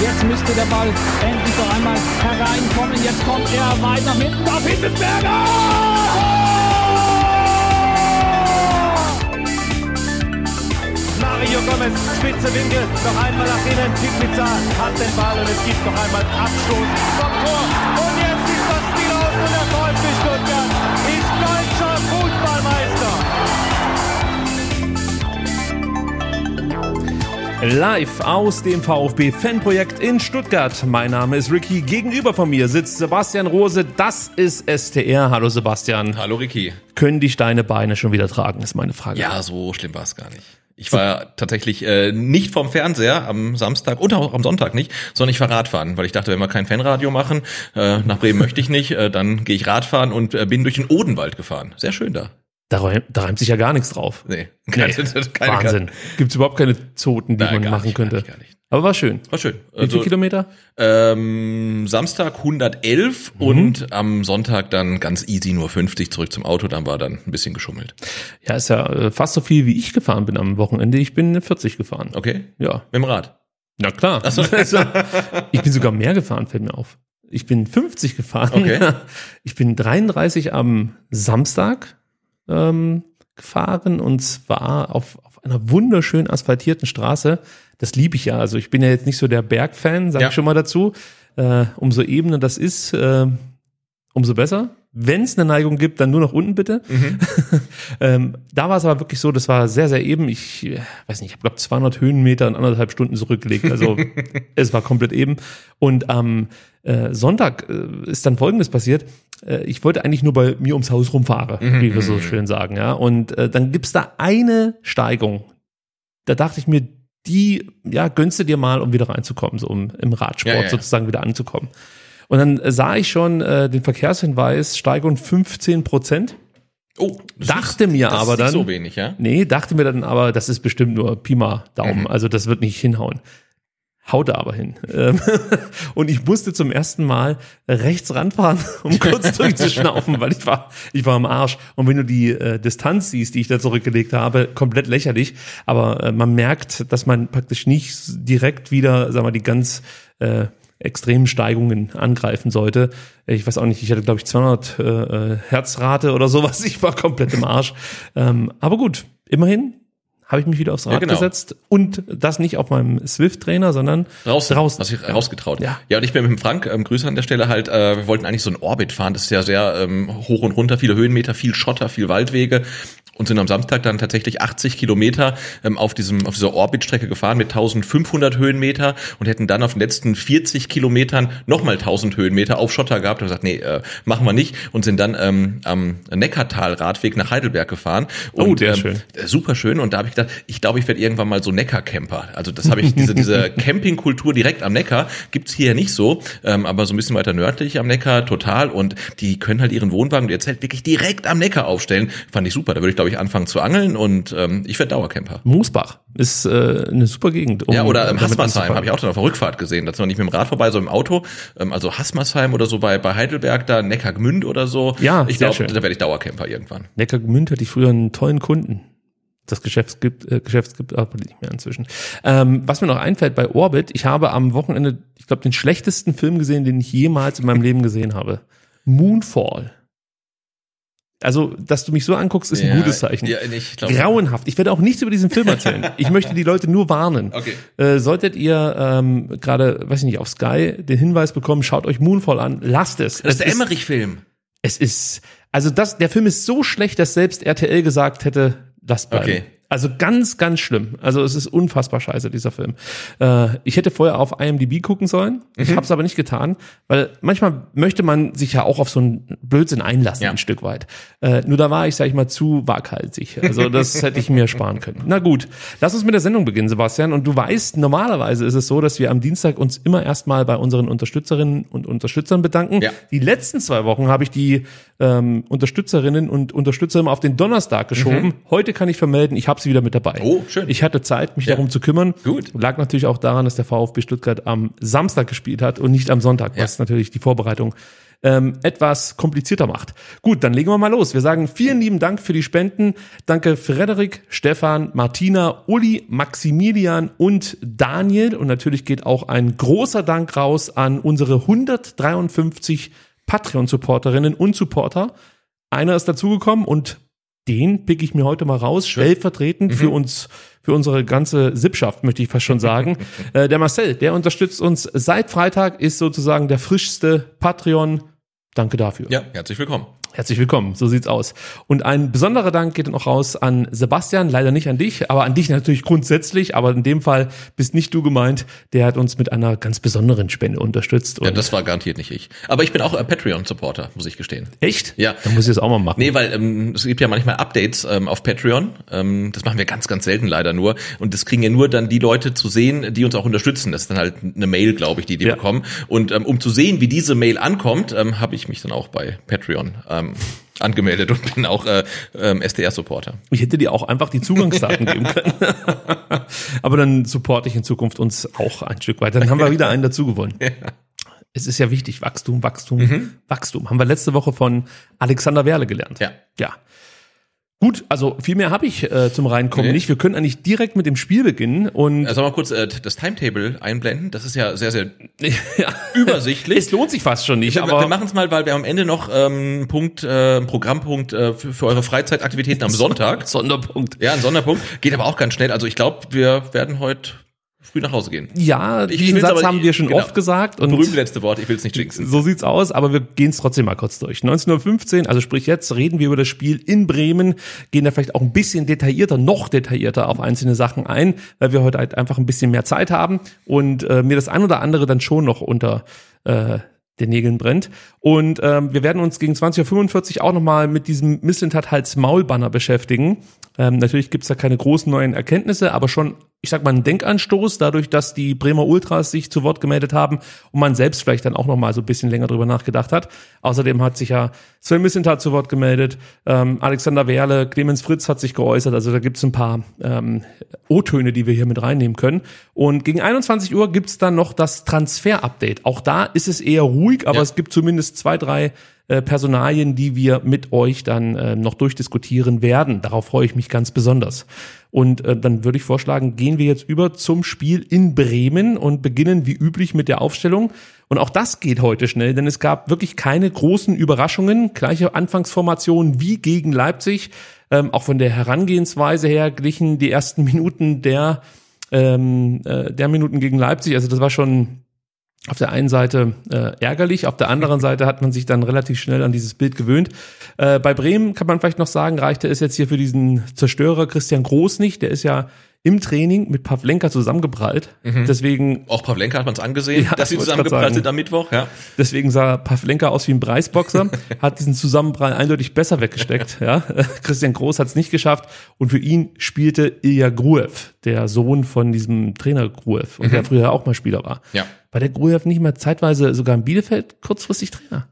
Jetzt müsste der Ball endlich noch einmal hereinkommen. Jetzt kommt er weit nach hinten auf Hitzelsberger! Mario Gomez, spitze Winkel, noch einmal nach innen. Pizza hat den Ball und es gibt noch einmal Abstoß vom Tor. Und jetzt ist das Spiel aus und der VfB Live aus dem VfB-Fanprojekt in Stuttgart. Mein Name ist Ricky. Gegenüber von mir sitzt Sebastian Rose. Das ist STR. Hallo Sebastian. Hallo Ricky. Können dich deine Beine schon wieder tragen, ist meine Frage. Ja, so schlimm war es gar nicht. Ich war tatsächlich äh, nicht vom Fernseher am Samstag und auch am Sonntag nicht, sondern ich war Radfahren, weil ich dachte, wenn wir kein Fanradio machen, äh, nach Bremen möchte ich nicht, äh, dann gehe ich Radfahren und äh, bin durch den Odenwald gefahren. Sehr schön da. Da, da reimt sich ja gar nichts drauf. Nee, Nee, keine, Wahnsinn. Gibt's überhaupt keine Zoten, die Nein, man gar machen nicht, gar könnte. nicht, gar nicht. Aber war schön. War schön. Wie viele Kilometer? Ähm, Samstag 111 Mhm. und am Sonntag dann ganz easy nur 50 zurück zum Auto, dann war dann ein bisschen geschummelt. Ja, ist ja äh, fast so viel, wie ich gefahren bin am Wochenende. Ich bin 40 gefahren. Okay? Ja. Mit dem Rad. Na klar. Also, ich bin sogar mehr gefahren, fällt mir auf. Ich bin 50 gefahren. Okay. Ich bin 33 am Samstag ähm, gefahren und zwar auf, auf einer wunderschön asphaltierten Straße. Das liebe ich ja. Also ich bin ja jetzt nicht so der Bergfan, sage Ja. ich schon mal dazu. Äh, umso ebener das ist, äh, umso besser. Wenn es eine Neigung gibt, dann nur nach unten bitte. ähm, da war es aber wirklich so, das war sehr, sehr eben. Ich äh, weiß nicht, ich habe glaube 200 Höhenmeter in anderthalb Stunden zurückgelegt. Also es war komplett eben. Und am äh, Sonntag äh, ist dann Folgendes passiert. Äh, ich wollte eigentlich nur bei mir ums Haus rumfahren, wie wir so schön sagen. ja. Und äh, dann gibt's da eine Steigung. Da dachte ich mir, die ja gönnst du dir mal, um wieder reinzukommen, so um im Radsport Ja, ja, ja. sozusagen wieder anzukommen. Und dann äh, sah ich schon äh, den Verkehrshinweis, Steigung 15 Prozent. Oh, das Dachte ist, mir das aber ist nicht dann- so wenig, ja? Nee, dachte mir dann aber, das ist bestimmt nur Pi mal Daumen. Mhm. Also das wird nicht hinhauen. Haut da aber hin. Ähm, Und ich musste zum ersten Mal rechts ranfahren, um kurz durchzuschnaufen, weil ich war, ich war am Arsch. Und wenn du die äh, Distanz siehst, die ich da zurückgelegt habe, komplett lächerlich. Aber äh, man merkt, dass man praktisch nicht direkt wieder, sagen wir, die ganz äh, extremen Steigungen angreifen sollte. Ich weiß auch nicht, ich hatte glaube ich 200 äh, äh, Herzrate oder sowas. Ich war komplett im Arsch. Ähm, aber gut, immerhin habe ich mich wieder aufs Rad Ja, genau. gesetzt und das nicht auf meinem Swift-Trainer, sondern Draußen, draußen. hast dich rausgetraut. Ja. ja, und ich bin mit dem Frank, ähm, Grüße an der Stelle halt, äh, wir wollten eigentlich so ein Orbit fahren, das ist ja sehr ähm, hoch und runter, viele Höhenmeter, viel Schotter, viel Waldwege und sind am Samstag dann tatsächlich 80 Kilometer ähm, auf diesem auf dieser Orbitstrecke gefahren mit 1500 Höhenmeter und hätten dann auf den letzten 40 Kilometern nochmal 1000 Höhenmeter auf Schotter gehabt und gesagt, nee, äh, machen wir nicht und sind dann ähm, am Neckartal-Radweg nach Heidelberg gefahren. Und, Oh, der ähm, schön. äh, super schön und da habe ich gedacht, ich glaube, ich werde irgendwann mal so Neckar-Camper. Also das habe ich, diese, diese Campingkultur direkt am Neckar gibt's hier nicht so, ähm, aber so ein bisschen weiter nördlich am Neckar total und die können halt ihren Wohnwagen, ihr Zelt wirklich direkt am Neckar aufstellen. Fand ich super. Da würde ich, glaube ich, anfangen zu angeln und ähm, ich werde Dauercamper. Moosbach ist äh, eine super Gegend. um Ja, oder ähm, anzufangen. habe ich auch dann auf der Rückfahrt gesehen. Da sind wir nicht mit dem Rad vorbei, so im Auto. Ähm, also Hassmersheim oder so bei, bei Heidelberg, da Neckargmünd oder so. Ja, ich glaube, da werde ich Dauercamper irgendwann. Neckargemünd hatte ich früher einen tollen Kunden. Das Geschäft gibt, äh, Geschäft gibt aber nicht mehr inzwischen. Ähm, was mir noch einfällt bei Orbit, ich habe am Wochenende, ich glaube, den schlechtesten Film gesehen, den ich jemals in meinem Leben gesehen habe. Moonfall. Also, dass du mich so anguckst, ist ein Ja, gutes Zeichen. Ja, ich glaube. Grauenhaft. Ich werde auch nichts über diesen Film erzählen. Ich möchte die Leute nur warnen. Okay. Äh, solltet ihr ähm, gerade, weiß ich nicht, auf Sky den Hinweis bekommen, schaut euch Moonfall an, lasst es. Das ist der es Emmerich-Film. es ist, also das, der Film ist so schlecht, dass selbst RTL gesagt hätte, lasst bleiben. Okay. Also ganz, ganz schlimm. Also es ist unfassbar scheiße, dieser Film. Äh, ich hätte vorher auf IMDb gucken sollen. Ich habe es aber nicht getan, weil manchmal möchte man sich ja auch auf so einen Blödsinn einlassen, Ja. ein Stück weit. Äh, nur da war ich, sag ich mal, zu waghalsig. Also das hätte ich mir sparen können. Na gut, lass uns mit der Sendung beginnen, Sebastian. Und du weißt, normalerweise ist es so, dass wir am Dienstag uns immer erstmal bei unseren Unterstützerinnen und Unterstützern bedanken. Ja. Die letzten zwei Wochen habe ich die ähm, Unterstützerinnen und Unterstützer immer auf den Donnerstag geschoben. Heute kann ich vermelden, ich habe sie wieder mit dabei. Mhm. Oh, schön. Ich hatte Zeit, mich Ja. darum zu kümmern. Gut. Lag natürlich auch daran, dass der VfB Stuttgart am Samstag gespielt hat und nicht am Sonntag, was natürlich die Vorbereitung ähm, etwas komplizierter macht. Gut, dann legen wir mal los. Wir sagen vielen lieben Dank für die Spenden. Danke Frederik, Stefan, Martina, Uli, Maximilian und Daniel. Und natürlich geht auch ein großer Dank raus an unsere 153 Patreon-Supporterinnen und Supporter. Einer ist dazugekommen und den pick ich mir heute mal raus, stellvertretend für uns, für unsere ganze Sippschaft, möchte ich fast schon sagen. äh, der Marcel, der unterstützt uns seit Freitag, ist sozusagen der frischste Patreon. Danke dafür. Ja, herzlich willkommen. Herzlich willkommen, so sieht's aus. Und ein besonderer Dank geht noch raus an Sebastian, leider nicht an dich, aber an dich natürlich grundsätzlich, aber in dem Fall bist nicht du gemeint, der hat uns mit einer ganz besonderen Spende unterstützt. Ja, das war garantiert nicht ich. Aber ich bin auch ein Patreon-Supporter, muss ich gestehen. echt? Ja. Dann muss ich das auch mal machen. Nee, weil ähm, es gibt ja manchmal Updates ähm, auf Patreon. Ähm, das machen wir ganz, ganz selten leider nur. Und das kriegen ja nur dann die Leute zu sehen, die uns auch unterstützen. Das ist dann halt eine Mail, glaube ich, die die Ja. bekommen. Und ähm, um zu sehen, wie diese Mail ankommt, ähm, habe ich mich dann auch bei Patreon ähm, angemeldet und bin auch äh, ähm, SDR-Supporter. Ich hätte dir auch einfach die Zugangsdaten geben können. Aber dann supporte ich in Zukunft uns auch ein Stück weiter. Dann haben wir wieder einen dazu gewonnen. Es ist ja wichtig, Wachstum, Wachstum, Wachstum. Haben wir letzte Woche von Alexander Werle gelernt. Ja. Ja. Gut, also viel mehr habe ich äh, zum Reinkommen Nee. nicht. Wir können eigentlich direkt mit dem Spiel beginnen und Sollen wir mal kurz äh, das Timetable einblenden? Das ist ja sehr, sehr ja, übersichtlich. es lohnt sich fast schon nicht. wir, aber wir machen es mal, weil wir am Ende noch ähm, einen Punkt, äh, Programmpunkt äh, für, für eure Freizeitaktivitäten am Sonntag. Sonderpunkt. Ja, ein Sonderpunkt. Geht aber auch ganz schnell. Also ich glaube, wir werden heute früh nach Hause gehen. Ja, Ich diesen Satz haben wir schon genau. oft gesagt. Und Berühmte letzte Wort, ich will es nicht jinxen. So sieht's aus, aber wir gehen es trotzdem mal kurz durch. 1915, also sprich jetzt, reden wir über das Spiel in Bremen, gehen da vielleicht auch ein bisschen detaillierter, noch detaillierter auf einzelne Sachen ein, weil wir heute halt einfach ein bisschen mehr Zeit haben und äh, mir das ein oder andere dann schon noch unter äh, den Nägeln brennt. Und ähm, wir werden uns gegen 20.45 Uhr auch nochmal mit diesem Misslintat-Hals-Maul-Banner beschäftigen. Ähm, natürlich gibt's da keine großen neuen Erkenntnisse, aber schon, ich sag mal, einen Denkanstoß, dadurch, dass die Bremer Ultras sich zu Wort gemeldet haben und man selbst vielleicht dann auch nochmal so ein bisschen länger drüber nachgedacht hat. Außerdem hat sich ja Sven Mislintat zu Wort gemeldet, ähm, Alexander Werle, Clemens Fritz hat sich geäußert, also da gibt's ein paar ähm, O-Töne, die wir hier mit reinnehmen können. Und gegen 21 Uhr gibt's dann noch das Transfer-Update. Auch da ist es eher ruhig, aber Ja. es gibt zumindest zwei, drei äh, Personalien, die wir mit euch dann äh, noch durchdiskutieren werden. Darauf freue ich mich ganz besonders. Und äh, dann würde ich vorschlagen, gehen wir jetzt über zum Spiel in Bremen und beginnen wie üblich mit der Aufstellung. Und auch das geht heute schnell, denn es gab wirklich keine großen Überraschungen. Gleiche Anfangsformation wie gegen Leipzig. Ähm, auch von der Herangehensweise her glichen die ersten Minuten der, ähm, äh, der Minuten gegen Leipzig. Also das war schon auf der einen Seite äh, ärgerlich, auf der anderen Seite hat man sich dann relativ schnell an dieses Bild gewöhnt. Äh, bei Bremen kann man vielleicht noch sagen, reichte es jetzt hier für diesen Zerstörer Christian Groß nicht. Der ist ja im Training mit Pavlenka zusammengeprallt. Deswegen, Auch Pavlenka hat man es angesehen, Ja, dass sie zusammengeprallt sind am Mittwoch. Ja. deswegen sah Pavlenka aus wie ein Preisboxer, hat diesen Zusammenprall eindeutig besser weggesteckt. Ja. Christian Groß hat es nicht geschafft und für ihn spielte Ilya Gruev, der Sohn von diesem Trainer Gruev und der früher auch mal Spieler war. ja. War der Gruev nicht mal zeitweise sogar in Bielefeld kurzfristig Trainer?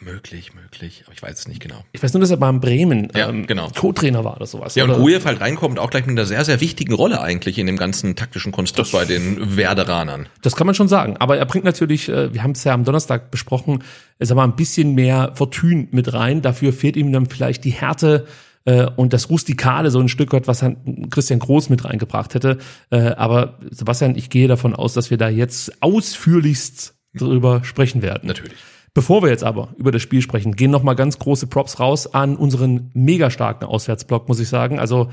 Möglich, möglich, aber ich weiß es nicht genau. Ich weiß nur, dass er mal in Bremen Ja, ähm, genau. Co-Trainer war oder sowas. Ja, und? Grujew halt reinkommt auch gleich mit einer sehr, sehr wichtigen Rolle eigentlich in dem ganzen taktischen Konstrukt bei den Werderanern. Das kann man schon sagen. Aber er bringt natürlich, äh, wir haben es ja am Donnerstag besprochen, ist aber ein bisschen mehr Fortune mit rein. Dafür fehlt ihm dann vielleicht die Härte äh, und das Rustikale so ein Stück weit, was Christian Groß mit reingebracht hätte. Äh, aber Sebastian, ich gehe davon aus, dass wir da jetzt ausführlichst drüber sprechen werden. Natürlich. Bevor wir jetzt aber über das Spiel sprechen, gehen noch mal ganz große Props raus an unseren mega starken Auswärtsblock, muss ich sagen. Also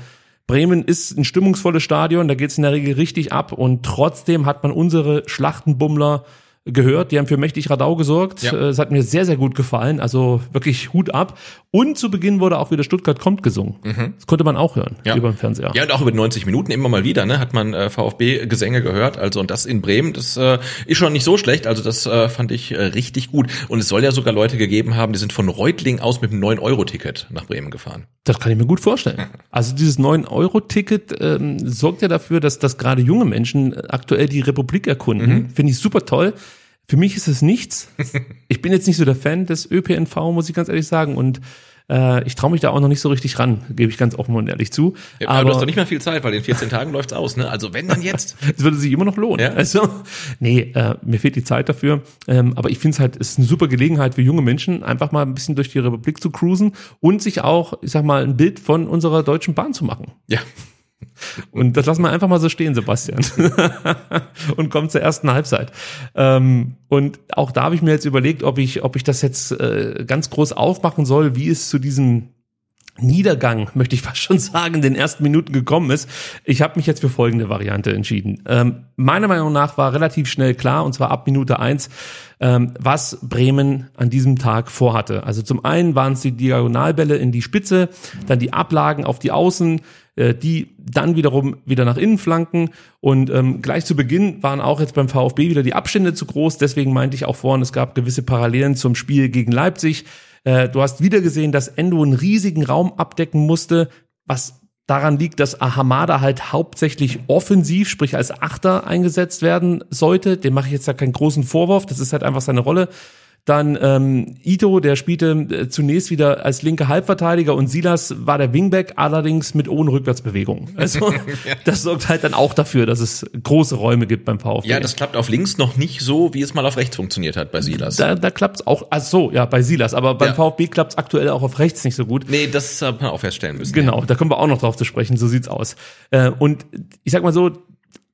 Bremen ist ein stimmungsvolles Stadion, da geht's in der Regel richtig ab und trotzdem hat man unsere Schlachtenbummler gehört, die haben für mächtig Radau gesorgt. Ja. Äh, Es hat mir sehr, sehr gut gefallen. Also wirklich Hut ab. Und zu Beginn wurde auch wieder Stuttgart kommt gesungen. Das konnte man auch hören Mhm. Ja. über dem Fernseher. Ja, und auch über die 90 Minuten immer mal wieder, ne, hat man äh, VfB-Gesänge gehört. Also und das in Bremen, das äh, ist schon nicht so schlecht. Also das äh, fand ich äh, richtig gut. Und es soll ja sogar Leute gegeben haben, die sind von Reutling aus mit einem 9-Euro-Ticket nach Bremen gefahren. Das kann ich mir gut vorstellen. Also dieses 9-Euro-Ticket ähm, sorgt ja dafür, dass, dass gerade junge Menschen äh, aktuell die Republik erkunden. Finde ich super toll. Für mich ist es nichts. Ich bin jetzt nicht so der Fan des ÖPNV, muss ich ganz ehrlich sagen. Und äh, ich traue mich da auch noch nicht so richtig ran, gebe ich ganz offen und ehrlich zu. Ja, aber, du hast doch nicht mehr viel Zeit, weil in 14 Tagen läuft's aus. Ne? Also wenn dann jetzt. es würde sich immer noch lohnen. Ja. Also, nee, äh, mir fehlt die Zeit dafür. Ähm, aber ich finde es halt, es ist eine super Gelegenheit für junge Menschen, einfach mal ein bisschen durch die Republik zu cruisen und sich auch, ich sag mal, ein Bild von unserer deutschen Bahn zu machen. Ja. Und das lassen wir einfach mal so stehen, Sebastian. und kommen zur ersten Halbzeit. Ähm, und auch da habe ich mir jetzt überlegt, ob ich, ob ich das jetzt äh, ganz groß aufmachen soll, wie es zu diesem Niedergang, möchte ich fast schon sagen, in den ersten Minuten gekommen ist. Ich habe mich jetzt für folgende Variante entschieden. Ähm, meiner Meinung nach war relativ schnell klar, und zwar ab Minute eins, ähm, was Bremen an diesem Tag vorhatte. Also zum einen waren es die Diagonalbälle in die Spitze, dann die Ablagen auf die Außen, die dann wiederum wieder nach innen flanken. Und ähm, gleich zu Beginn waren auch jetzt beim VfB wieder die Abstände zu groß. Deswegen meinte ich auch vorhin, es gab gewisse Parallelen zum Spiel gegen Leipzig. Äh, du hast wieder gesehen, dass Endo einen riesigen Raum abdecken musste, was daran liegt, dass Ahamada halt hauptsächlich offensiv, sprich als Achter eingesetzt werden sollte. Dem mache ich jetzt da keinen großen Vorwurf, das ist halt einfach seine Rolle. Dann ähm, Ito, der spielte äh, zunächst wieder als linke Halbverteidiger und Silas war der Wingback, allerdings mit ohne Rückwärtsbewegung. Also das sorgt halt dann auch dafür, dass es große Räume gibt beim VfB. Ja, das klappt auf links noch nicht so, wie es mal auf rechts funktioniert hat bei Silas. da, da klappt's auch, ach so, ja, bei Silas, aber beim Ja. VfB klappt's aktuell auch auf rechts nicht so gut. nee, das hat man auch feststellen müssen. Genau, da kommen wir auch noch drauf zu sprechen, so sieht's aus. Äh, und ich sag mal so,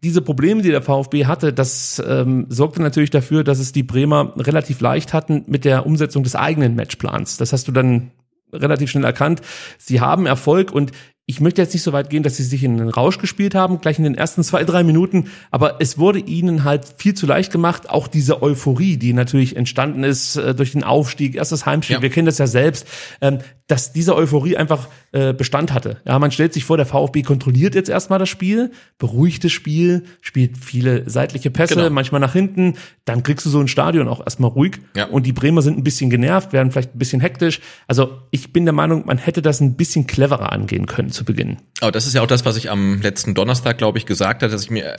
diese Probleme, die der VfB hatte, das ähm, sorgte natürlich dafür, dass es die Bremer relativ leicht hatten mit der Umsetzung des eigenen Matchplans. Das hast du dann relativ schnell erkannt. Sie haben Erfolg und ich möchte jetzt nicht so weit gehen, dass sie sich in den Rausch gespielt haben, gleich in den ersten zwei, drei Minuten, aber es wurde ihnen halt viel zu leicht gemacht. Auch diese Euphorie, die natürlich entstanden ist äh, durch den Aufstieg, erstes Heimspiel, Ja. wir kennen das ja selbst, ähm, dass diese Euphorie einfach äh, Bestand hatte. Ja, man stellt sich vor, der VfB kontrolliert jetzt erstmal das Spiel, beruhigtes Spiel, spielt viele seitliche Pässe, Genau. manchmal nach hinten, dann kriegst du so ein Stadion auch erstmal ruhig Ja. und die Bremer sind ein bisschen genervt, werden vielleicht ein bisschen hektisch. Also ich bin der Meinung, man hätte das ein bisschen cleverer angehen können zu Beginn. Aber das ist ja auch das, was ich am letzten Donnerstag, glaube ich, gesagt habe, dass ich mir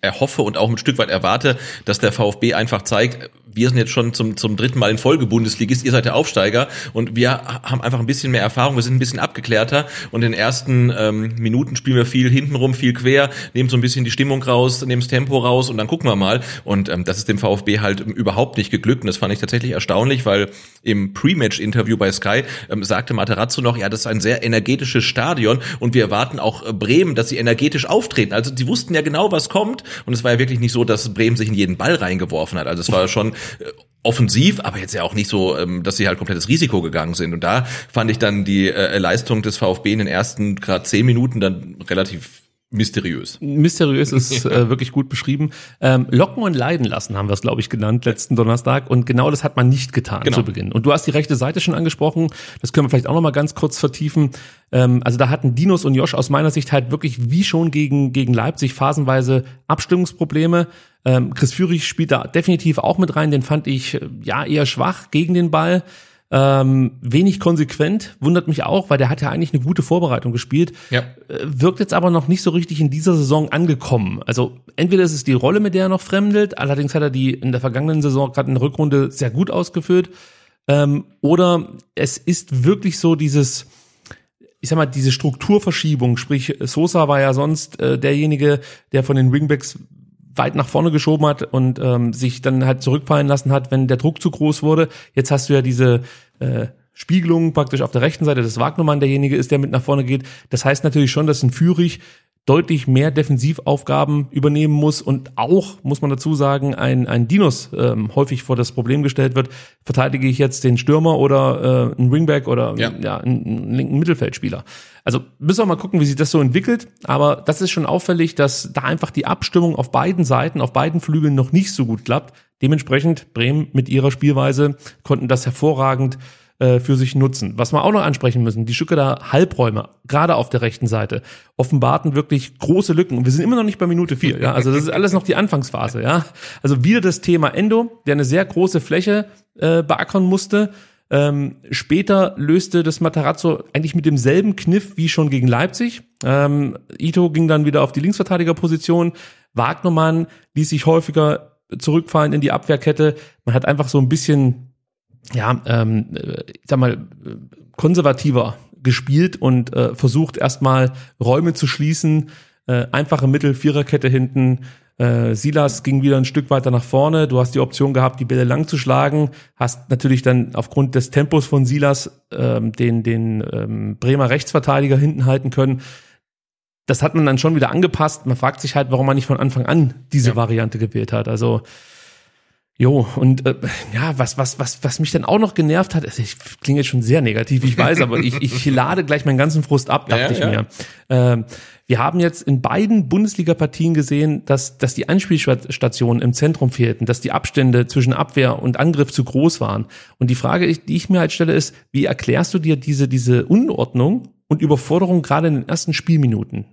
erhoffe und auch ein Stück weit erwarte, dass der VfB einfach zeigt, wir sind jetzt schon zum, zum dritten Mal in Folge Bundesligist, ihr seid der Aufsteiger und wir haben einfach ein bisschen mehr Erfahrung, wir sind ein bisschen abgeklärter und in den ersten ähm, Minuten spielen wir viel hintenrum, viel quer, nehmen so ein bisschen die Stimmung raus, nehmen das Tempo raus und dann gucken wir mal und ähm, das ist dem VfB halt überhaupt nicht geglückt und das fand ich tatsächlich erstaunlich, weil im Pre-Match-Interview bei Sky ähm, sagte Materazzo noch, ja, das ist ein sehr energetisches Stadion und wir erwarten auch äh, Bremen, dass sie energetisch auftreten. Also sie wussten ja genau, was kommt und es war ja wirklich nicht so, dass Bremen sich in jeden Ball reingeworfen hat. Also es war schon offensiv, aber jetzt ja auch nicht so, ähm, dass sie halt komplettes Risiko gegangen sind. Und da fand ich dann die äh, Leistung des VfB in den ersten gerade zehn Minuten dann relativ mysteriös. Mysteriös ist äh, wirklich gut beschrieben. Ähm, Locken und leiden lassen haben wir es, glaube ich, genannt letzten Donnerstag. Und genau das hat man nicht getan Genau. zu Beginn. Und du hast die rechte Seite schon angesprochen. Das können wir vielleicht auch noch mal ganz kurz vertiefen. Ähm, also da hatten Dinos und Josh aus meiner Sicht halt wirklich wie schon gegen, gegen Leipzig phasenweise Abstimmungsprobleme. Ähm, Chris Führig spielt da definitiv auch mit rein. Den fand ich äh, ja eher schwach gegen den Ball. Ähm, wenig konsequent, wundert mich auch, weil der hat ja eigentlich eine gute Vorbereitung gespielt. Ja. Äh, Wirkt jetzt aber noch nicht so richtig in dieser Saison angekommen. Also entweder ist es die Rolle, mit der er noch fremdelt, allerdings hat er die in der vergangenen Saison gerade in der Rückrunde sehr gut ausgeführt. Ähm, oder es ist wirklich so dieses, ich sag mal, diese Strukturverschiebung, sprich Sosa war ja sonst äh, derjenige, der von den Wingbacks weit nach vorne geschoben hat und ähm, sich dann halt zurückfallen lassen hat, wenn der Druck zu groß wurde. Jetzt hast du ja diese äh, Spiegelung praktisch auf der rechten Seite, dass Wagnermann derjenige ist, der mit nach vorne geht. Das heißt natürlich schon, dass ein Führig deutlich mehr Defensivaufgaben übernehmen muss und auch, muss man dazu sagen, ein, ein Dinos ähm, häufig vor das Problem gestellt wird, verteidige ich jetzt den Stürmer oder äh, einen Wingback oder Ja. ja. einen, einen linken Mittelfeldspieler. Also müssen wir mal gucken, wie sich das so entwickelt, aber das ist schon auffällig, dass da einfach die Abstimmung auf beiden Seiten, auf beiden Flügeln noch nicht so gut klappt. Dementsprechend Bremen mit ihrer Spielweise konnten das hervorragend äh, für sich nutzen. Was wir auch noch ansprechen müssen, die Stuttgarter Halbräume, gerade auf der rechten Seite, offenbarten wirklich große Lücken. Und wir sind immer noch nicht bei Minute vier. Ja? Also das ist alles noch die Anfangsphase. Ja? Also wieder das Thema Endo, der eine sehr große Fläche äh, beackern musste. Ähm, später löste das Matarazzo eigentlich mit demselben Kniff wie schon gegen Leipzig. Ähm, Ito ging dann wieder auf die Linksverteidigerposition. Wagnermann ließ sich häufiger zurückfallen in die Abwehrkette. Man hat einfach so ein bisschen ja, ähm, äh, ich sag mal, konservativer gespielt und äh, versucht erstmal Räume zu schließen, äh, einfache Mittel, Viererkette hinten. Äh, Silas ging wieder ein Stück weiter nach vorne. Du hast die Option gehabt, die Bälle lang zu schlagen. Hast natürlich dann aufgrund des Tempos von Silas ähm, den, den ähm, Bremer Rechtsverteidiger hinten halten können. Das hat man dann schon wieder angepasst. Man fragt sich halt, warum man nicht von Anfang an diese Ja. Variante gewählt hat. Also Jo, und äh, ja, was, was, was, was mich dann auch noch genervt hat, also ich klinge jetzt schon sehr negativ, ich weiß, aber ich, ich lade gleich meinen ganzen Frust ab, dachte Ja, ich ja. mir. Ähm, wir haben jetzt in beiden Bundesliga-Partien gesehen, dass, dass die Anspielstationen im Zentrum fehlten, dass die Abstände zwischen Abwehr und Angriff zu groß waren. Und die Frage, die ich mir halt stelle, ist, wie erklärst du dir diese, diese Unordnung und Überforderung gerade in den ersten Spielminuten?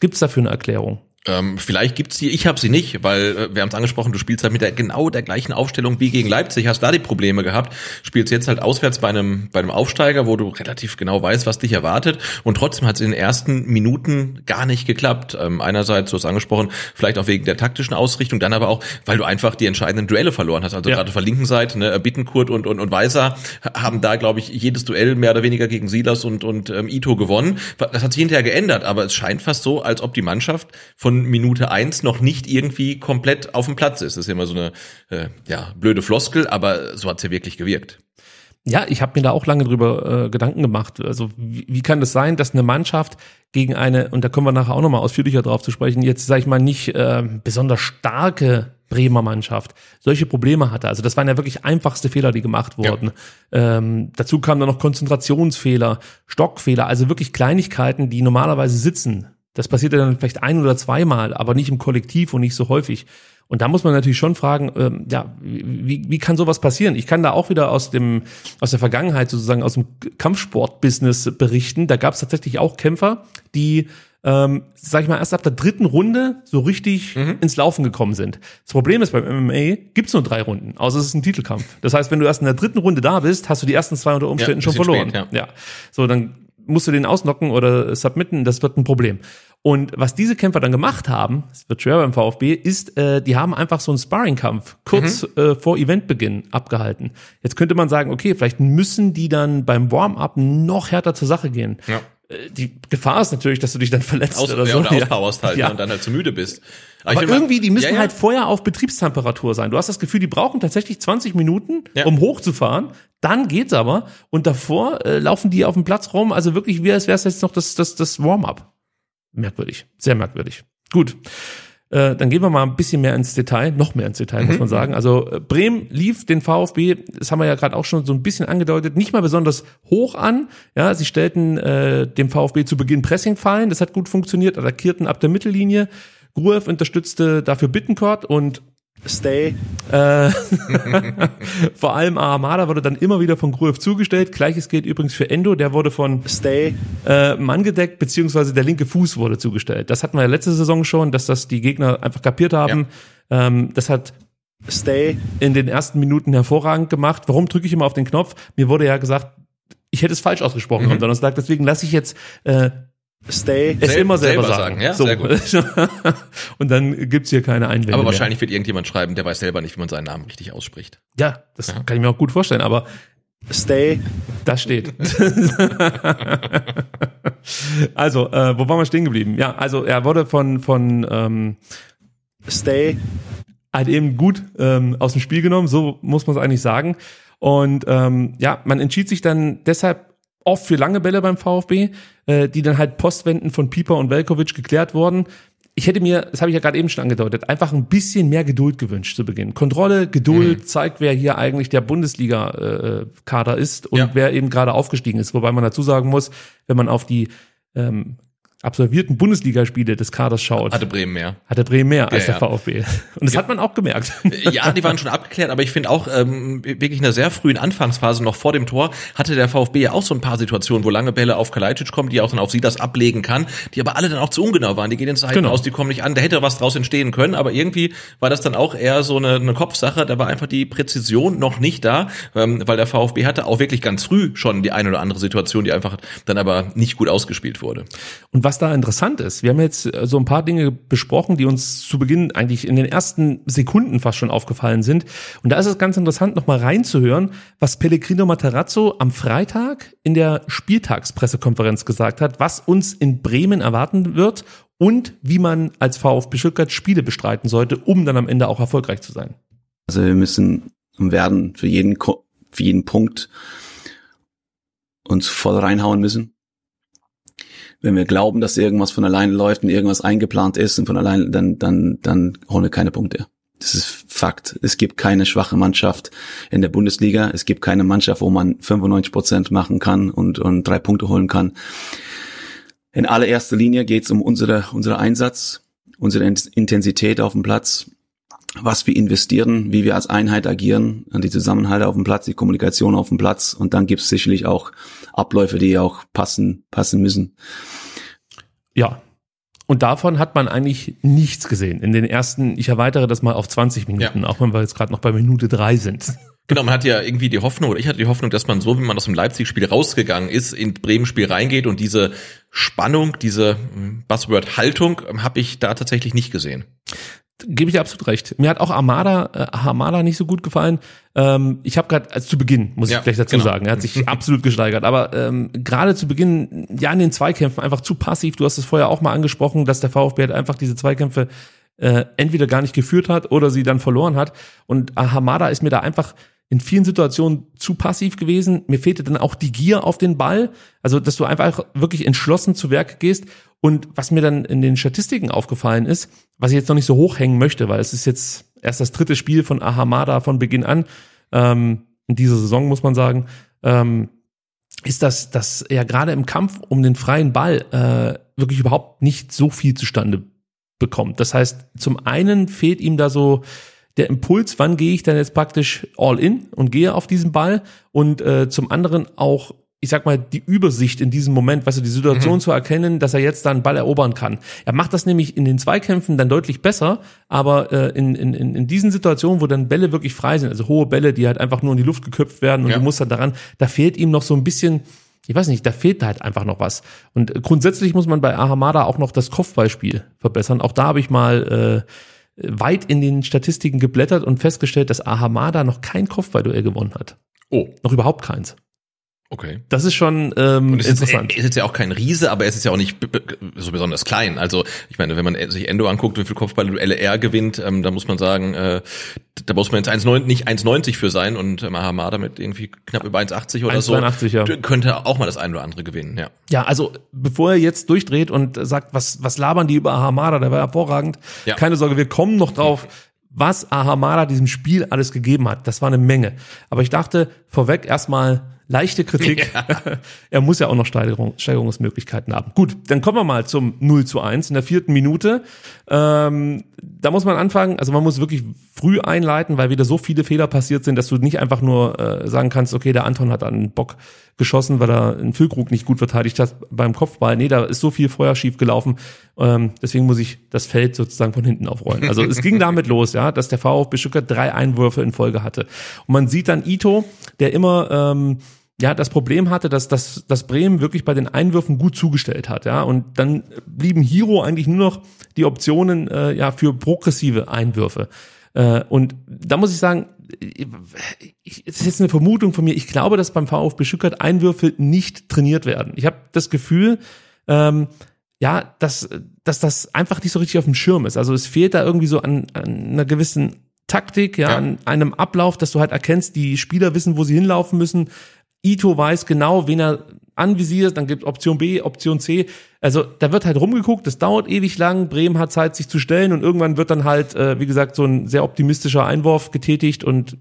Gibt es dafür eine Erklärung? Ähm, vielleicht gibt's die, ich habe sie nicht, weil äh, wir haben es angesprochen, du spielst halt mit der genau der gleichen Aufstellung wie gegen Leipzig, hast da die Probleme gehabt, spielst jetzt halt auswärts bei einem bei einem Aufsteiger, wo du relativ genau weißt, was dich erwartet und trotzdem hat es in den ersten Minuten gar nicht geklappt. Ähm, einerseits, du hast angesprochen, vielleicht auch wegen der taktischen Ausrichtung, dann aber auch, weil du einfach die entscheidenden Duelle verloren hast. Also Ja. gerade auf der linken Seite, ne, Bittenkurt und und und Weiser haben da, glaube ich, jedes Duell mehr oder weniger gegen Silas und und ähm, Ito gewonnen. Das hat sich hinterher geändert, aber es scheint fast so, als ob die Mannschaft von Minute eins noch nicht irgendwie komplett auf dem Platz ist. Das ist ja immer so eine äh, ja, blöde Floskel, aber so hat's ja wirklich gewirkt. Ja, ich habe mir da auch lange drüber äh, Gedanken gemacht. Also wie, wie kann das sein, dass eine Mannschaft gegen eine, und da kommen wir nachher auch nochmal ausführlicher drauf zu sprechen, jetzt sage ich mal nicht äh, besonders starke Bremer Mannschaft solche Probleme hatte. Also das waren ja wirklich einfachste Fehler, die gemacht wurden. Ähm, dazu kamen dann noch Konzentrationsfehler, Stockfehler, also wirklich Kleinigkeiten, die normalerweise sitzen. Das passiert ja dann vielleicht ein oder zweimal, aber nicht im Kollektiv und nicht so häufig. Und da muss man natürlich schon fragen, ähm, ja, wie, wie kann sowas passieren? Ich kann da auch wieder aus dem aus der Vergangenheit sozusagen aus dem Kampfsport-Business berichten. Da gab es tatsächlich auch Kämpfer, die ähm, sag ich mal, erst ab der dritten Runde so richtig ins Laufen gekommen sind. Das Problem ist, beim MMA gibt's nur drei Runden, außer es ist ein Titelkampf. Das heißt, wenn du erst in der dritten Runde da bist, hast du die ersten zwei unter Umständen Ja, schon verloren. spät, ja. So, dann musst du den ausnocken oder submitten, das wird ein Problem. Und was diese Kämpfer dann gemacht haben, es wird schwer beim VfB, ist, äh, die haben einfach so einen Sparring-Kampf kurz äh, vor Eventbeginn abgehalten. Jetzt könnte man sagen, okay, vielleicht müssen die dann beim Warm-up noch härter zur Sache gehen. Ja. Äh, Die Gefahr ist natürlich, dass du dich dann verletzt Aus, oder ja, so. oder auspowerst halt Ja. ne, und dann halt zu müde bist. Aber mal- irgendwie, die müssen Ja, ja. halt vorher auf Betriebstemperatur sein. Du hast das Gefühl, die brauchen tatsächlich 20 Minuten, Ja. um hochzufahren. Dann geht's aber. Und davor äh, laufen die auf dem Platz rum. Also wirklich, wie als wäre es jetzt noch das, das, das Warm-up. Merkwürdig. Sehr merkwürdig. Gut. Äh, dann gehen wir mal ein bisschen mehr ins Detail, noch mehr ins Detail, muss man sagen. Also äh, Bremen lief den VfB, das haben wir ja gerade auch schon so ein bisschen angedeutet, nicht mal besonders hoch an. Ja, sie stellten äh, dem VfB zu Beginn Pressing fallen, das hat gut funktioniert, attackierten ab der Mittellinie. Gruev unterstützte dafür Bittencourt und Stay. äh, vor allem Armada wurde dann immer wieder von Gruev zugestellt. Gleiches gilt übrigens für Endo, der wurde von Stay. äh, Mann gedeckt, beziehungsweise der linke Fuß wurde zugestellt. Das hatten wir ja letzte Saison schon, dass das die Gegner einfach kapiert haben. Ähm, das hat Stay. in den ersten Minuten hervorragend gemacht. Warum drücke ich immer auf den Knopf? Mir wurde ja gesagt, ich hätte es falsch ausgesprochen Mhm. am Donnerstag, deswegen lasse ich jetzt äh, Stay. es Sel- immer selber, selber sagen. sagen, ja, so. sehr gut. Und dann gibt's hier keine Einwände Aber mehr. wahrscheinlich wird irgendjemand schreiben, der weiß selber nicht, wie man seinen Namen richtig ausspricht. Ja, das kann ich mir auch gut vorstellen, aber Stay. Das steht. also, äh, wo waren wir stehen geblieben? Ja, also er wurde von, von ähm, Stay. halt eben gut ähm, aus dem Spiel genommen, so muss man es eigentlich sagen. Und ähm, ja, man entschied sich dann deshalb oft für lange Bälle beim VfB, äh, die dann halt Postwenden von Pieper und Velkovic geklärt wurden. Ich hätte mir, das habe ich ja gerade eben schon angedeutet, einfach ein bisschen mehr Geduld gewünscht zu Beginn. Kontrolle, Geduld Mhm. zeigt, wer hier eigentlich der Bundesliga-Kader ist und Ja. wer eben gerade aufgestiegen ist. Wobei man dazu sagen muss, wenn man auf die ähm, absolvierten Bundesligaspiele des Kaders schaut, Hatte Bremen mehr. hatte Bremen mehr als Ja, der ja. VfB. Und das hat man auch gemerkt. Ja, die waren schon abgeklärt, aber ich finde auch ähm, wirklich in der sehr frühen Anfangsphase noch vor dem Tor hatte der VfB ja auch so ein paar Situationen, wo lange Bälle auf Kalajdzic kommen, die auch dann auf sie das ablegen kann, die aber alle dann auch zu ungenau waren. Die gehen ins Seiten Genau. aus, die kommen nicht an. Da hätte was draus entstehen können, aber irgendwie war das dann auch eher so eine, eine Kopfsache. Da war einfach die Präzision noch nicht da, ähm, weil der VfB hatte auch wirklich ganz früh schon die eine oder andere Situation, die einfach dann aber nicht gut ausgespielt wurde. Und was da interessant ist, wir haben jetzt äh, so ein paar Dinge besprochen, die uns zu Beginn eigentlich in den ersten Sekunden fast schon aufgefallen sind. Und da ist es ganz interessant, nochmal reinzuhören, was Pellegrino Matarazzo am Freitag in der Spieltagspressekonferenz gesagt hat, was uns in Bremen erwarten wird und wie man als VfB Stuttgart Spiele bestreiten sollte, um dann am Ende auch erfolgreich zu sein. Also wir müssen und werden für jeden, für jeden Punkt uns voll reinhauen müssen. Wenn wir glauben, dass irgendwas von alleine läuft und irgendwas eingeplant ist und von alleine, dann, dann, dann holen wir keine Punkte. Das ist Fakt. Es gibt keine schwache Mannschaft in der Bundesliga. Es gibt keine Mannschaft, wo man 95 Prozent machen kann und, und drei Punkte holen kann. In allererster Linie geht es um unsere, unsere Einsatz, unsere Intensität auf dem Platz, was wir investieren, wie wir als Einheit agieren, die Zusammenhalte auf dem Platz, die Kommunikation auf dem Platz und dann gibt es sicherlich auch Abläufe, die auch passen, passen müssen. Ja. Und davon hat man eigentlich nichts gesehen. In den ersten, ich erweitere das mal auf 20 Minuten, Ja. auch wenn wir jetzt gerade noch bei Minute drei sind. Genau, man hat ja irgendwie die Hoffnung, oder ich hatte die Hoffnung, dass man so, wie man aus dem Leipzig-Spiel rausgegangen ist, in Bremen-Spiel reingeht und diese Spannung, diese hm, Buzzword-Haltung ähm, habe ich da tatsächlich nicht gesehen. Gebe ich dir absolut recht. Mir hat auch Armada, äh, Armada nicht so gut gefallen. Ähm, ich habe gerade, also zu Beginn, muss Ja, ich gleich dazu genau. sagen, er hat sich absolut gesteigert. Aber ähm, gerade zu Beginn, ja, in den Zweikämpfen einfach zu passiv. Du hast es vorher auch mal angesprochen, dass der VfB halt einfach diese Zweikämpfe äh, entweder gar nicht geführt hat oder sie dann verloren hat. Und äh, Hamada ist mir da einfach in vielen Situationen zu passiv gewesen. Mir fehlte dann auch die Gier auf den Ball. Also, dass du einfach wirklich entschlossen zu Werk gehst. Und was mir dann in den Statistiken aufgefallen ist, was ich jetzt noch nicht so hochhängen möchte, weil es ist jetzt erst das dritte Spiel von Ahamada von Beginn an, ähm, in dieser Saison muss man sagen, ähm, ist, dass, dass er gerade im Kampf um den freien Ball äh, wirklich überhaupt nicht so viel zustande bekommt. Das heißt, zum einen fehlt ihm da so der Impuls, wann gehe ich dann jetzt praktisch all in und gehe auf diesen Ball und äh, zum anderen auch ich sag mal, die Übersicht in diesem Moment, weißt du, die Situation zu erkennen, dass er jetzt da einen Ball erobern kann. Er macht das nämlich in den Zweikämpfen dann deutlich besser, aber äh, in, in, in diesen Situationen, wo dann Bälle wirklich frei sind, also hohe Bälle, die halt einfach nur in die Luft geköpft werden und Ja. du musst dann daran, da fehlt ihm noch so ein bisschen, ich weiß nicht, da fehlt halt einfach noch was. Und grundsätzlich muss man bei Ahamada auch noch das Kopfballspiel verbessern. Auch da habe ich mal äh, weit in den Statistiken geblättert und festgestellt, dass Ahamada noch kein Kopfballduell gewonnen hat. Oh, Noch überhaupt keins. Okay. Das ist schon ähm, es ist, interessant. er ist jetzt ja auch kein Riese, aber er ist ja auch nicht so besonders klein. Also ich meine, wenn man sich Endo anguckt, wie viel Kopfballduelle er gewinnt, ähm, da muss man sagen, äh, da muss man jetzt 1,9 nicht 1,90 für sein und ähm, Hamada mit irgendwie knapp über 1,80 oder so 1,82, ja. könnte auch mal das eine oder andere gewinnen. Ja. Ja, also bevor er jetzt durchdreht und sagt, was, was labern die über Ahamada, der war hervorragend. Ja. Keine Sorge, wir kommen noch drauf, was Ahamada diesem Spiel alles gegeben hat. Das war eine Menge. Aber ich dachte vorweg erstmal leichte Kritik. er muss ja auch noch Steigerung, Steigerungsmöglichkeiten haben. Gut, dann kommen wir mal zum 0 zu 1 in der vierten Minute. Ähm, da muss man anfangen, also man muss wirklich früh einleiten, weil wieder so viele Fehler passiert sind, dass du nicht einfach nur äh, sagen kannst, okay, der Anton hat einen Bock geschossen, weil er einen Füllkrug nicht gut verteidigt hat beim Kopfball. Nee, da ist so viel vorher schief gelaufen. Ähm, deswegen muss ich das Feld sozusagen von hinten aufrollen. Also es ging damit los, ja, dass der VfB Stuttgart drei Einwürfe in Folge hatte. Und man sieht dann Ito, der immer ähm, ja, das Problem hatte, dass, dass, dass Bremen wirklich bei den Einwürfen gut zugestellt hat, ja, und dann blieben Hiro eigentlich nur noch die Optionen äh, ja für progressive Einwürfe. Äh, und da muss ich sagen, ich, es ist jetzt eine Vermutung von mir. Ich glaube, dass beim VfB Stuttgart Einwürfe nicht trainiert werden. Ich habe das Gefühl, ähm, ja, dass, dass das einfach nicht so richtig auf dem Schirm ist. Also es fehlt da irgendwie so an, an einer gewissen Taktik, ja, Ja. an einem Ablauf, dass du halt erkennst, die Spieler wissen, wo sie hinlaufen müssen. Ito weiß genau, wen er anvisierst, dann gibt Option B, Option C. Also da wird halt rumgeguckt, das dauert ewig lang, Bremen hat Zeit, sich zu stellen und irgendwann wird dann halt, äh, wie gesagt, so ein sehr optimistischer Einwurf getätigt und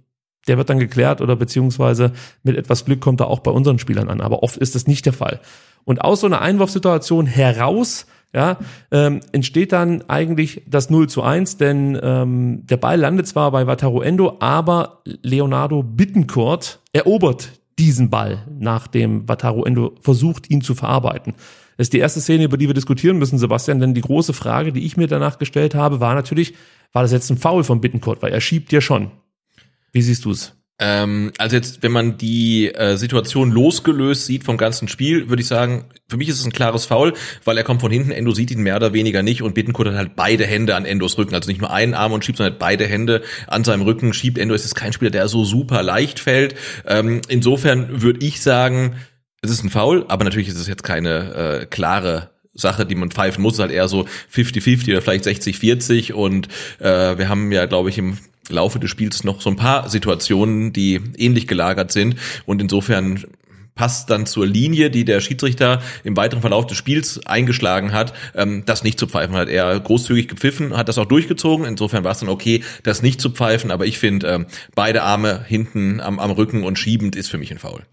der wird dann geklärt oder beziehungsweise mit etwas Glück kommt er auch bei unseren Spielern an. Aber oft ist das nicht der Fall. Und aus so einer Einwurfsituation heraus ja, ähm, entsteht dann eigentlich das 0 zu 1, denn ähm, der Ball landet zwar bei Wataru Endo, aber Leonardo Bittencourt erobert diesen Ball, nachdem Wataru Endo versucht, ihn zu verarbeiten. Das ist die erste Szene, über die wir diskutieren müssen, Sebastian, denn die große Frage, die ich mir danach gestellt habe, war natürlich, war das jetzt ein Foul von Bittencourt, weil er schiebt ja schon. Wie siehst du es? Ähm, also jetzt, wenn man die äh, Situation losgelöst sieht vom ganzen Spiel, würde ich sagen, für mich ist es ein klares Foul, weil er kommt von hinten, Endo sieht ihn mehr oder weniger nicht und Bittenkurt hat halt beide Hände an Endos Rücken, also nicht nur einen Arm und schiebt, sondern halt beide Hände an seinem Rücken schiebt. Endo ist jetzt kein Spieler, der so super leicht fällt. Ähm, insofern würde ich sagen, es ist ein Foul, aber natürlich ist es jetzt keine äh, klare Sache, die man pfeifen muss, halt eher so 50-50 oder vielleicht 60-40 und äh, wir haben ja, glaube ich, im Laufe des Spiels noch so ein paar Situationen, die ähnlich gelagert sind und insofern passt dann zur Linie, die der Schiedsrichter im weiteren Verlauf des Spiels eingeschlagen hat, ähm, das nicht zu pfeifen. Hat er großzügig gepfiffen, hat das auch durchgezogen. Insofern war es dann okay, das nicht zu pfeifen. Aber ich finde, ähm, beide Arme hinten am, am Rücken und schiebend ist für mich ein Foul.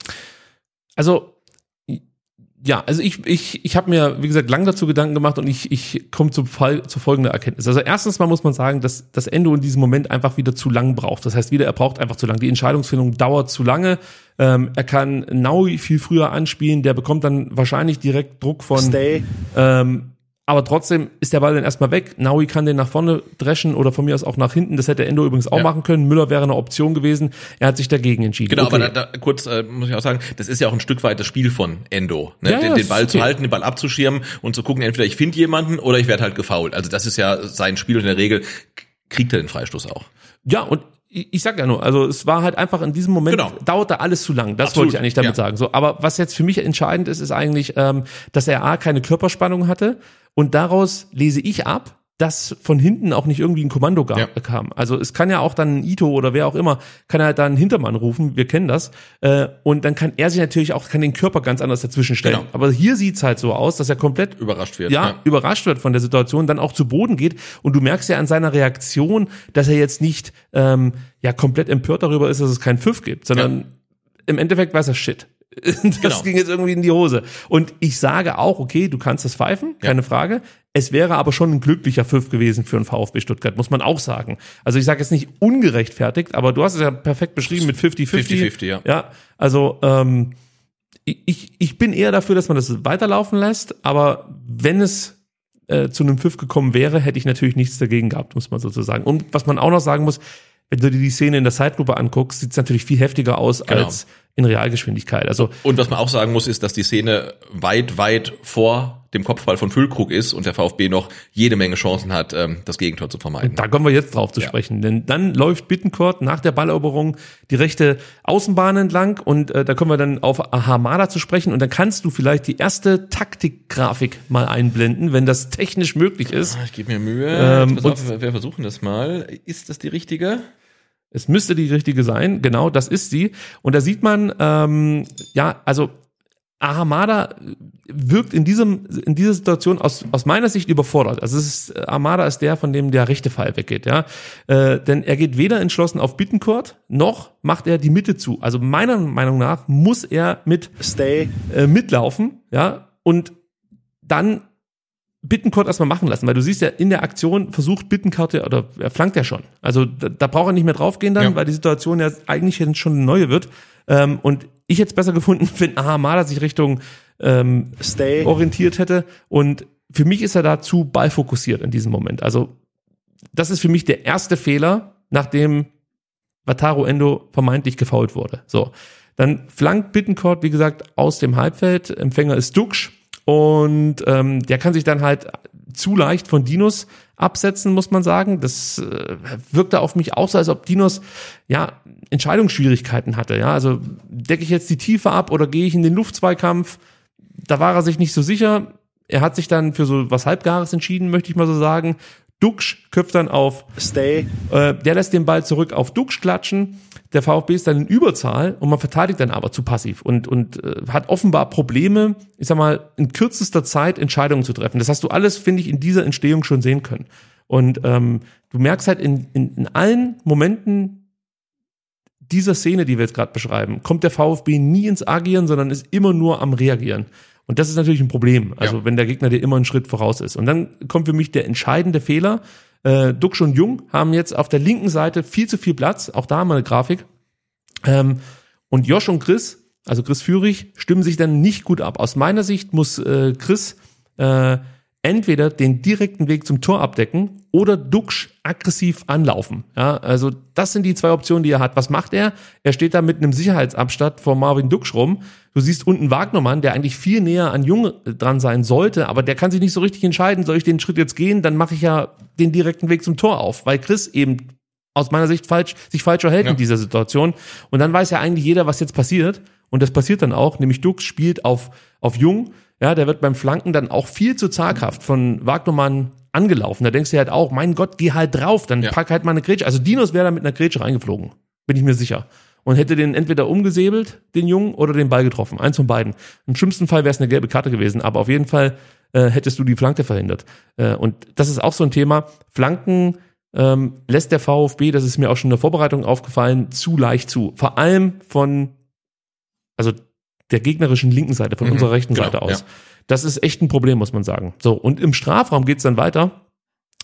Also ja, also ich, ich, ich habe mir, wie gesagt, lang dazu Gedanken gemacht und ich, ich komme zu, Fall, zu folgender Erkenntnis. Also erstens mal muss man sagen, dass das Endo in diesem Moment einfach wieder zu lang braucht. Das heißt, wieder, er braucht einfach zu lang. Die Entscheidungsfindung dauert zu lange. Ähm, er kann Naui viel früher anspielen, der bekommt dann wahrscheinlich direkt Druck von Stay. ähm, aber trotzdem ist der Ball dann erstmal weg. Naui kann den nach vorne dreschen oder von mir aus auch nach hinten. Das hätte Endo übrigens auch Ja. machen können. Müller wäre eine Option gewesen. Er hat sich dagegen entschieden. Genau, Okay. aber da, da, kurz äh, muss ich auch sagen, das ist ja auch ein Stück weit das Spiel von Endo. Ne? Ja, den, den Ball ist zu okay. halten, den Ball abzuschirmen und zu gucken, entweder ich finde jemanden oder ich werde halt gefoult. Also das ist ja sein Spiel und in der Regel kriegt er den Freistoß auch. Ja, und ich, ich sag ja nur, also es war halt einfach in diesem Moment, Genau. dauerte alles zu lang. Das Absolut, wollte ich eigentlich damit ja. sagen. So, aber was jetzt für mich entscheidend ist, ist eigentlich, ähm, dass er A, keine Körperspannung hatte und daraus lese ich ab, dass von hinten auch nicht irgendwie ein Kommando gab, Ja. kam. Also es kann ja auch dann ein Ito oder wer auch immer, kann er halt dann einen Hintermann rufen, wir kennen das. Äh, und dann kann er sich natürlich auch, kann den Körper ganz anders dazwischen stellen. Genau. Aber hier sieht's halt so aus, dass er komplett Überrascht wird. ja, überrascht wird von der Situation, dann auch zu Boden geht. Und du merkst ja an seiner Reaktion, dass er jetzt nicht ähm, ja komplett empört darüber ist, dass es keinen Pfiff gibt, sondern im Endeffekt weiß er Shit. Das Genau. ging jetzt irgendwie in die Hose. Und ich sage auch, okay, du kannst das pfeifen, keine Frage. Es wäre aber schon ein glücklicher Pfiff gewesen für einen VfB Stuttgart, muss man auch sagen. Also ich sage jetzt nicht ungerechtfertigt, aber du hast es ja perfekt beschrieben mit 50-50. 50-50, ja. Ja, also ähm, ich, ich bin eher dafür, dass man das weiterlaufen lässt, aber wenn es äh, zu einem Pfiff gekommen wäre, hätte ich natürlich nichts dagegen gehabt, muss man sozusagen. Und was man auch noch sagen muss, wenn du dir die Szene in der Zeitlupe anguckst, sieht es natürlich viel heftiger aus Genau. als in Realgeschwindigkeit. Also Und was man auch sagen muss, ist, dass die Szene weit, weit vor dem Kopfball von Füllkrug ist und der VfB noch jede Menge Chancen hat, ähm, das Gegentor zu vermeiden. Da kommen wir jetzt drauf zu Ja. sprechen, denn dann läuft Bittencourt nach der Balleroberung die rechte Außenbahn entlang und äh, da kommen wir dann auf Hamada zu sprechen und dann kannst du vielleicht die erste Taktikgrafik mal einblenden, wenn das technisch möglich ist. Ich gebe mir Mühe. Ähm, auf, wir versuchen das mal. Ist das die richtige? Es müsste die richtige sein, genau, das ist sie. Und da sieht man, ähm, ja, also Ahamada wirkt in diesem in dieser Situation aus aus meiner Sicht überfordert. Also es ist Ahamada ist der, von dem der rechte Pfeil weggeht, ja, äh, denn er geht weder entschlossen auf Bittencourt noch macht er die Mitte zu. Also meiner Meinung nach muss er mit Stay. äh, mitlaufen, ja, und dann Bittencourt erstmal machen lassen, weil du siehst ja, in der Aktion versucht Bittencourt ja, oder er flankt ja schon. Also da, da braucht er nicht mehr draufgehen dann, Ja. weil die Situation ja eigentlich jetzt schon eine neue wird. Ähm, und ich hätte es besser gefunden, wenn Ahamada sich Richtung ähm, Stay. orientiert hätte. Und für mich ist er da zu ballfokussiert in diesem Moment. Also das ist für mich der erste Fehler, nachdem Wataru Endo vermeintlich gefault wurde. So, dann flankt Bittencourt, wie gesagt, aus dem Halbfeld. Empfänger ist Duxch und ähm, der kann sich dann halt zu leicht von Dinos absetzen, muss man sagen. Das äh, wirkte auf mich auch so, als ob Dinos ja Entscheidungsschwierigkeiten hatte. Ja, also decke ich jetzt die Tiefe ab oder gehe ich in den Luftzweikampf? Da war er sich nicht so sicher. Er hat sich dann für so was Halbgares entschieden, möchte ich mal so sagen. Duxch köpft dann auf Stay. äh, der lässt den Ball zurück auf Dux klatschen. Der VfB ist dann in Überzahl und man verteidigt dann aber zu passiv und, und äh, hat offenbar Probleme, ich sag mal, in kürzester Zeit Entscheidungen zu treffen. Das hast du alles, finde ich, in dieser Entstehung schon sehen können. Und ähm, du merkst halt in, in, in allen Momenten dieser Szene, die wir jetzt gerade beschreiben, kommt der VfB nie ins Agieren, sondern ist immer nur am Reagieren. Und das ist natürlich ein Problem. Also Ja. wenn der Gegner dir immer einen Schritt voraus ist. Und dann kommt für mich der entscheidende Fehler. Äh, Duxch und Jung haben jetzt auf der linken Seite viel zu viel Platz. Auch da haben wir eine Grafik. Ähm, und Josh und Chris, also Chris Führig, stimmen sich dann nicht gut ab. Aus meiner Sicht muss äh, Chris äh, entweder den direkten Weg zum Tor abdecken oder Duxch aggressiv anlaufen. Ja, also das sind die zwei Optionen, die er hat. Was macht er? Er steht da mit einem Sicherheitsabstand vor Marvin Duxch rum. Du siehst unten Wagnermann, der eigentlich viel näher an Jung dran sein sollte, aber der kann sich nicht so richtig entscheiden, soll ich den Schritt jetzt gehen, dann mache ich ja den direkten Weg zum Tor auf, weil Chris eben aus meiner Sicht falsch, sich falsch verhält Ja. in dieser Situation. Und dann weiß ja eigentlich jeder, was jetzt passiert. Und das passiert dann auch, nämlich Dux spielt auf, auf Jung. Ja, der wird beim Flanken dann auch viel zu zaghaft von Wagnermann angelaufen. Da denkst du halt auch, mein Gott, geh halt drauf, dann Ja. pack halt mal eine Grätsche. Also Dinos wäre da mit einer Grätsche reingeflogen. Bin ich mir sicher. Und hätte den entweder umgesäbelt, den Jungen, oder den Ball getroffen. Eins von beiden. Im schlimmsten Fall wäre es eine gelbe Karte gewesen, aber auf jeden Fall äh, hättest du die Flanke verhindert. Äh, und das ist auch so ein Thema. Flanken ähm, lässt der VfB, das ist mir auch schon in der Vorbereitung aufgefallen, zu leicht zu. Vor allem von, also der gegnerischen linken Seite, von Mhm, unserer rechten genau, Seite aus. ja. Das ist echt ein Problem, muss man sagen. So, und im Strafraum geht's dann weiter.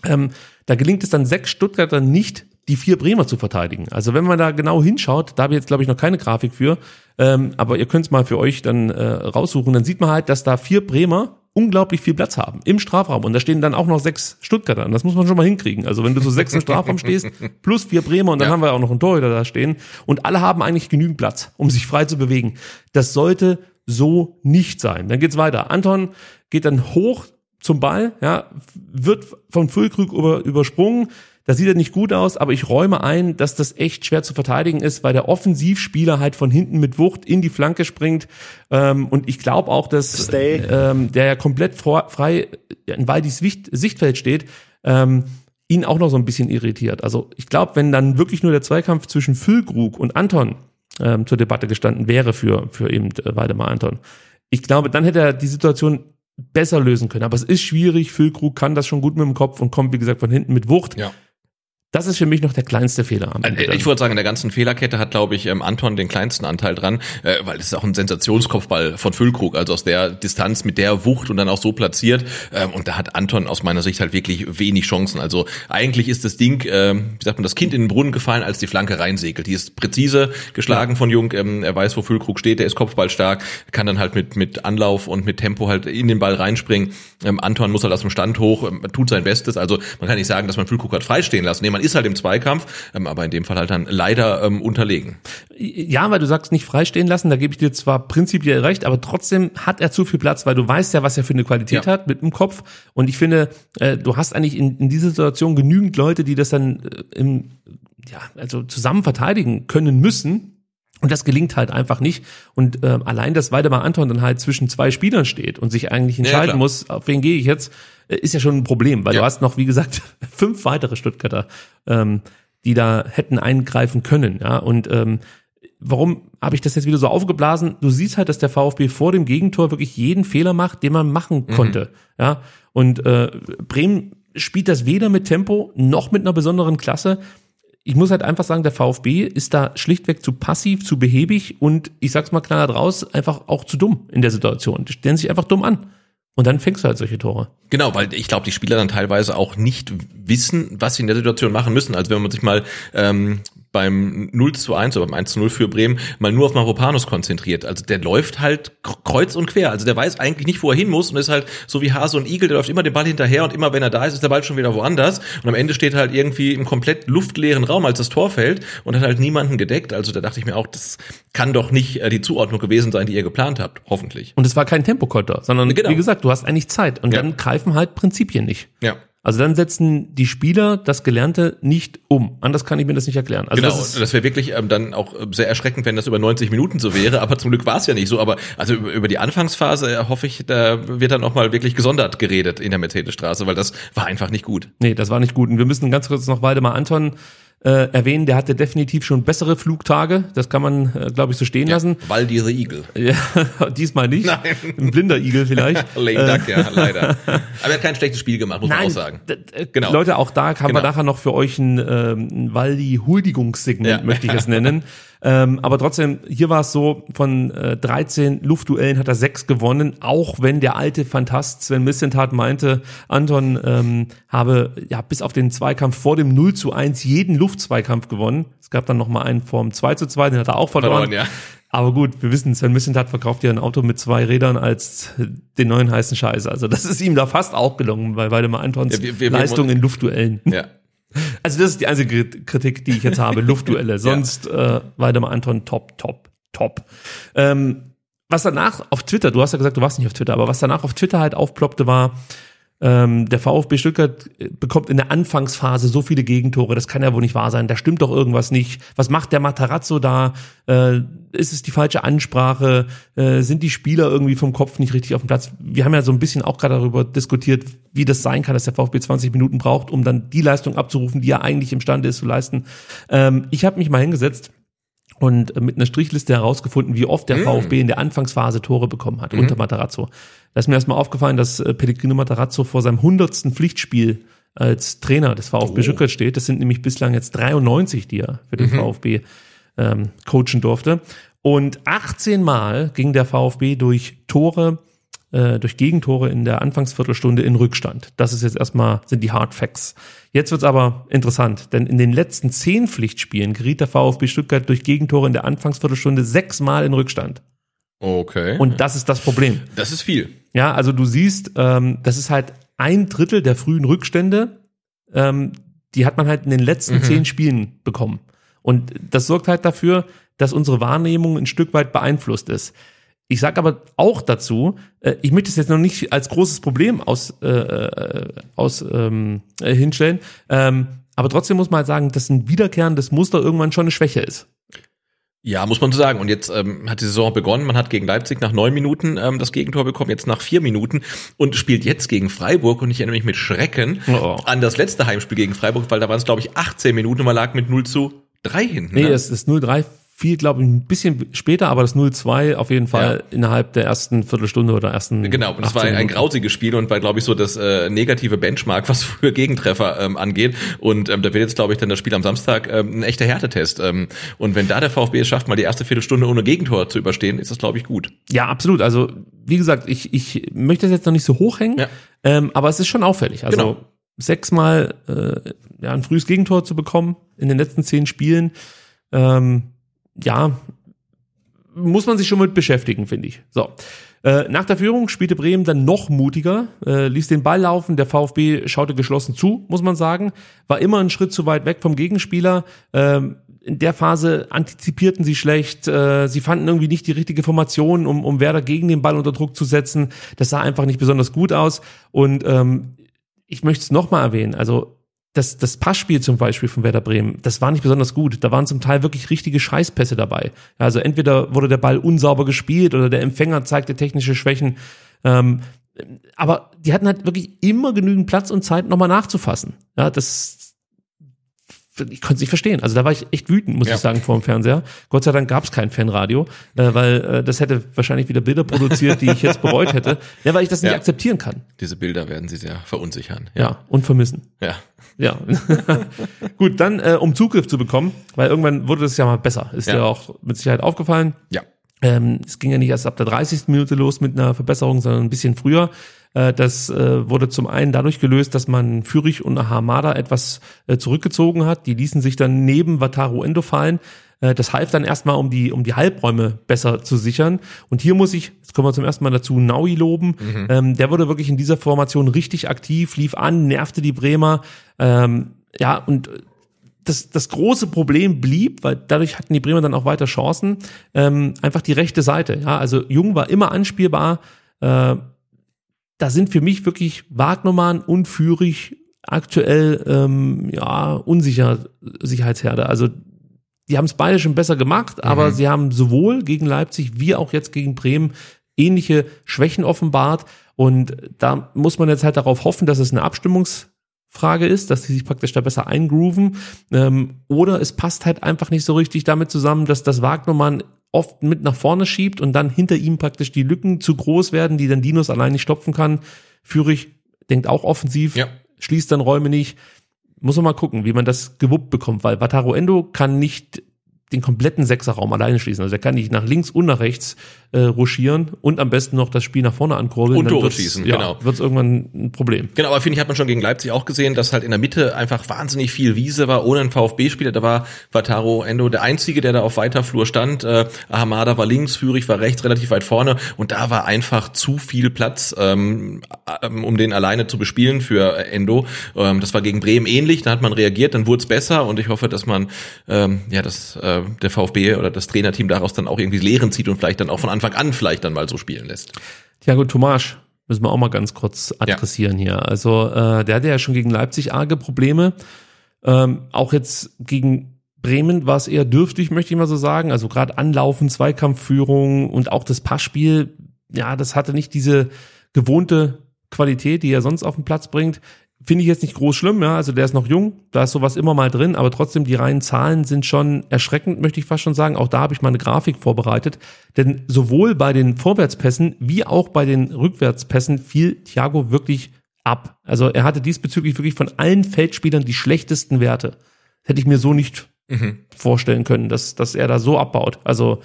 Ähm, da gelingt es dann sechs Stuttgarter nicht, die vier Bremer zu verteidigen. Also wenn man da genau hinschaut, da habe ich jetzt, glaube ich, noch keine Grafik für, ähm, aber ihr könnt es mal für euch dann äh, raussuchen, dann sieht man halt, dass da vier Bremer unglaublich viel Platz haben im Strafraum. Und da stehen dann auch noch sechs Stuttgarter. Und das muss man schon mal hinkriegen. Also wenn du so sechs im Strafraum stehst, plus vier Bremer und dann Ja. haben wir auch noch einen Torhüter da stehen. Und alle haben eigentlich genügend Platz, um sich frei zu bewegen. Das sollte so nicht sein. Dann geht's weiter. Anton geht dann hoch zum Ball, ja, wird von Füllkrug über, übersprungen. Das sieht ja nicht gut aus, aber ich räume ein, dass das echt schwer zu verteidigen ist, weil der Offensivspieler halt von hinten mit Wucht in die Flanke springt. Ähm, und ich glaube auch, dass Stay. ähm, der ja komplett vor, frei in Waldis Sicht, Sichtfeld steht, ähm, ihn auch noch so ein bisschen irritiert. Also ich glaube, wenn dann wirklich nur der Zweikampf zwischen Füllkrug und Anton ähm, zur Debatte gestanden wäre für, für eben äh, Waldemar Anton, ich glaube, dann hätte er die Situation besser lösen können. Aber es ist schwierig. Füllkrug kann das schon gut mit dem Kopf und kommt, wie gesagt, von hinten mit Wucht. Ja. Das ist für mich noch der kleinste Fehler am Ende. Äh, Ich würde sagen, in der ganzen Fehlerkette hat, glaube ich, ähm, Anton den kleinsten Anteil dran, äh, weil es ist auch ein Sensationskopfball von Füllkrug, also aus der Distanz mit der Wucht und dann auch so platziert. Ähm, Und da hat Anton aus meiner Sicht halt wirklich wenig Chancen. Also eigentlich ist das Ding, ähm, wie sagt man, das Kind in den Brunnen gefallen, als die Flanke reinsegelt. Die ist präzise geschlagen von Jung. Ähm, Er weiß, wo Füllkrug steht, der ist kopfballstark, kann dann halt mit, mit Anlauf und mit Tempo halt in den Ball reinspringen. Ähm, Anton muss halt aus dem Stand hoch, ähm, tut sein Bestes. Also man kann nicht sagen, dass man Füllkrug hat freistehen lassen. Nee, man ist halt im Zweikampf, ähm, aber in dem Fall halt dann leider ähm, unterlegen. Ja, weil du sagst, nicht freistehen lassen, da gebe ich dir zwar prinzipiell recht, aber trotzdem hat er zu viel Platz, weil du weißt ja, was er für eine Qualität Ja. hat mit dem Kopf. Und ich finde, äh, du hast eigentlich in, in dieser Situation genügend Leute, die das dann äh, im, ja, also zusammen verteidigen können müssen. Und das gelingt halt einfach nicht. Und äh, allein, dass Waldemar Anton dann halt zwischen zwei Spielern steht und sich eigentlich entscheiden klar. muss, auf wen gehe ich jetzt, äh, ist ja schon ein Problem, weil Ja. du hast noch, wie gesagt, fünf weitere Stuttgarter, ähm, die da hätten eingreifen können. Ja, und ähm, warum habe ich das jetzt wieder so aufgeblasen? Du siehst halt, dass der VfB vor dem Gegentor wirklich jeden Fehler macht, den man machen konnte. Ja, und äh, Bremen spielt das weder mit Tempo noch mit einer besonderen Klasse. Ich muss halt einfach sagen, der VfB ist da schlichtweg zu passiv, zu behäbig und ich sag's mal klar draus, einfach auch zu dumm in der Situation. Die stellen sich einfach dumm an. Und dann fängst du halt solche Tore. Genau, weil ich glaube, die Spieler dann teilweise auch nicht wissen, was sie in der Situation machen müssen. Also wenn man sich mal ähm, beim 0 zu 1 oder beim 1 zu 0 für Bremen mal nur auf Mavropanos konzentriert. Also der läuft halt kreuz und quer. Also der weiß eigentlich nicht, wo er hin muss und ist halt so wie Hase und Igel, der läuft immer den Ball hinterher und immer wenn er da ist, ist der Ball schon wieder woanders. Und am Ende steht er halt irgendwie im komplett luftleeren Raum, als das Tor fällt und hat halt niemanden gedeckt. Also da dachte ich mir auch, das kann doch nicht äh, die Zuordnung gewesen sein, die ihr geplant habt. Hoffentlich. Und es war kein Tempokonter, sondern Genau. wie gesagt, du hast eigentlich Zeit und Ja. dann greifen halt Prinzipien nicht. Ja. Also dann setzen die Spieler das Gelernte nicht um. Anders kann ich mir das nicht erklären. Also genau, das das, wäre wirklich ähm, dann auch äh, sehr erschreckend, wenn das über 90 Minuten so wäre, aber zum Glück war es ja nicht so. Aber also über, die Anfangsphase äh, hoffe ich, da wird dann auch mal wirklich gesondert geredet in der Mercedesstraße, weil das war einfach nicht gut. nee, das war nicht gut. Und wir müssen ganz kurz noch Waldemar Anton äh, erwähnen. Der hatte definitiv schon bessere Flugtage. Das kann man, äh, glaube ich, so stehen lassen. Weil die Igel. Ja, diesmal nicht. Nein. Ein blinder Igel vielleicht. Lame Duck, ja, leider. Aber er hat kein schlechtes Spiel gemacht, muss man auch sagen. Genau. Leute, auch da haben wir Genau. nachher noch für euch ein, ähm, ein Waldi-Huldigungssegment, Ja. möchte ich es nennen. Ähm, aber trotzdem, hier war es so, von äh, 13 Luftduellen hat er sechs gewonnen, auch wenn der alte Fantast Sven Missentat meinte, Anton ähm, habe ja bis auf den Zweikampf vor dem 0 zu 1 jeden Luftzweikampf gewonnen. Es gab dann noch mal einen vorm 2 zu 2, den hat er auch verloren. Verloren, ja. Aber gut, wir wissen, Sven Missentat verkauft ja ein Auto mit zwei Rädern als den neuen heißen Scheiß. Also das ist ihm da fast auch gelungen bei Waldemar Antons Ja, wir- wir- wir- Leistung in Luftduellen. Ja. Also das ist die einzige Kritik, die ich jetzt habe, Luftduelle. Sonst äh, Waldemar Anton top, top, top. Ähm, was danach auf Twitter, du hast ja gesagt, du warst nicht auf Twitter, aber was danach auf Twitter halt aufploppte, war, ähm, der VfB Stuttgart äh, bekommt in der Anfangsphase so viele Gegentore, das kann ja wohl nicht wahr sein, da stimmt doch irgendwas nicht. Was macht der Matarazzo da? Äh, ist es die falsche Ansprache? Äh, sind die Spieler irgendwie vom Kopf nicht richtig auf dem Platz? Wir haben ja so ein bisschen auch gerade darüber diskutiert, wie das sein kann, dass der VfB 20 Minuten braucht, um dann die Leistung abzurufen, die er eigentlich imstande ist zu leisten. Ähm, ich habe mich mal hingesetzt und mit einer Strichliste herausgefunden, wie oft der VfB in der Anfangsphase Tore bekommen hat unter Matarazzo. Da ist mir erstmal aufgefallen, dass äh, Pellegrino Matarazzo vor seinem hundertsten Pflichtspiel als Trainer des VfB Stuttgart steht. Das sind nämlich bislang jetzt 93, die er für den VfB ähm, coachen durfte. Und 18 Mal ging der VfB durch Tore, äh, durch Gegentore in der Anfangsviertelstunde in Rückstand. Das ist jetzt erstmal, sind die Hard Facts. Jetzt wird's aber interessant, denn in den letzten zehn Pflichtspielen geriet der VfB Stuttgart durch Gegentore in der Anfangsviertelstunde sechsmal in Rückstand. Okay. Und das ist das Problem. das ist viel. Ja, also du siehst, ähm, das ist halt ein Drittel der frühen Rückstände, ähm, die hat man halt in den letzten zehn Spielen bekommen. Und das sorgt halt dafür, dass unsere Wahrnehmung ein Stück weit beeinflusst ist. Ich sage aber auch dazu, äh, ich möchte es jetzt noch nicht als großes Problem aus, äh, äh, aus ähm, äh, hinstellen, ähm, aber trotzdem muss man halt sagen, dass ein wiederkehrendes Muster irgendwann schon eine Schwäche ist. Ja, muss man so sagen. Und jetzt ähm, hat die Saison begonnen. Man hat gegen Leipzig nach neun Minuten ähm, das Gegentor bekommen, jetzt nach vier Minuten und spielt jetzt gegen Freiburg. Und ich erinnere mich mit Schrecken Oh. an das letzte Heimspiel gegen Freiburg, weil da waren es, glaube ich, 18 Minuten und man lag mit 0 zu 3 hinten. Nee, ne? es ist 0-3 viel, glaube ich, ein bisschen später, aber das 0-2 auf jeden Fall innerhalb der ersten Viertelstunde oder ersten. Genau, und das war 18 ein, ein grausiges Spiel und war, glaube ich, so das äh, negative Benchmark, was für Gegentreffer ähm, angeht. Und ähm, da wird jetzt, glaube ich, dann das Spiel am Samstag ähm, ein echter Härtetest. Ähm, und wenn da der VfB es schafft, mal die erste Viertelstunde ohne Gegentor zu überstehen, ist das, glaube ich, gut. Ja, absolut. Also, wie gesagt, ich, ich möchte das jetzt noch nicht so hoch hängen, Ja. ähm, aber es ist schon auffällig. Also, Genau. sechsmal äh, ja, ein frühes Gegentor zu bekommen in den letzten zehn Spielen, ähm, ja, muss man sich schon mit beschäftigen, finde ich. So. Äh, nach der Führung spielte Bremen dann noch mutiger, äh, ließ den Ball laufen, der VfB schaute geschlossen zu, muss man sagen, war immer einen Schritt zu weit weg vom Gegenspieler. Ähm, in der Phase antizipierten sie schlecht, äh, sie fanden irgendwie nicht die richtige Formation, um, um Werder gegen den Ball unter Druck zu setzen. Das sah einfach nicht besonders gut aus. Und ähm, ich möchte es nochmal erwähnen, also das, das Passspiel zum Beispiel von Werder Bremen, das war nicht besonders gut. Da waren zum Teil wirklich richtige Scheißpässe dabei. Also entweder wurde der Ball unsauber gespielt oder der Empfänger zeigte technische Schwächen. Ähm, aber die hatten halt wirklich immer genügend Platz und Zeit, nochmal nachzufassen. Ja, das ich konnte es nicht verstehen. Also da war ich echt wütend, muss Ja. ich sagen, vor dem Fernseher. Gott sei Dank gab es kein Fanradio, äh, weil äh, das hätte wahrscheinlich wieder Bilder produziert, die ich jetzt bereut hätte. Ja, weil ich das nicht Ja. akzeptieren kann. Diese Bilder werden sie sehr verunsichern. Ja, und vermissen. Ja. Ja. Gut, dann äh, um Zugriff zu bekommen, weil irgendwann wurde das ja mal besser. Ist Ja. dir auch mit Sicherheit aufgefallen. Ja. Ähm, es ging ja nicht erst ab der 30. Minute los mit einer Verbesserung, sondern ein bisschen früher. Äh, das äh, wurde zum einen dadurch gelöst, dass man Fürich und Hamada etwas äh, zurückgezogen hat. Die ließen sich dann neben Wataru Endo fallen. Das half dann erstmal, um die, um die Halbräume besser zu sichern. Und hier muss ich, jetzt kommen wir zum ersten Mal dazu, Naui loben. Ähm, der wurde wirklich in dieser Formation richtig aktiv, lief an, nervte die Bremer. Ähm, ja, und das, das große Problem blieb, weil dadurch hatten die Bremer dann auch weiter Chancen, ähm, einfach die rechte Seite. Ja, also Jung war immer anspielbar. Äh, da sind für mich wirklich Wagnermann und Führig aktuell ähm, ja unsicher Sicherheitsherde. Also die haben es beide schon besser gemacht, aber Mhm. sie haben sowohl gegen Leipzig wie auch jetzt gegen Bremen ähnliche Schwächen offenbart. Und da muss man jetzt halt darauf hoffen, dass es eine Abstimmungsfrage ist, dass die sich praktisch da besser eingrooven. Ähm, oder es passt halt einfach nicht so richtig damit zusammen, dass das Wagnermann oft mit nach vorne schiebt und dann hinter ihm praktisch die Lücken zu groß werden, die dann Dinos allein nicht stopfen kann. Führig denkt auch offensiv, Ja. schließt dann Räume nicht. Muss man mal gucken, wie man das gewuppt bekommt, weil Wataru Endo kann nicht den kompletten Sechserraum alleine schließen. Also er kann nicht nach links und nach rechts äh, ruschieren und am besten noch das Spiel nach vorne ankurbeln. Und Dann Tore wird's- schießen, ja, genau. Wird es irgendwann ein Problem. Genau, aber finde ich, hat man schon gegen Leipzig auch gesehen, dass halt in der Mitte einfach wahnsinnig viel Wiese war, ohne einen VfB-Spieler. Da war Vataro Endo der Einzige, der da auf weiter Flur stand. Äh, Ahamada war links, Führig war rechts, relativ weit vorne. Und da war einfach zu viel Platz, ähm, ähm, um den alleine zu bespielen für Endo. Ähm, das war gegen Bremen ähnlich. Da hat man reagiert, dann wurde es besser. Und ich hoffe, dass man, ähm, ja, dass äh, der VfB oder das Trainerteam daraus dann auch irgendwie Lehren zieht und vielleicht dann auch von Anfang an vielleicht dann mal so spielen lässt. Thiago Tomasch müssen wir auch mal ganz kurz adressieren hier. Also äh, der hatte ja schon gegen Leipzig arge Probleme. Ähm, auch jetzt gegen Bremen war es eher dürftig, möchte ich mal so sagen. Also gerade Anlaufen, Zweikampfführung und auch das Passspiel, ja, das hatte nicht diese gewohnte Qualität, die er sonst auf den Platz bringt. Finde ich jetzt nicht groß schlimm, ja. Also der ist noch jung, da ist sowas immer mal drin, aber trotzdem die reinen Zahlen sind schon erschreckend, möchte ich fast schon sagen. Auch da habe ich mal eine Grafik vorbereitet. Denn sowohl bei den Vorwärtspässen wie auch bei den Rückwärtspässen fiel Thiago wirklich ab. Also er hatte diesbezüglich wirklich von allen Feldspielern die schlechtesten Werte. Hätte ich mir so nicht vorstellen können, dass, dass er da so abbaut. Also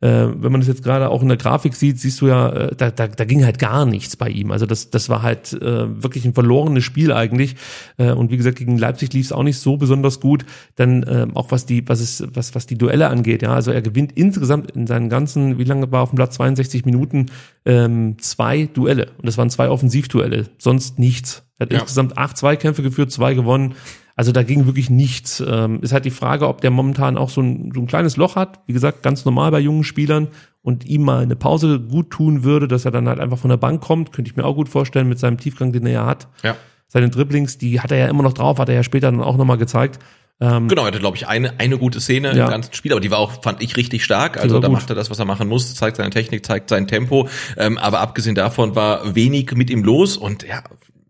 äh, wenn man das jetzt gerade auch in der Grafik sieht, siehst du ja, äh, da, da, da ging halt gar nichts bei ihm. Also das, das war halt äh, wirklich ein verlorenes Spiel eigentlich. Äh, und wie gesagt, gegen Leipzig lief es auch nicht so besonders gut. Dann äh, auch was die, was ist, was, was die Duelle angeht, ja. Also er gewinnt insgesamt in seinen ganzen, wie lange war auf dem Platz? 62 Minuten, ähm, zwei Duelle. Und das waren zwei Offensivduelle, sonst nichts. Er hat Ja. insgesamt acht Zweikämpfe geführt, zwei gewonnen. Also da ging wirklich nichts. Ähm, ist halt die Frage, ob der momentan auch so ein, so ein kleines Loch hat. Wie gesagt, ganz normal bei jungen Spielern und ihm mal eine Pause gut tun würde, dass er dann halt einfach von der Bank kommt. Könnte ich mir auch gut vorstellen mit seinem Tiefgang, den er ja hat. Ja. Seine Dribblings, die hat er ja immer noch drauf, hat er ja später dann auch nochmal gezeigt. Genau, er hatte, glaube ich, eine, eine gute Szene Ja. im ganzen Spiel, aber die war auch, fand ich, richtig stark. Also da gut. macht er das, was er machen muss, zeigt seine Technik, zeigt sein Tempo. Ähm, aber abgesehen davon war wenig mit ihm los und ja,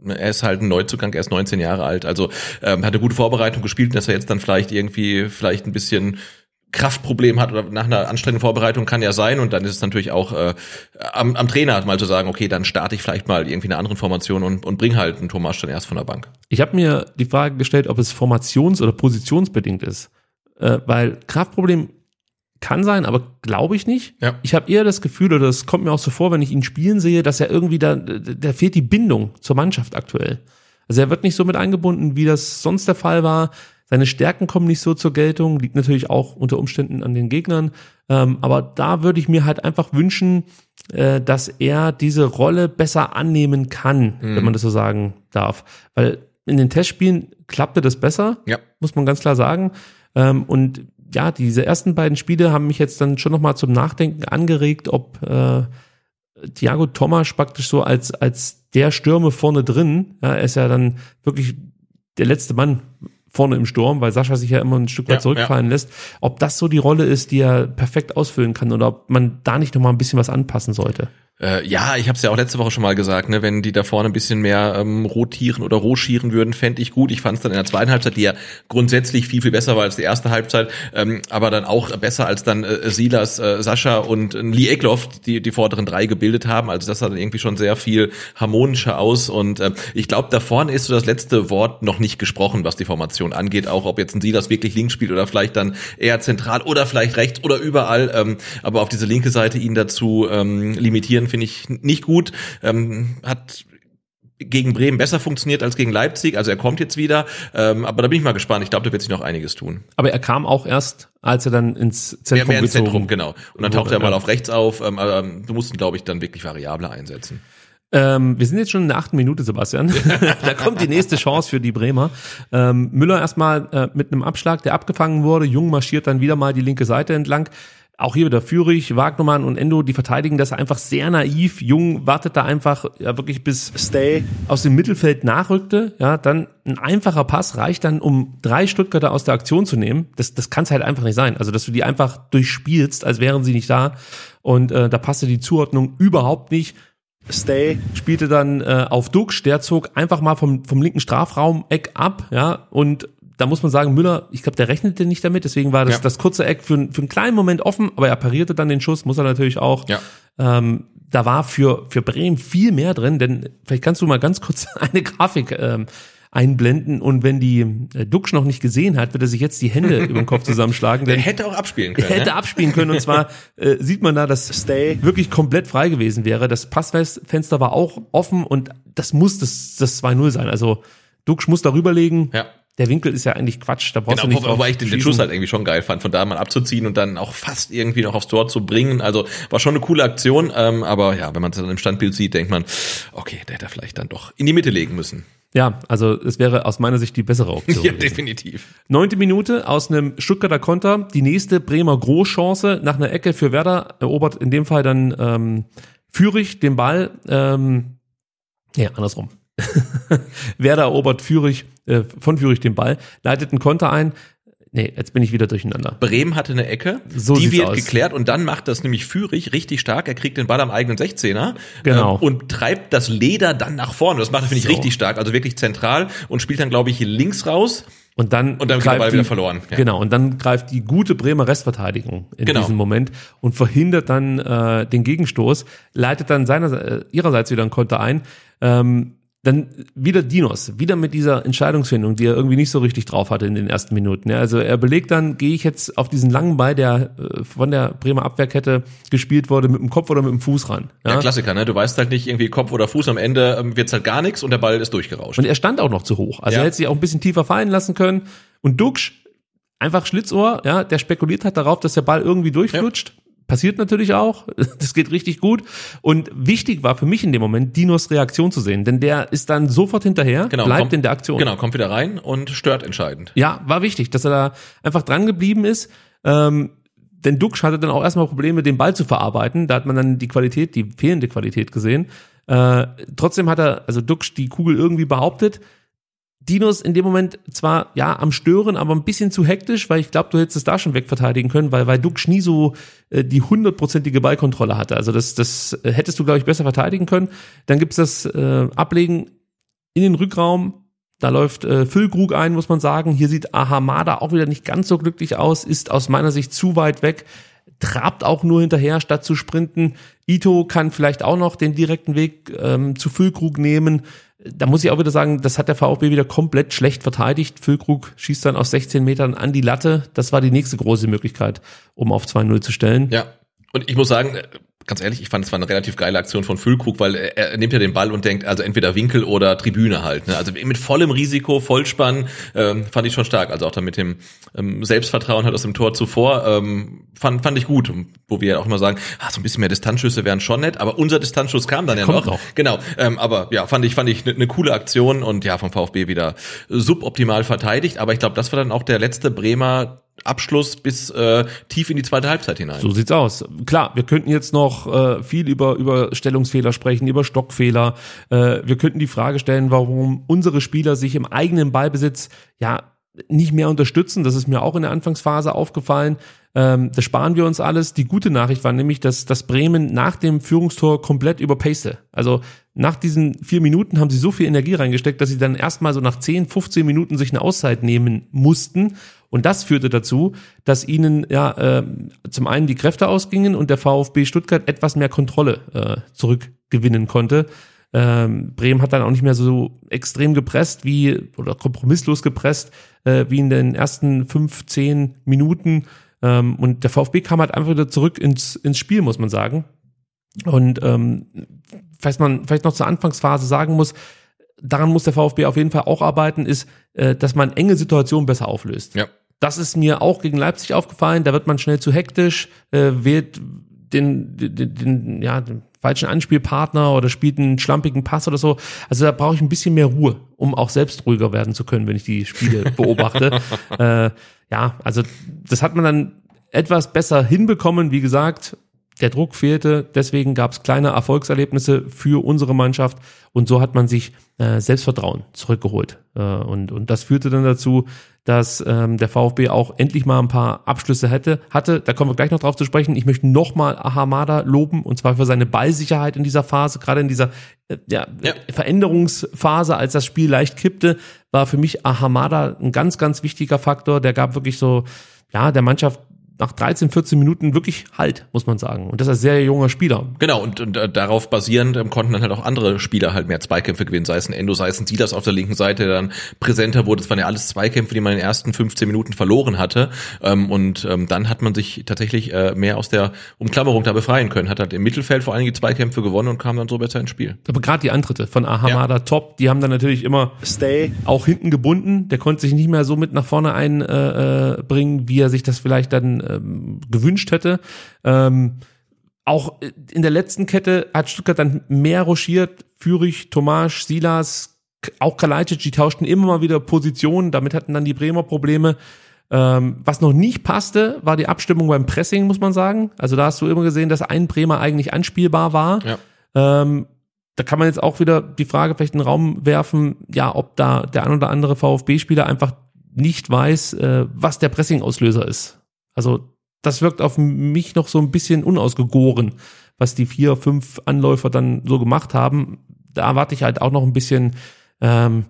er ist halt ein Neuzugang, er ist 19 Jahre alt. Also ähm, hat eine gute Vorbereitung gespielt, dass er jetzt dann vielleicht irgendwie vielleicht ein bisschen Kraftproblem hat oder nach einer anstrengenden Vorbereitung kann ja sein und dann ist es natürlich auch äh, am, am Trainer mal zu sagen, okay, dann starte ich vielleicht mal irgendwie eine andere Formation und, und bring halt einen Thomas dann erst von der Bank. Ich habe mir die Frage gestellt, ob es formations- oder positionsbedingt ist. Äh, weil Kraftproblem kann sein, aber glaube ich nicht. Ja. Ich habe eher das Gefühl, oder das kommt mir auch so vor, wenn ich ihn spielen sehe, dass er irgendwie da, da fehlt die Bindung zur Mannschaft aktuell. Also er wird nicht so mit eingebunden, wie das sonst der Fall war. Seine Stärken kommen nicht so zur Geltung, liegt natürlich auch unter Umständen an den Gegnern. Ähm, aber da würde ich mir halt einfach wünschen, äh, dass er diese Rolle besser annehmen kann, wenn man das so sagen darf. Weil in den Testspielen klappte das besser, Ja. muss man ganz klar sagen. Ähm, und ja, diese ersten beiden Spiele haben mich jetzt dann schon nochmal zum Nachdenken angeregt, ob äh, Thiago Tomasch praktisch so als, als der Stürme vorne drin, ja, er ist ja dann wirklich der letzte Mann vorne im Sturm, weil Sascha sich ja immer ein Stück weit Ja, zurückfallen lässt, ob das so die Rolle ist, die er perfekt ausfüllen kann oder ob man da nicht nochmal ein bisschen was anpassen sollte. Äh, ja, ich habe es ja auch letzte Woche schon mal gesagt, ne, wenn die da vorne ein bisschen mehr ähm, rotieren oder rochieren würden, fände ich gut. Ich fand es dann in der zweiten Halbzeit, die ja grundsätzlich viel, viel besser war als die erste Halbzeit, ähm, aber dann auch besser als dann äh, Silas, äh, Sascha und äh, Lee Eckloff, die die vorderen drei gebildet haben. Also das sah dann irgendwie schon sehr viel harmonischer aus und äh, ich glaube, da vorne ist so das letzte Wort noch nicht gesprochen, was die Formation angeht, auch ob jetzt ein Silas wirklich links spielt oder vielleicht dann eher zentral oder vielleicht rechts oder überall, ähm, aber auf diese linke Seite ihn dazu ähm, limitieren, finde ich nicht gut. Ähm, hat gegen Bremen besser funktioniert als gegen Leipzig, also er kommt jetzt wieder, ähm, aber da bin ich mal gespannt. Ich glaube, da wird sich noch einiges tun. Aber er kam auch erst, als er dann ins Mehr, Zentrum mehr ins gezogen Zentrum, genau. Und dann taucht er mal ja. auf rechts auf. Ähm, ähm, du musst ihn, glaube ich, dann wirklich variabler einsetzen. Ähm, wir sind jetzt schon in der achten Minute, Sebastian. da kommt die nächste Chance für die Bremer. Ähm, Müller erstmal äh, mit einem Abschlag, der abgefangen wurde. Jung marschiert dann wieder mal die linke Seite entlang. Auch hier wieder Führig, Wagnermann und Endo, die verteidigen das einfach sehr naiv. Jung wartet da einfach ja wirklich bis Stay aus dem Mittelfeld nachrückte. Ja, dann ein einfacher Pass reicht dann, um drei Stuttgarter aus der Aktion zu nehmen. Das, das kann es halt einfach nicht sein. Also, dass du die einfach durchspielst, als wären sie nicht da. Und äh, da passte die Zuordnung überhaupt nicht. Stay spielte dann äh, auf Duxch, der zog einfach mal vom, vom linken Strafraum-Eck ab, ja, und da muss man sagen, Müller, ich glaube, der rechnete nicht damit, deswegen war das, Ja. das kurze Eck für, für einen kleinen Moment offen, aber er parierte dann den Schuss, muss er natürlich auch. Ja. Ähm, da war für, für Bremen viel mehr drin, denn vielleicht kannst du mal ganz kurz eine Grafik ähm, einblenden und wenn die äh, Duxch noch nicht gesehen hat, wird er sich jetzt die Hände über den Kopf zusammenschlagen. Der Denn hätte auch abspielen können. hätte ne? abspielen können und zwar äh, sieht man da, dass Stay wirklich komplett frei gewesen wäre. Das Passfenster war auch offen und das muss das, das 2-0 sein. Also Duxch muss darüber legen. Ja. Der Winkel ist ja eigentlich Quatsch, da brauchst Genau, du nicht wobei ich den, den. Schuss halt irgendwie schon geil fand, von da mal abzuziehen und dann auch fast irgendwie noch aufs Tor zu bringen. Also war schon eine coole Aktion, ähm, aber ja, wenn man es dann im Standbild sieht, denkt man, okay, der hätte er vielleicht dann doch in die Mitte legen müssen. Ja, also es wäre aus meiner Sicht die bessere Option. Ja, definitiv. Neunte Minute aus einem Stuttgarter Konter. Die nächste Bremer Großchance nach einer Ecke für Werder erobert in dem Fall dann ähm, Fürich den Ball. Ähm, ja, andersrum. Werder erobert Fürich, äh, von Fürich den Ball, leitet einen Konter ein. Nee, jetzt bin ich wieder durcheinander. Bremen hatte eine Ecke, So die wird aus. geklärt und dann macht das nämlich Führig richtig stark. Er kriegt den Ball am eigenen 16er Genau. ähm, und treibt das Leder dann nach vorne. Das macht er, finde ich, So. richtig stark, also wirklich zentral und spielt dann, glaube ich, links raus. Und dann, Und dann greift Ball die, wieder verloren, ja. Genau, und dann greift die gute Bremer Restverteidigung in Genau. diesem Moment und verhindert dann äh, den Gegenstoß, leitet dann seiner, äh, ihrerseits wieder einen Konter ein. Ähm, dann wieder Dinos, wieder mit dieser Entscheidungsfindung, die er irgendwie nicht so richtig drauf hatte in den ersten Minuten. Ja, also er belegt dann, gehe ich jetzt auf diesen langen Ball, der äh, von der Bremer Abwehrkette gespielt wurde, mit dem Kopf oder mit dem Fuß ran. Ja, Klassiker, ne? Du weißt halt nicht irgendwie Kopf oder Fuß, am Ende ähm, wird's halt gar nichts und der Ball ist durchgerauscht. Und er stand auch noch zu hoch. Also Ja. er hätte sich auch ein bisschen tiefer fallen lassen können. Und Duxch, einfach Schlitzohr, ja, der spekuliert hat darauf, dass der Ball irgendwie durchflutscht. Passiert natürlich auch. Das geht richtig gut. Und wichtig war für mich in dem Moment, Dinos Reaktion zu sehen. Denn der ist dann sofort hinterher, bleibt kommt, in der Aktion. Genau, kommt wieder rein und stört entscheidend. Ja, war wichtig, dass er da einfach dran geblieben ist. Ähm, denn Duxch hatte dann auch erstmal Probleme, den Ball zu verarbeiten. Da hat man dann die Qualität, die fehlende Qualität gesehen. Äh, trotzdem hat er, also Duxch, die Kugel irgendwie behauptet. Dinos in dem Moment zwar ja am Stören, aber ein bisschen zu hektisch, weil ich glaube, du hättest es da schon wegverteidigen können, weil, weil Duxch nie so äh, die hundertprozentige Ballkontrolle hatte. Also das, das äh, hättest du, glaube ich, besser verteidigen können. Dann gibt's das äh, Ablegen in den Rückraum. Da läuft äh, Füllkrug ein, muss man sagen. Hier sieht Ahamada auch wieder nicht ganz so glücklich aus, ist aus meiner Sicht zu weit weg, trabt auch nur hinterher, statt zu sprinten. Ito kann vielleicht auch noch den direkten Weg ähm, zu Füllkrug nehmen. Da muss ich auch wieder sagen, das hat der VfB wieder komplett schlecht verteidigt. Füllkrug schießt dann aus 16 Metern an die Latte. Das war die nächste große Möglichkeit, um auf 2-0 zu stellen. Ja. Und ich muss sagen, ganz ehrlich, ich fand es war eine relativ geile Aktion von Füllkrug, weil er, nimmt ja den Ball und denkt, also entweder Winkel oder Tribüne halt. Ne? Also mit vollem Risiko, Vollspann, ähm, fand ich schon stark. Also auch dann mit dem ähm, Selbstvertrauen halt aus dem Tor zuvor, ähm, fand, fand ich gut. Wo wir ja auch immer sagen, ah, so ein bisschen mehr Distanzschüsse wären schon nett, aber unser Distanzschuss kam dann ja kommt noch. noch. Genau, ähm, aber ja, fand ich, fand ich eine ne coole Aktion und ja, vom VfB wieder suboptimal verteidigt. Aber ich glaube, das war dann auch der letzte Bremer Abschluss bis äh, tief in die zweite Halbzeit hinein. So sieht's aus. Klar, wir könnten jetzt noch äh, viel über, über Stellungsfehler sprechen, über Stockfehler. Äh, wir könnten die Frage stellen, warum unsere Spieler sich im eigenen Ballbesitz ja nicht mehr unterstützen. Das ist mir auch in der Anfangsphase aufgefallen. Ähm, das sparen wir uns alles. Die gute Nachricht war nämlich, dass, dass Bremen nach dem Führungstor komplett überpaste. Also nach diesen vier Minuten haben sie so viel Energie reingesteckt, dass sie dann erstmal so nach 10, 15 Minuten sich eine Auszeit nehmen mussten. Und das führte dazu, dass ihnen ja äh, zum einen die Kräfte ausgingen und der VfB Stuttgart etwas mehr Kontrolle äh, zurückgewinnen konnte. Ähm, Bremen hat dann auch nicht mehr so extrem gepresst wie oder kompromisslos gepresst äh, wie in den ersten fünf, zehn Minuten. Ähm, und der VfB kam halt einfach wieder zurück ins, ins Spiel, muss man sagen. Und ähm, was man vielleicht noch zur Anfangsphase sagen muss, daran muss der VfB auf jeden Fall auch arbeiten, ist, äh, dass man enge Situationen besser auflöst. Ja. Das ist mir auch gegen Leipzig aufgefallen. Da wird man schnell zu hektisch, äh, wählt den, den, den, ja, den falschen Anspielpartner oder spielt einen schlampigen Pass oder so. Also da brauche ich ein bisschen mehr Ruhe, um auch selbst ruhiger werden zu können, wenn ich die Spiele beobachte. äh, ja, also das hat man dann etwas besser hinbekommen. Wie gesagt, der Druck fehlte, deswegen gab es kleine Erfolgserlebnisse für unsere Mannschaft und so hat man sich äh, Selbstvertrauen zurückgeholt. Äh, und, und das führte dann dazu, dass ähm, der VfB auch endlich mal ein paar Abschlüsse hätte, hatte. Da kommen wir gleich noch drauf zu sprechen. Ich möchte nochmal Ahamada loben und zwar für seine Ballsicherheit in dieser Phase, gerade in dieser äh, ja, Ja. Veränderungsphase, als das Spiel leicht kippte, war für mich Ahamada ein ganz, ganz wichtiger Faktor. Der gab wirklich so, ja, der Mannschaft nach 13, 14 Minuten wirklich Halt, muss man sagen. Und das ist ein sehr junger Spieler. Genau, und, und äh, darauf basierend ähm, konnten dann halt auch andere Spieler halt mehr Zweikämpfe gewinnen, sei es ein Endo, sei es ein Silas auf der linken Seite, der dann präsenter wurde. Das waren ja alles Zweikämpfe, die man in den ersten 15 Minuten verloren hatte. Ähm, und ähm, dann hat man sich tatsächlich äh, mehr aus der Umklammerung da befreien können. Hat halt im Mittelfeld vor einige Zweikämpfe gewonnen und kam dann so besser ins Spiel. Aber gerade die Antritte von Ahamada top, die haben dann natürlich immer auch hinten gebunden. Der konnte sich nicht mehr so mit nach vorne einbringen, äh, bringen, wie er sich das vielleicht dann ähm, gewünscht hätte. Ähm, auch in der letzten Kette hat Stuttgart dann mehr rochiert. Führig, Tomasch, Silas, auch Kalajdzic, die tauschten immer mal wieder Positionen. Damit hatten dann die Bremer Probleme. Ähm, was noch nicht passte, war die Abstimmung beim Pressing, muss man sagen. Also da hast du immer gesehen, dass ein Bremer eigentlich anspielbar war. Ja. Ähm, da kann man jetzt auch wieder die Frage vielleicht in den Raum werfen, ja, ob da der ein oder andere VfB-Spieler einfach nicht weiß, äh, was der Pressing-Auslöser ist. Also das wirkt auf mich noch so ein bisschen unausgegoren, was die vier, fünf Anläufer dann so gemacht haben. Da erwarte ich halt auch noch ein bisschen, ähm,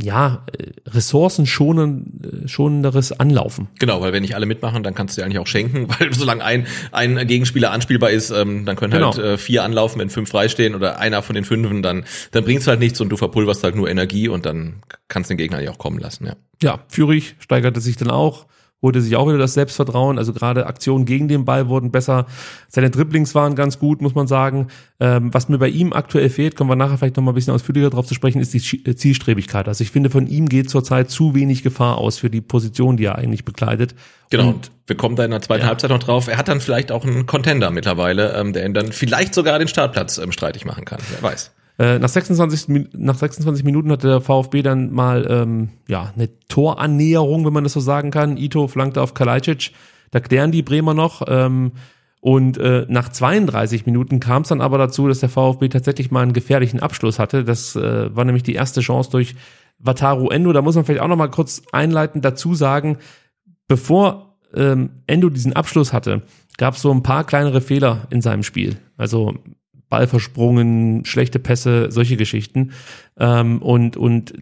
ja, äh, ressourcenschonenderes Anlaufen. Genau, weil wenn nicht alle mitmachen, dann kannst du dir eigentlich auch schenken, weil solange ein, ein Gegenspieler anspielbar ist, ähm, dann können halt Genau. äh, vier anlaufen, wenn fünf freistehen oder einer von den fünfen, dann, dann bringt's halt nichts und du verpulverst halt nur Energie und dann kannst du den Gegner eigentlich auch kommen lassen, ja. Ja, Führig steigerte sich dann auch, holte sich auch wieder das Selbstvertrauen. Also gerade Aktionen gegen den Ball wurden besser. Seine Dribblings waren ganz gut, muss man sagen. Ähm, was mir bei ihm aktuell fehlt, kommen wir nachher vielleicht noch mal ein bisschen ausführlicher drauf zu sprechen, ist die äh, Zielstrebigkeit. Also ich finde, von ihm geht zurzeit zu wenig Gefahr aus für die Position, die er eigentlich bekleidet. Genau. Und Und wir kommen da in der zweiten Ja. Halbzeit noch drauf. Er hat dann vielleicht auch einen Contender mittlerweile, ähm, der ihn dann vielleicht sogar den Startplatz ähm, streitig machen kann. Wer weiß. Äh, nach, 26, Min- nach 26 Minuten hatte der VfB dann mal ähm, ja, eine Torannäherung, wenn man das so sagen kann. Ito flankte auf Kalajdzic. Da klären die Bremer noch. Ähm, und äh, nach 32 Minuten kam es dann aber dazu, dass der VfB tatsächlich mal einen gefährlichen Abschluss hatte. Das äh, war nämlich die erste Chance durch Wataru Endo. Da muss man vielleicht auch noch mal kurz einleitend dazu sagen, bevor ähm, Endo diesen Abschluss hatte, gab es so ein paar kleinere Fehler in seinem Spiel. Also Ball versprungen, schlechte Pässe, solche Geschichten. Ähm, und, und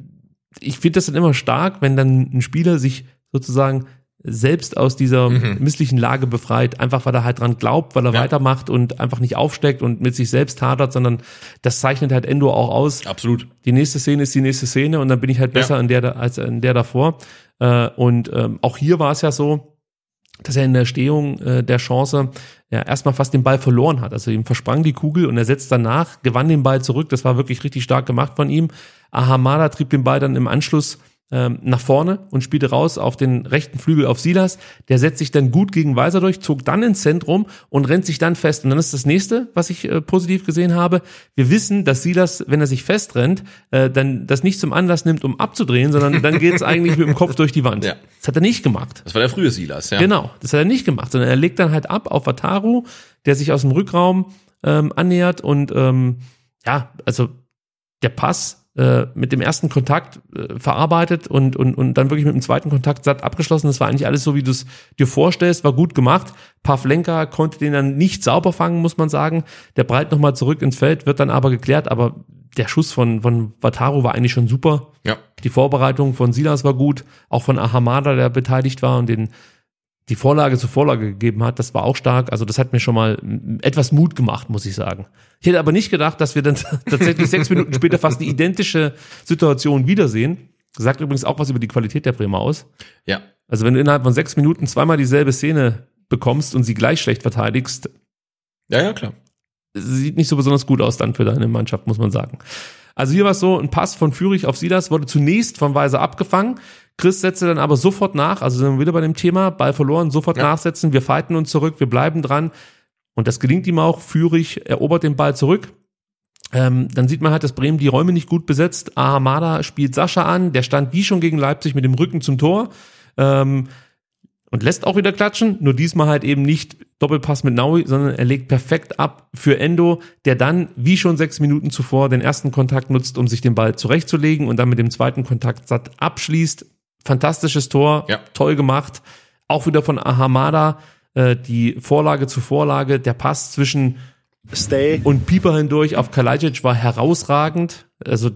ich finde das dann immer stark, wenn dann ein Spieler sich sozusagen selbst aus dieser misslichen Lage befreit, einfach weil er halt dran glaubt, weil er Ja. weitermacht und einfach nicht aufsteckt und mit sich selbst hadert, sondern das zeichnet halt Endo auch aus Absolut. die nächste Szene ist die nächste Szene und dann bin ich halt besser Ja. in der da- als in der davor. Äh, und ähm, auch hier war es ja so, dass er in der Stehung äh, der Chance ja erstmal fast den Ball verloren hat. Also ihm versprang die Kugel und er setzt danach, gewann den Ball zurück. Das war wirklich richtig stark gemacht von ihm. Ahamada trieb den Ball dann im Anschluss ähm, nach vorne und spielte raus auf den rechten Flügel auf Silas. Der setzt sich dann gut gegen Weiser durch, zog dann ins Zentrum und rennt sich dann fest. Und dann ist das nächste, was ich äh, positiv gesehen habe. Wir wissen, dass Silas, wenn er sich festrennt, äh, dann das nicht zum Anlass nimmt, um abzudrehen, sondern dann geht es eigentlich mit dem Kopf durch die Wand. Ja. Das hat er nicht gemacht. Das war der frühe Silas, ja. Genau, das hat er nicht gemacht, sondern er legt dann halt ab auf Wataru, der sich aus dem Rückraum ähm, annähert und ähm, ja, also der Pass äh, mit dem ersten Kontakt äh, verarbeitet und, und, und dann wirklich mit dem zweiten Kontakt satt abgeschlossen. Das war eigentlich alles so, wie du es dir vorstellst, war gut gemacht. Pavlenka konnte den dann nicht sauber fangen, muss man sagen. Der breit nochmal zurück ins Feld, wird dann aber geklärt, aber der Schuss von, von Wataru war eigentlich schon super. Ja. Die Vorbereitung von Silas war gut, auch von Ahamada, der beteiligt war und den die Vorlage zur Vorlage gegeben hat, das war auch stark. Also das hat mir schon mal mm, etwas Mut gemacht, muss ich sagen. Ich hätte aber nicht gedacht, dass wir dann tatsächlich sechs Minuten später fast die identische Situation wiedersehen. Sagt übrigens auch was über die Qualität der Bremer aus. Ja. Also wenn du innerhalb von sechs Minuten zweimal dieselbe Szene bekommst und sie gleich schlecht verteidigst, Ja, ja, klar. sieht nicht so besonders gut aus dann für deine Mannschaft, muss man sagen. Also hier war es so, ein Pass von Führig auf Silas wurde zunächst von Weiser abgefangen. Chris setzte dann aber sofort nach, also sind wir wieder bei dem Thema, Ball verloren, sofort Ja. nachsetzen, wir fighten uns zurück, wir bleiben dran. Und das gelingt ihm auch. Führig erobert den Ball zurück. Ähm, dann sieht man halt, dass Bremen die Räume nicht gut besetzt. Ahamada spielt Sascha an, der stand wie schon gegen Leipzig mit dem Rücken zum Tor. Ähm, und lässt auch wieder klatschen, nur diesmal halt eben nicht Doppelpass mit Naui, sondern er legt perfekt ab für Endo, der dann, wie schon sechs Minuten zuvor, den ersten Kontakt nutzt, um sich den Ball zurechtzulegen und dann mit dem zweiten Kontakt satt abschließt. Fantastisches Tor, Ja. toll gemacht. Auch wieder von Ahamada, äh, die Vorlage zu Vorlage, der Pass zwischen Stay. und Pieper hindurch auf Kalajdzic war herausragend. Also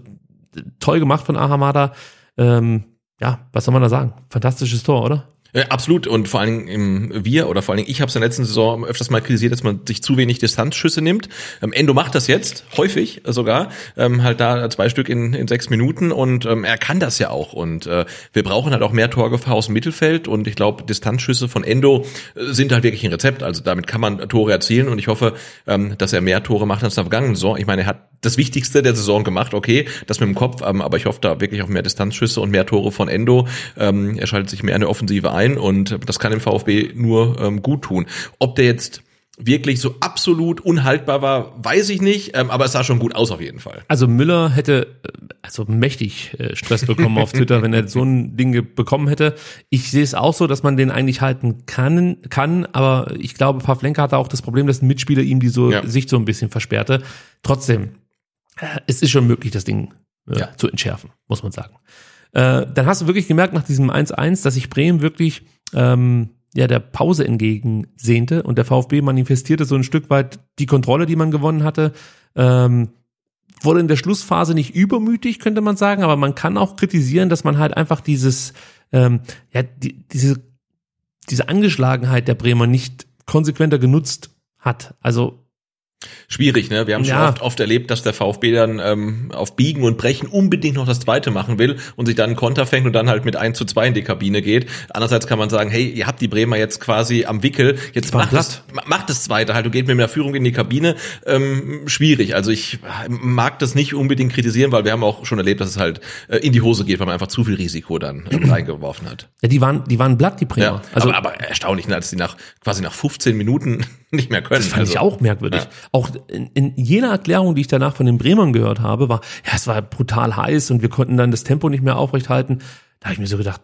toll gemacht von Ahamada. Ähm, ja, was soll man da sagen? Fantastisches Tor, oder? Ja, absolut. Und vor allen Dingen im, wir oder vor allen Dingen ich habe es in der letzten Saison öfters mal kritisiert, dass man sich zu wenig Distanzschüsse nimmt. Ähm, Endo macht das jetzt, häufig sogar, ähm, halt da zwei Stück in, in sechs Minuten und ähm, er kann das ja auch. Und äh, wir brauchen halt auch mehr Torgefahr aus dem Mittelfeld und ich glaube, Distanzschüsse von Endo äh, sind halt wirklich ein Rezept. Also damit kann man Tore erzielen und ich hoffe, ähm, dass er mehr Tore macht als in der vergangenen Saison. Ich meine, er hat das Wichtigste der Saison gemacht, okay, das mit dem Kopf, ähm, aber ich hoffe da wirklich auf mehr Distanzschüsse und mehr Tore von Endo. Ähm, er schaltet sich mehr in der Offensive ein und das kann dem VfB nur ähm, gut tun. Ob der jetzt wirklich so absolut unhaltbar war, weiß ich nicht, ähm, aber es sah schon gut aus auf jeden Fall. Also Müller hätte äh, also mächtig äh, Stress bekommen auf Twitter, wenn er so ein Ding bekommen hätte. Ich sehe es auch so, dass man den eigentlich halten kann, kann, aber ich glaube, Pavlenka hatte auch das Problem, dass ein Mitspieler ihm die so Ja. Sicht so ein bisschen versperrte. Trotzdem, äh, es ist schon möglich, das Ding äh, Ja. zu entschärfen, muss man sagen. Äh, dann hast du wirklich gemerkt nach diesem 1-1, dass sich Bremen wirklich ähm, ja der Pause entgegensehnte und der VfB manifestierte so ein Stück weit die Kontrolle, die man gewonnen hatte. Ähm, wurde in der Schlussphase nicht übermütig, könnte man sagen, aber man kann auch kritisieren, dass man halt einfach dieses, ähm, ja, die, diese, diese Angeschlagenheit der Bremer nicht konsequenter genutzt hat. Also Schwierig, ne? Wir haben schon Ja. oft, oft erlebt, dass der VfB dann ähm, auf Biegen und Brechen unbedingt noch das zweite machen will und sich dann einen Konter fängt und dann halt mit 1 zu 2 in die Kabine geht. Andererseits kann man sagen, hey, ihr habt die Bremer jetzt quasi am Wickel, jetzt macht das, macht das zweite halt, du geht mit einer Führung in die Kabine. Ähm, schwierig. Also ich mag das nicht unbedingt kritisieren, weil wir haben auch schon erlebt, dass es halt äh, in die Hose geht, weil man einfach zu viel Risiko dann ähm, reingeworfen hat. ja, die waren, die waren blatt, die Bremer. Ja, also aber, aber erstaunlich, ne, dass die nach quasi nach 15 Minuten nicht mehr können. Das fand ich Also, auch merkwürdig. Ja. Auch in, in jener Erklärung, die ich danach von den Bremern gehört habe, war, ja, es war brutal heiß und wir konnten dann das Tempo nicht mehr aufrechthalten. Da habe ich mir so gedacht,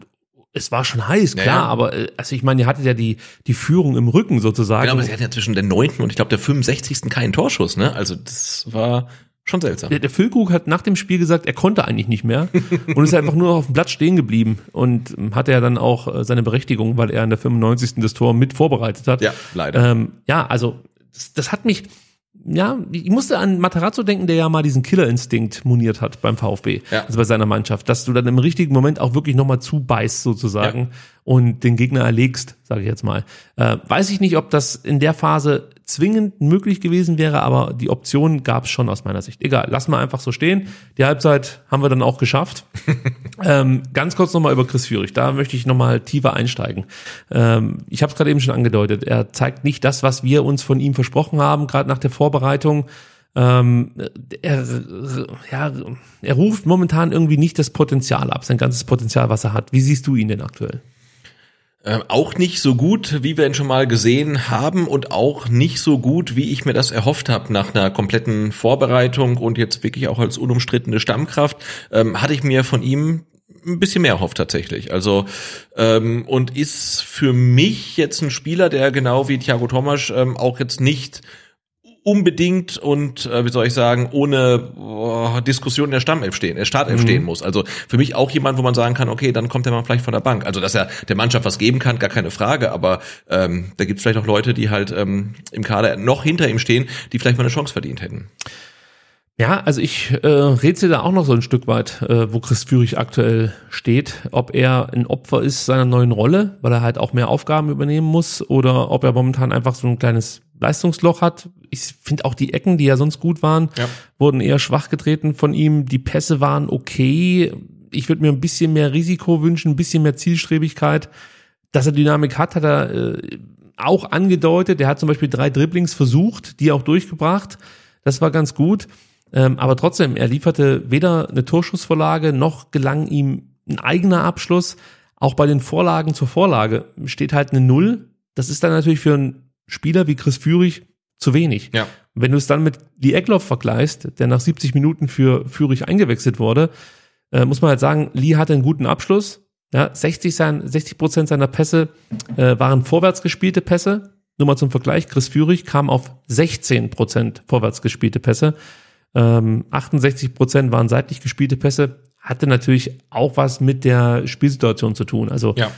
es war schon heiß, klar, Ja, ja. aber äh, also ich meine, ihr hattet ja die, die Führung im Rücken sozusagen. Genau, aber sie hatten ja zwischen der neunten und ich glaube der 65. keinen Torschuss, ne? Also das war schon seltsam. der, der Füllkrug hat nach dem Spiel gesagt, er konnte eigentlich nicht mehr und ist einfach nur noch auf dem Platz stehen geblieben und ähm, hatte ja dann auch äh, seine Berechtigung, weil er in der 95. das Tor mit vorbereitet hat. Ja, leider. Ähm, ja, also das, das hat mich, ja, ich musste an Materazzo denken, der ja mal diesen Killerinstinkt moniert hat beim VfB, Ja. also bei seiner Mannschaft, dass du dann im richtigen Moment auch wirklich nochmal zubeißt sozusagen und den Gegner erlegst, sage ich jetzt mal. Äh, weiß ich nicht, ob das in der Phase zwingend möglich gewesen wäre, aber die Option gab es schon aus meiner Sicht. Egal, lass mal einfach so stehen. Die Halbzeit haben wir dann auch geschafft. ähm, ganz kurz nochmal über Chris Führig. Da möchte ich nochmal tiefer einsteigen. Ähm, ich habe es gerade eben schon angedeutet. Er zeigt nicht das, was wir uns von ihm versprochen haben, gerade nach der Vorbereitung. Ähm, er, ja, er ruft momentan irgendwie nicht das Potenzial ab, sein ganzes Potenzial, was er hat. Wie siehst du ihn denn aktuell? Ähm, auch nicht so gut, wie wir ihn schon mal gesehen haben und auch nicht so gut, wie ich mir das erhofft habe nach einer kompletten Vorbereitung und jetzt wirklich auch als unumstrittene Stammkraft, ähm, hatte ich mir von ihm ein bisschen mehr erhofft tatsächlich. Also ähm, und ist für mich jetzt ein Spieler, der genau wie Thiago Thomas ähm, auch jetzt nicht unbedingt und äh, wie soll ich sagen, ohne oh, Diskussion in der Stammelf stehen, der Startelf stehen muss. Also für mich auch jemand, wo man sagen kann, okay, dann kommt er mal vielleicht von der Bank. Also dass er der Mannschaft was geben kann, gar keine Frage, aber ähm, da gibt es vielleicht auch Leute, die halt ähm, im Kader noch hinter ihm stehen, die vielleicht mal eine Chance verdient hätten. Ja, also ich äh, rätsel da auch noch so ein Stück weit, äh, wo Chris Führig aktuell steht. Ob er ein Opfer ist seiner neuen Rolle, weil er halt auch mehr Aufgaben übernehmen muss, oder ob er momentan einfach so ein kleines Leistungsloch hat. Ich finde auch die Ecken, die ja sonst gut waren, Ja. wurden eher schwach getreten von ihm. Die Pässe waren okay. Ich würde mir ein bisschen mehr Risiko wünschen, ein bisschen mehr Zielstrebigkeit. Dass er Dynamik hat, hat er äh, auch angedeutet. Er hat zum Beispiel drei Dribblings versucht, die auch durchgebracht. Das war ganz gut. Ähm, aber trotzdem, er lieferte weder eine Torschussvorlage noch gelang ihm ein eigener Abschluss. Auch bei den Vorlagen zur Vorlage steht halt eine Null. Das ist dann natürlich für einen Spieler wie Chris Führig zu wenig. Ja. Wenn du es dann mit Lee Eckloff vergleichst, der nach 70 Minuten für Führig eingewechselt wurde, äh, muss man halt sagen, Lee hatte einen guten Abschluss, Ja, 60 sein, 60 Prozent seiner Pässe äh, waren vorwärts gespielte Pässe. Nur mal zum Vergleich, Chris Führig kam auf 16 Prozent vorwärts gespielte Pässe. Ähm, 68 Prozent waren seitlich gespielte Pässe. Hatte natürlich auch was mit der Spielsituation zu tun. Also Ja.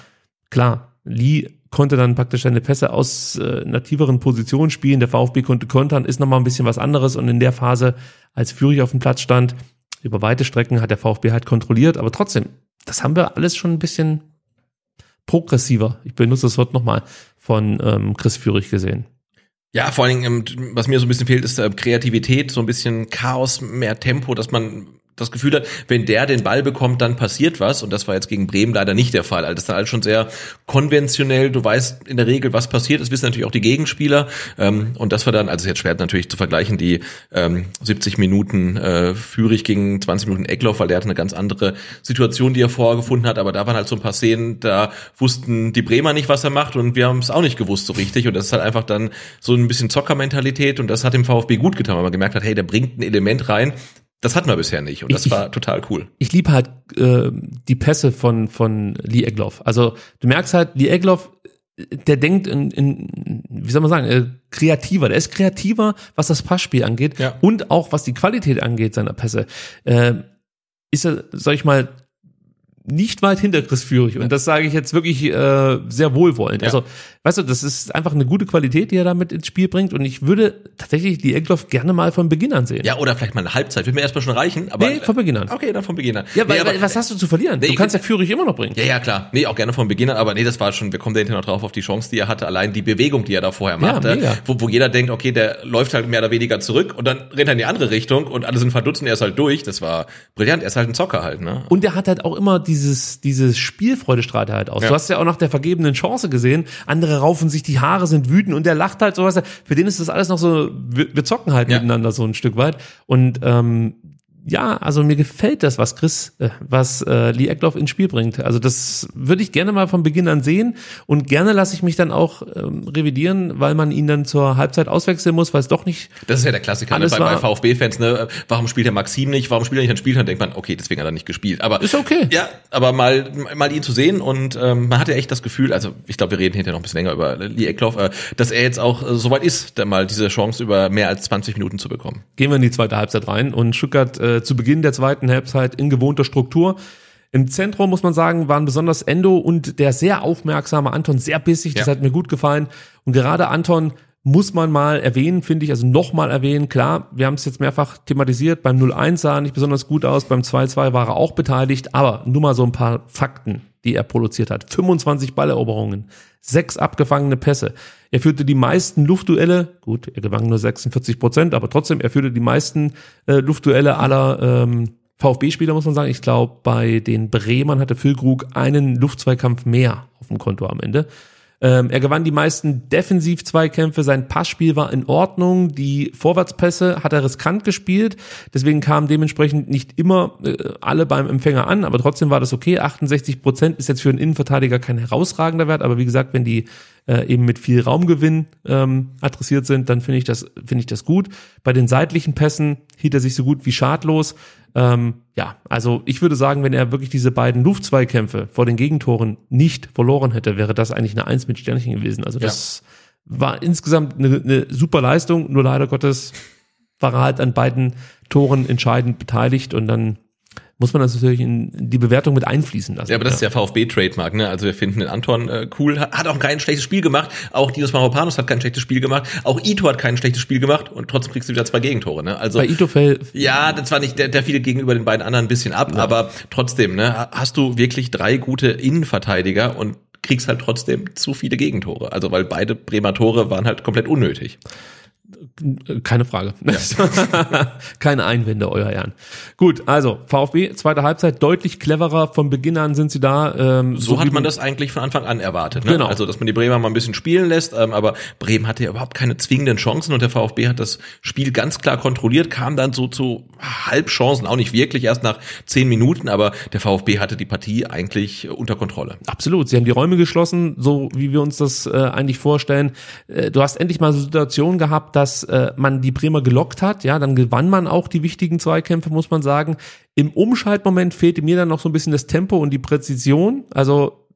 klar, Lee konnte dann praktisch seine Pässe aus äh, einer tieferen Position spielen. Der VfB konnte kontern, ist nochmal ein bisschen was anderes. Und in der Phase, als Führig auf dem Platz stand, über weite Strecken hat der VfB halt kontrolliert. Aber trotzdem, das haben wir alles schon ein bisschen progressiver, ich benutze das Wort nochmal, von ähm, Chris Führig gesehen. Ja, vor allen Dingen, ähm, was mir so ein bisschen fehlt, ist äh, Kreativität, so ein bisschen Chaos, mehr Tempo, dass man das Gefühl hat, wenn der den Ball bekommt, dann passiert was. Und das war jetzt gegen Bremen leider nicht der Fall. Also das ist dann alles schon sehr konventionell. Du weißt in der Regel, was passiert. Das wissen natürlich auch die Gegenspieler. Ähm, und das war dann, also jetzt schwer natürlich zu vergleichen, die ähm, 70 Minuten äh, Führig gegen 20 Minuten Eckloff, weil der hatte eine ganz andere Situation, die er vorgefunden hat. Aber da waren halt so ein paar Szenen, da wussten die Bremer nicht, was er macht und wir haben es auch nicht gewusst so richtig. Und das ist halt einfach dann so ein bisschen Zockermentalität und das hat dem VfB gut getan, weil man gemerkt hat, hey, der bringt ein Element rein, das hatten wir bisher nicht und das Ich- war total cool. ich liebe halt äh, die Pässe von, von Lee Egloff. Also du merkst halt, Lee Egloff, der denkt in, in wie soll man sagen, äh, kreativer. Der ist kreativer, was das Passspiel angeht Ja. und auch was die Qualität angeht seiner Pässe. Äh, ist er, sag ich mal, nicht weit hinter Chris Führig. Und das sage ich jetzt wirklich äh, sehr wohlwollend. Ja. Also, weißt du, das ist einfach eine gute Qualität, die er damit ins Spiel bringt. Und ich würde tatsächlich die Egloff gerne mal von Beginn an sehen. Ja, oder vielleicht mal eine Halbzeit. Würde mir erstmal schon reichen. Aber nee, von Beginn an. Okay, dann von Beginn an. Ja, weil, nee, aber, was hast du zu verlieren? Nee, du kannst ja Führig immer noch bringen. Ja, ja, klar. Nee, auch gerne von Beginn an, aber nee, das war schon, wir kommen da hinterher noch drauf auf die Chance, die er hatte, allein die Bewegung, die er da vorher Ja, machte, mega. wo, wo jeder denkt, okay, der läuft halt mehr oder weniger zurück und dann rennt er in die andere Richtung und alle sind verdutzt und er ist halt durch. Das war brillant. Er ist halt ein Zocker halt, ne? Und er hat halt auch immer dieses, dieses Spielfreude strahlt er halt aus. Ja. Du hast ja auch nach der vergebenen Chance gesehen. Andere raufen sich die Haare, sind wütend und der lacht halt so was. Für den ist das alles noch so, wir, wir zocken halt Ja. miteinander so ein Stück weit. Und ähm, ja, also mir gefällt das, was Chris, äh, was äh, Lee Eckloff ins Spiel bringt. Also das würde ich gerne mal von Beginn an sehen und gerne lasse ich mich dann auch ähm, revidieren, weil man ihn dann zur Halbzeit auswechseln muss, weil es doch nicht Das ist ja der Klassiker ne? Bei, bei VfB-Fans, ne? Warum spielt der Maxim nicht? Warum spielt er nicht? Dann spielt er, dann denkt man, okay, deswegen hat er nicht gespielt. Aber Ist okay. Ja, aber mal, mal ihn zu sehen und ähm, man hat ja echt das Gefühl, also ich glaube, wir reden hinterher noch ein bisschen länger über Lee Eckloff, äh, dass er jetzt auch äh, soweit ist, dann mal diese Chance über mehr als 20 Minuten zu bekommen. gehen wir in die zweite Halbzeit rein und Stuttgart äh, zu Beginn der zweiten Halbzeit in gewohnter Struktur. Im Zentrum muss man sagen, waren besonders Endo und der sehr aufmerksame Anton sehr bissig. Das Ja. hat mir gut gefallen. Und gerade Anton muss man mal erwähnen, finde ich, also nochmal erwähnen. Klar, wir haben es jetzt mehrfach thematisiert. Beim 0-1 sah er nicht besonders gut aus, beim 2-2 war er auch beteiligt, aber nur mal so ein paar Fakten, die er produziert hat. 25 Balleroberungen, sechs abgefangene Pässe. Er führte die meisten Luftduelle, gut, er gewann nur 46 Prozent, aber trotzdem, er führte die meisten äh, Luftduelle aller ähm, VfB-Spieler, muss man sagen. Ich glaube, bei den Bremern hatte Füllkrug einen Luftzweikampf mehr auf dem Konto am Ende. Ähm, er gewann die meisten Defensiv-Zweikämpfe, sein Passspiel war in Ordnung, die Vorwärtspässe hat er riskant gespielt, deswegen kamen dementsprechend nicht immer äh, alle beim Empfänger an, aber trotzdem war das okay. 68 Prozent ist jetzt für einen Innenverteidiger kein herausragender Wert, aber wie gesagt, wenn die äh, eben mit viel Raumgewinn ähm, adressiert sind, dann finde ich das finde ich das gut. Bei den seitlichen Pässen hielt er sich so gut wie schadlos. Ähm, ja, also ich würde sagen, wenn er wirklich diese beiden Luftzweikämpfe vor den Gegentoren nicht verloren hätte, wäre das eigentlich eine Eins mit Sternchen gewesen. Also das war insgesamt eine, eine super Leistung, nur leider Gottes war er halt an beiden Toren entscheidend beteiligt und dann muss man das natürlich in die Bewertung mit einfließen lassen. Ja, aber das ist ja VfB-Trademark, ne? Also wir finden den Anton äh, cool, hat hat auch kein schlechtes Spiel gemacht. Auch Dinos Maropanos hat kein schlechtes Spiel gemacht. Auch Ito hat kein schlechtes Spiel gemacht und trotzdem kriegst du wieder zwei Gegentore, ne? Also Bei Ito fällt ja, das war nicht, der, der fiel gegenüber den beiden anderen ein bisschen ab, aber trotzdem, ne? Hast du wirklich drei gute Innenverteidiger und kriegst halt trotzdem zu viele Gegentore. Also weil beide Bremer Tore waren halt komplett unnötig. Keine Frage. Keine Einwände, euer Ehren. Gut, also VfB, zweite Halbzeit, deutlich cleverer. Von Beginn an sind sie da. Ähm, So, wie hat man das eigentlich von Anfang an erwartet. Ne? Genau. Also, dass man die Bremer mal ein bisschen spielen lässt, ähm, aber Bremen hatte ja überhaupt keine zwingenden Chancen und der VfB hat das Spiel ganz klar kontrolliert, kam dann so zu Halbchancen, auch nicht wirklich, erst nach zehn Minuten, aber der VfB hatte die Partie eigentlich unter Kontrolle. Absolut. Sie haben die Räume geschlossen, so wie wir uns das äh, eigentlich vorstellen. Äh, du hast endlich mal so Situationen gehabt, dass äh, man die Bremer gelockt hat. Ja, dann gewann man auch die wichtigen Zweikämpfe, muss man sagen. Im Umschaltmoment fehlte mir dann noch so ein bisschen das Tempo und die Präzision. Also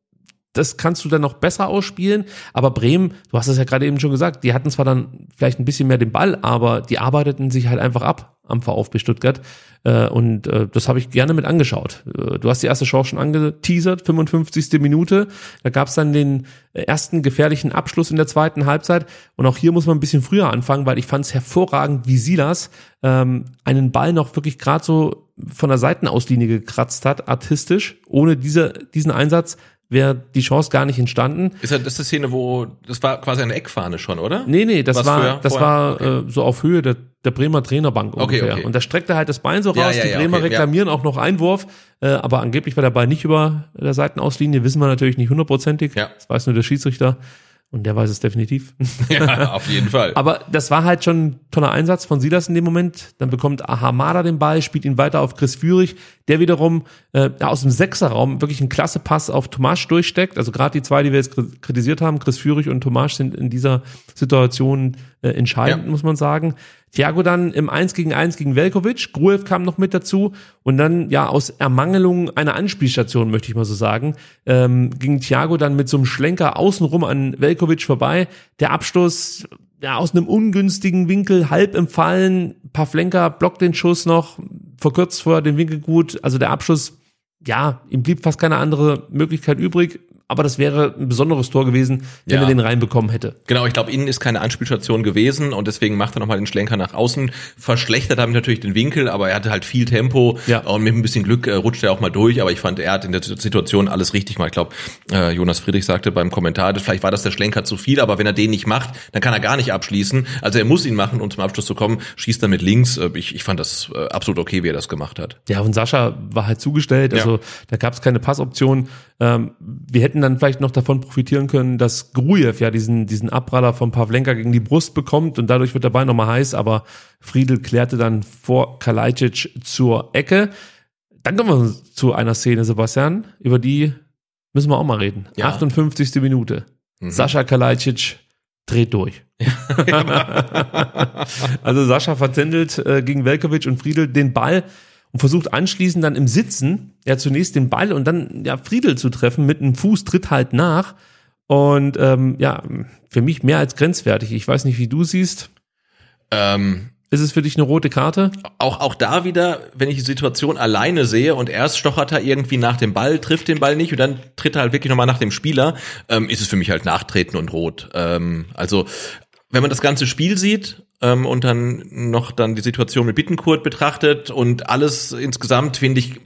das kannst du dann noch besser ausspielen. Aber Bremen, du hast es ja gerade eben schon gesagt, die hatten zwar dann vielleicht ein bisschen mehr den Ball, aber die arbeiteten sich halt einfach ab am VfB Stuttgart. Äh, und äh, das habe ich gerne mit angeschaut. Äh, du hast die erste Chance schon angeteasert, 55. Minute. Da gab es dann den ersten gefährlichen Abschluss in der zweiten Halbzeit. Und auch hier muss man ein bisschen früher anfangen, weil ich fand es hervorragend, wie Silas ähm, einen Ball noch wirklich gerade so von der Seitenauslinie gekratzt hat, artistisch. Ohne diese, diesen Einsatz wäre die Chance gar nicht entstanden. Ist das, das die Szene, wo das war quasi eine Eckfahne schon, oder? Nee, nee, das Was war früher? das Vorher? war Okay. äh, so auf Höhe der, der Bremer Trainerbank Okay, ungefähr. okay. Und da streckte halt das Bein so raus, ja, die ja, Bremer okay, reklamieren auch noch Einwurf, äh, aber angeblich war der Ball nicht über der Seitenauslinie, wissen wir natürlich nicht hundertprozentig. Ja. Das weiß nur der Schiedsrichter und der weiß es definitiv. Ja, auf jeden Fall. Aber das war halt schon ein toller Einsatz von Silas in dem Moment. Dann bekommt Ahamada den Ball, spielt ihn weiter auf Chris Führig, der wiederum äh, aus dem Sechserraum wirklich einen klasse Pass auf Tomasch durchsteckt. Also gerade die zwei, die wir jetzt kri- kritisiert haben, Chris Führig und Tomasch sind in dieser Situation äh, entscheidend, Ja. muss man sagen. Thiago dann im 1 gegen 1 gegen Velkovic, Gruev kam noch mit dazu und dann ja aus Ermangelung einer Anspielstation, möchte ich mal so sagen, ähm, ging Thiago dann mit so einem Schlenker außenrum an Velkovic vorbei. Der Abstoß ja, aus einem ungünstigen Winkel, halb im Fallen, Pavlenka blockt den Schuss noch, verkürzt vorher den Winkel gut, also der Abschluss, ja, ihm blieb fast keine andere Möglichkeit übrig, aber das wäre ein besonderes Tor gewesen, wenn Ja. er den reinbekommen hätte. Genau, ich glaube, innen ist keine Anspielstation gewesen und deswegen macht er nochmal den Schlenker nach außen, verschlechtert damit natürlich den Winkel, aber er hatte halt viel Tempo Ja. und mit ein bisschen Glück äh, rutscht er auch mal durch, aber ich fand, er hat in der Situation alles richtig gemacht. Ich glaube, äh, Jonas Friedrich sagte beim Kommentar, vielleicht war das der Schlenker zu viel, aber wenn er den nicht macht, dann kann er gar nicht abschließen. Also er muss ihn machen, um zum Abschluss zu kommen, schießt dann mit links. Äh, Ich, ich fand das äh, absolut okay, wie er das gemacht hat. Ja, und Sascha war halt zugestellt, also Ja. da gab es keine Passoption. Ähm, wir hätten dann vielleicht noch davon profitieren können, dass Grujew ja diesen, diesen Abpraller von Pavlenka gegen die Brust bekommt und dadurch wird der Ball nochmal heiß, aber Friedel klärte dann vor Kalajdzic zur Ecke. Dann kommen wir zu einer Szene, Sebastian, über die müssen wir auch mal reden. Ja. 58. Minute. Sascha Kalajdzic dreht durch. also Sascha verzändelt äh, gegen Velkovic und Friedel den Ball und versucht anschließend dann im Sitzen, ja zunächst den Ball und dann ja Friedel zu treffen mit einem Fuß tritt halt nach und ähm, ja für mich mehr als grenzwertig. Ich weiß nicht, wie du siehst. Ähm, Ist es für dich eine rote Karte? auch, auch da wieder, wenn ich die Situation alleine sehe und erst stochert er irgendwie nach dem Ball, trifft den Ball nicht und dann tritt er halt wirklich nochmal nach dem Spieler, ähm, ist es für mich halt Nachtreten und Rot. Ähm, also, wenn man das ganze Spiel sieht ähm, und dann noch dann die Situation mit Bittenkurt betrachtet und alles insgesamt, finde ich,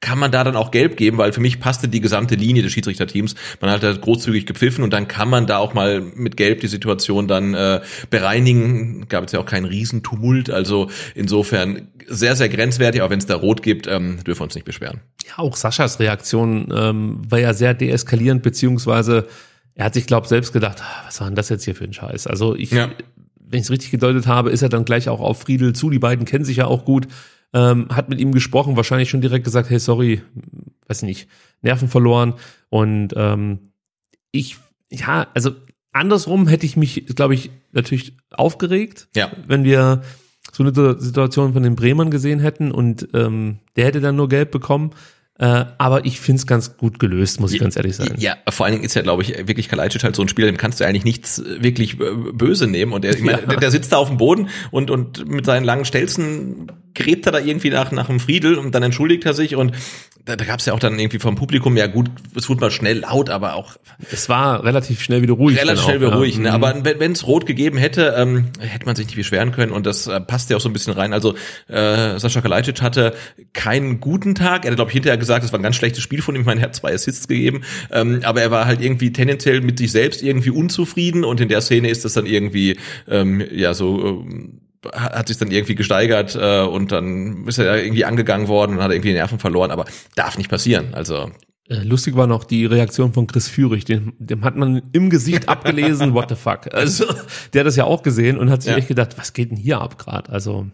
kann man da dann auch gelb geben, weil für mich passte die gesamte Linie des Schiedsrichterteams. Man hat da großzügig gepfiffen und dann kann man da auch mal mit gelb die Situation dann äh, bereinigen. Gab es ja auch keinen Riesentumult, also insofern sehr, sehr grenzwertig, aber wenn es da rot gibt, ähm, dürfen wir uns nicht beschweren. Ja, auch Saschas Reaktion ähm, war ja sehr deeskalierend, beziehungsweise er hat sich, glaube selbst gedacht, ah, was war denn das jetzt hier für ein Scheiß? Also ich, Ja. wenn ich es richtig gedeutet habe, ist er dann gleich auch auf Friedel zu. Die beiden kennen sich ja auch gut, ähm, hat mit ihm gesprochen, wahrscheinlich schon direkt gesagt, hey, sorry, weiß nicht, Nerven verloren. Und ähm, ich, ja, also andersrum hätte ich mich, glaube ich, natürlich aufgeregt, Ja. wenn wir so eine Situation von den Bremern gesehen hätten und ähm, der hätte dann nur gelb bekommen. Äh, aber ich finde es ganz gut gelöst, muss ich ganz ehrlich sagen. Ja, vor allen Dingen ist ja, glaube ich, wirklich Kalajdzic halt so ein Spieler, dem kannst du eigentlich nichts äh, wirklich äh, böse nehmen. Und er, ich meine, Ja. der, der sitzt da auf dem Boden und, und mit seinen langen Stelzen gräbt er da irgendwie nach, nach dem Friedel und dann entschuldigt er sich und da, da gab es ja auch dann irgendwie vom Publikum, ja gut, es wurde mal schnell laut, aber auch Es war relativ schnell wieder ruhig. relativ schnell auch, wieder ja. ruhig. Ne? Mhm. Aber wenn es rot gegeben hätte, ähm, hätte man sich nicht beschweren können und das äh, passt ja auch so ein bisschen rein. Also äh, Sascha Kalajdzic hatte keinen guten Tag. Er hat, glaube ich, hinterher gesagt, es war ein ganz schlechtes Spiel von ihm. Ich meine, er hat zwei Assists gegeben, ähm, aber er war halt irgendwie tendenziell mit sich selbst irgendwie unzufrieden und in der Szene ist das dann irgendwie ähm, ja so ähm, hat sich dann irgendwie gesteigert äh, und dann ist er irgendwie angegangen worden und hat irgendwie die Nerven verloren, aber darf nicht passieren. Also Äh, Lustig war noch die Reaktion von Chris Führig, dem, dem hat man im Gesicht abgelesen, what the fuck. Also, der hat das ja auch gesehen und hat sich Ja. echt gedacht, was geht denn hier ab gerade? Also,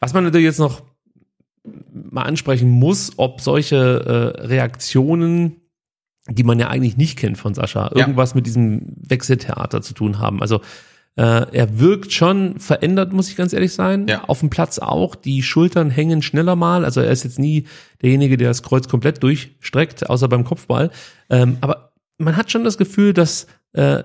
was man natürlich jetzt noch mal ansprechen muss, ob solche äh, Reaktionen, die man ja eigentlich nicht kennt von Sascha, Ja. irgendwas mit diesem Wechseltheater zu tun haben. Also, er wirkt schon verändert, muss ich ganz ehrlich sein. Ja. Auf dem Platz auch. Die Schultern hängen schneller mal. Also er ist jetzt nie derjenige, der das Kreuz komplett durchstreckt, außer beim Kopfball. Ähm, aber man hat schon das Gefühl, dass äh,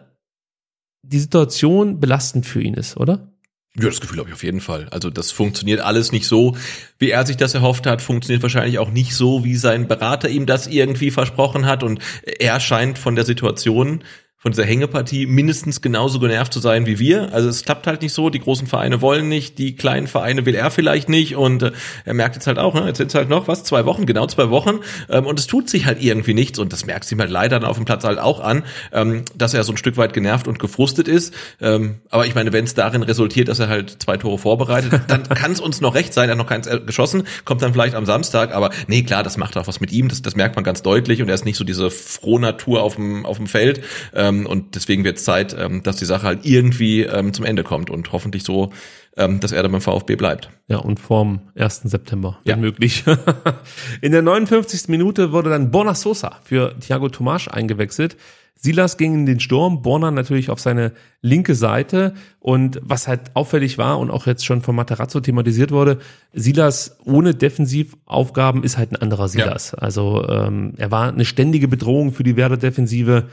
die Situation belastend für ihn ist, oder? Ja, das Gefühl habe ich auf jeden Fall. Also das funktioniert alles nicht so, wie er sich das erhofft hat, funktioniert wahrscheinlich auch nicht so, wie sein Berater ihm das irgendwie versprochen hat. Und er scheint von der Situation von dieser Hängepartie mindestens genauso genervt zu sein wie wir. Also es klappt halt nicht so. Die großen Vereine wollen nicht, die kleinen Vereine will er vielleicht nicht und äh, er merkt jetzt halt auch, ne, jetzt sind halt noch was, zwei Wochen, genau zwei Wochen ähm, und es tut sich halt irgendwie nichts und das merkt ihm halt leider dann auf dem Platz halt auch an, ähm, dass er so ein Stück weit genervt und gefrustet ist. Ähm, aber ich meine, wenn es darin resultiert, dass er halt zwei Tore vorbereitet, dann kann es uns noch recht sein, er hat noch keins äh, geschossen, kommt dann vielleicht am Samstag, aber nee, klar, das macht auch was mit ihm, das, das merkt man ganz deutlich und er ist nicht so diese Frohnatur auf dem, auf dem Feld. Ähm, und deswegen wird es Zeit, ähm, dass die Sache halt irgendwie ähm, zum Ende kommt und hoffentlich so, ähm, dass er dann beim VfB bleibt. Ja, und vorm 1. September, wenn Ja. möglich. In der 59. Minute wurde dann Borna Sosa für Thiago Tomasch eingewechselt. Silas ging in den Sturm, Borna natürlich auf seine linke Seite. Und was halt auffällig war und auch jetzt schon von Materazzo thematisiert wurde, Silas ohne Defensivaufgaben ist halt ein anderer Silas. Also ähm, er war eine ständige Bedrohung für die Werder-Defensive,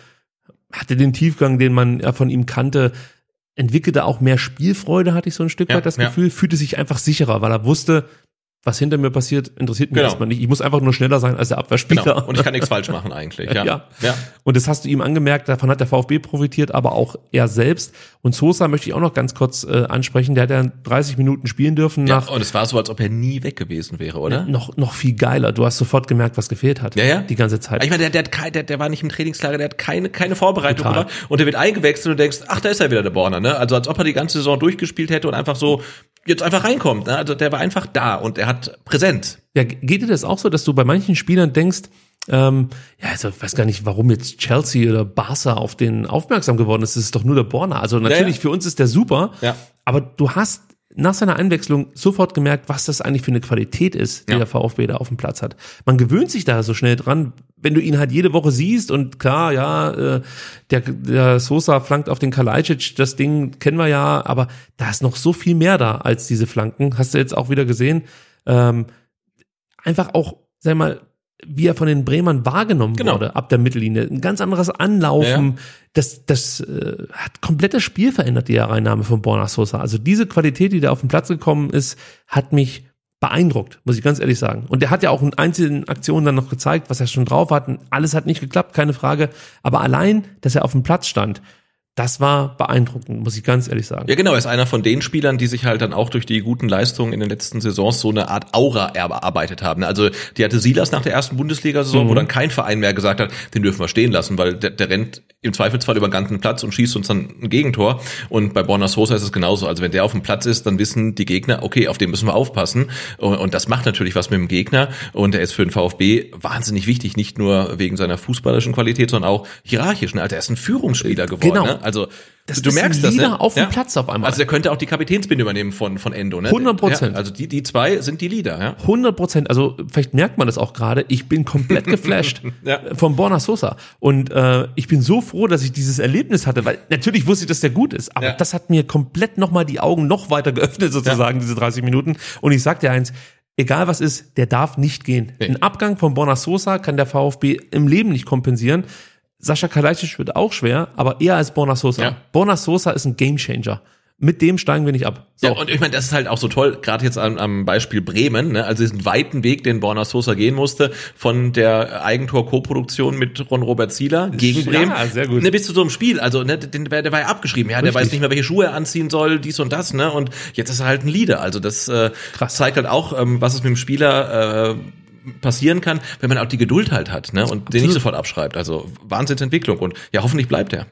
hatte den Tiefgang, den man ja von ihm kannte, entwickelte auch mehr Spielfreude, hatte ich so ein Stück Ja, weit das ja. Gefühl, fühlte sich einfach sicherer, weil er wusste, was hinter mir passiert, interessiert mich Genau. erstmal nicht. Ich muss einfach nur schneller sein als der Abwehrspieler. Genau. Und ich kann nichts falsch machen eigentlich. Ja. Ja. ja. Und das hast du ihm angemerkt, davon hat der VfB profitiert, aber auch er selbst. Und Sosa möchte ich auch noch ganz kurz äh, ansprechen, der hat ja 30 Minuten spielen dürfen Ja, nach und es war so, als ob er nie weg gewesen wäre, oder? noch, noch viel geiler. Du hast sofort gemerkt, was gefehlt hat. Ja, ja. Die ganze Zeit. Ich meine, der, der, hat kei- der, der war nicht im Trainingslager, der hat keine, keine Vorbereitung gemacht und der wird eingewechselt und du denkst, ach, da ist er wieder, der Borner, ne? Also als ob er die ganze Saison durchgespielt hätte und einfach so jetzt einfach reinkommt, ne? Also der war einfach da und er hat Präsenz. Ja, geht dir das auch so, dass du bei manchen Spielern denkst, ähm, ja, also ich weiß gar nicht, warum jetzt Chelsea oder Barca auf den aufmerksam geworden ist. Das ist doch nur der Borner. Also natürlich ja. für uns ist der super, Ja. aber du hast nach seiner Einwechslung sofort gemerkt, was das eigentlich für eine Qualität ist, die Ja. der VfB da auf dem Platz hat. Man gewöhnt sich da so schnell dran, wenn du ihn halt jede Woche siehst und klar, ja, äh, der, der Sosa flankt auf den Kalajdzic, das Ding kennen wir ja, aber da ist noch so viel mehr da als diese Flanken. Hast du jetzt auch wieder gesehen. Ähm, einfach auch, sag mal, wie er von den Bremern wahrgenommen Genau. wurde ab der Mittellinie. Ein ganz anderes Anlaufen. Ja, Das, das äh, hat komplett das Spiel verändert, die Hereinnahme von Borna Sosa. Also diese Qualität, die da auf den Platz gekommen ist, hat mich beeindruckt, muss ich ganz ehrlich sagen. Und er hat ja auch in einzelnen Aktionen dann noch gezeigt, was er schon drauf hat. Alles hat nicht geklappt, keine Frage. Aber allein, dass er auf dem Platz stand, das war beeindruckend, muss ich ganz ehrlich sagen. Ja, genau, er ist einer von den Spielern, die sich halt dann auch durch die guten Leistungen in den letzten Saisons so eine Art Aura erarbeitet haben. Also die hatte Silas nach der ersten Bundesliga-Saison, wo dann kein Verein mehr gesagt hat, den dürfen wir stehen lassen, weil der, der rennt im Zweifelsfall über den ganzen Platz und schießt uns dann ein Gegentor. Und bei Borna Sosa ist es genauso. Also wenn der auf dem Platz ist, dann wissen die Gegner, okay, auf den müssen wir aufpassen. Und, und das macht natürlich was mit dem Gegner. Und er ist für den VfB wahnsinnig wichtig, nicht nur wegen seiner fußballerischen Qualität, sondern auch hierarchischen. Also er ist ein Führungsspieler geworden. Genau. Ne? Also Das du merkst das, ne? auf dem Platz auf einmal. Also der könnte auch die Kapitänsbinde übernehmen von, von Endo, ne? 100%. Ja, also die, die zwei sind die Leader, ja. 100 Prozent, also vielleicht merkt man das auch gerade, ich bin komplett geflasht Ja. von Borna Sosa. Und äh, ich bin so froh, dass ich dieses Erlebnis hatte, weil natürlich wusste ich, dass der gut ist, aber das hat mir komplett nochmal die Augen noch weiter geöffnet, sozusagen, diese 30 Minuten. Und ich sag dir eins, egal was ist, der darf nicht gehen. Nee. Ein Abgang von Borna Sosa kann der VfB im Leben nicht kompensieren. Sascha Kalajdzic wird auch schwer, aber eher als Borna Sosa. Ja. Borna Sosa ist ein Gamechanger. Mit dem steigen wir nicht ab. So. Ja, und ich meine, das ist halt auch so toll, gerade jetzt am, am Beispiel Bremen, ne? also diesen weiten Weg, den Borna Sosa gehen musste, von der Eigentor-Koproduktion mit Ron Robert Zieler gegen Ja, Bremen, sehr gut. Ne, bis zu so einem Spiel, also ne, den, der, der war ja abgeschrieben, ja, der Richtig. weiß nicht mehr, welche Schuhe er anziehen soll, dies und das, ne, und jetzt ist er halt ein Leader, also das äh, Krass. zeigt halt auch, ähm, was es mit dem Spieler äh, passieren kann, wenn man auch die Geduld halt hat, ne, und den nicht sofort abschreibt, also Wahnsinnsentwicklung und ja, hoffentlich bleibt er.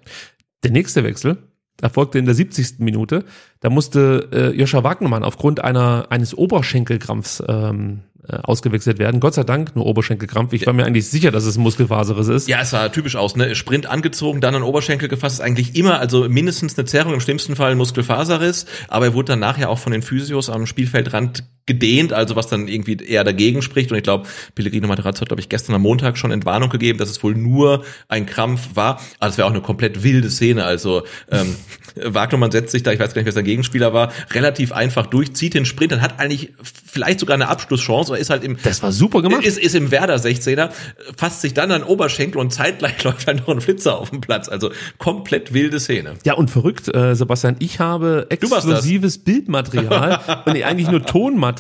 Der nächste Wechsel erfolgte in der 70. Minute. Da musste äh, Joscha Wagnermann aufgrund einer eines Oberschenkelkrampfs ähm, äh, ausgewechselt werden. Gott sei Dank nur Oberschenkelkrampf. Ich war mir eigentlich sicher, dass es ein Muskelfaserriss ist. Ja, es sah typisch aus, ne? Sprint angezogen, dann an Oberschenkel gefasst, ist eigentlich immer, also mindestens eine Zerrung, im schlimmsten Fall ein Muskelfaserriss, aber er wurde dann nachher auch von den Physios am Spielfeldrand gedehnt, also was dann irgendwie eher dagegen spricht. Und ich glaube, Pellegrino Materazzo hat, glaube ich, gestern am Montag schon Entwarnung gegeben, dass es wohl nur ein Krampf war. Aber es wäre auch eine komplett wilde Szene. Also ähm, Wagnermann setzt sich da, ich weiß gar nicht, wer sein Gegenspieler war, relativ einfach durch, zieht den Sprint und hat eigentlich vielleicht sogar eine Abschlusschance oder ist halt im Das war super gemacht. ist, ist im Werder 16er, fasst sich dann an Oberschenkel und zeitgleich läuft halt noch ein Flitzer auf dem Platz. Also komplett wilde Szene. Ja, und verrückt, äh, Sebastian, ich habe exklusives Bildmaterial und eigentlich nur Tonmaterial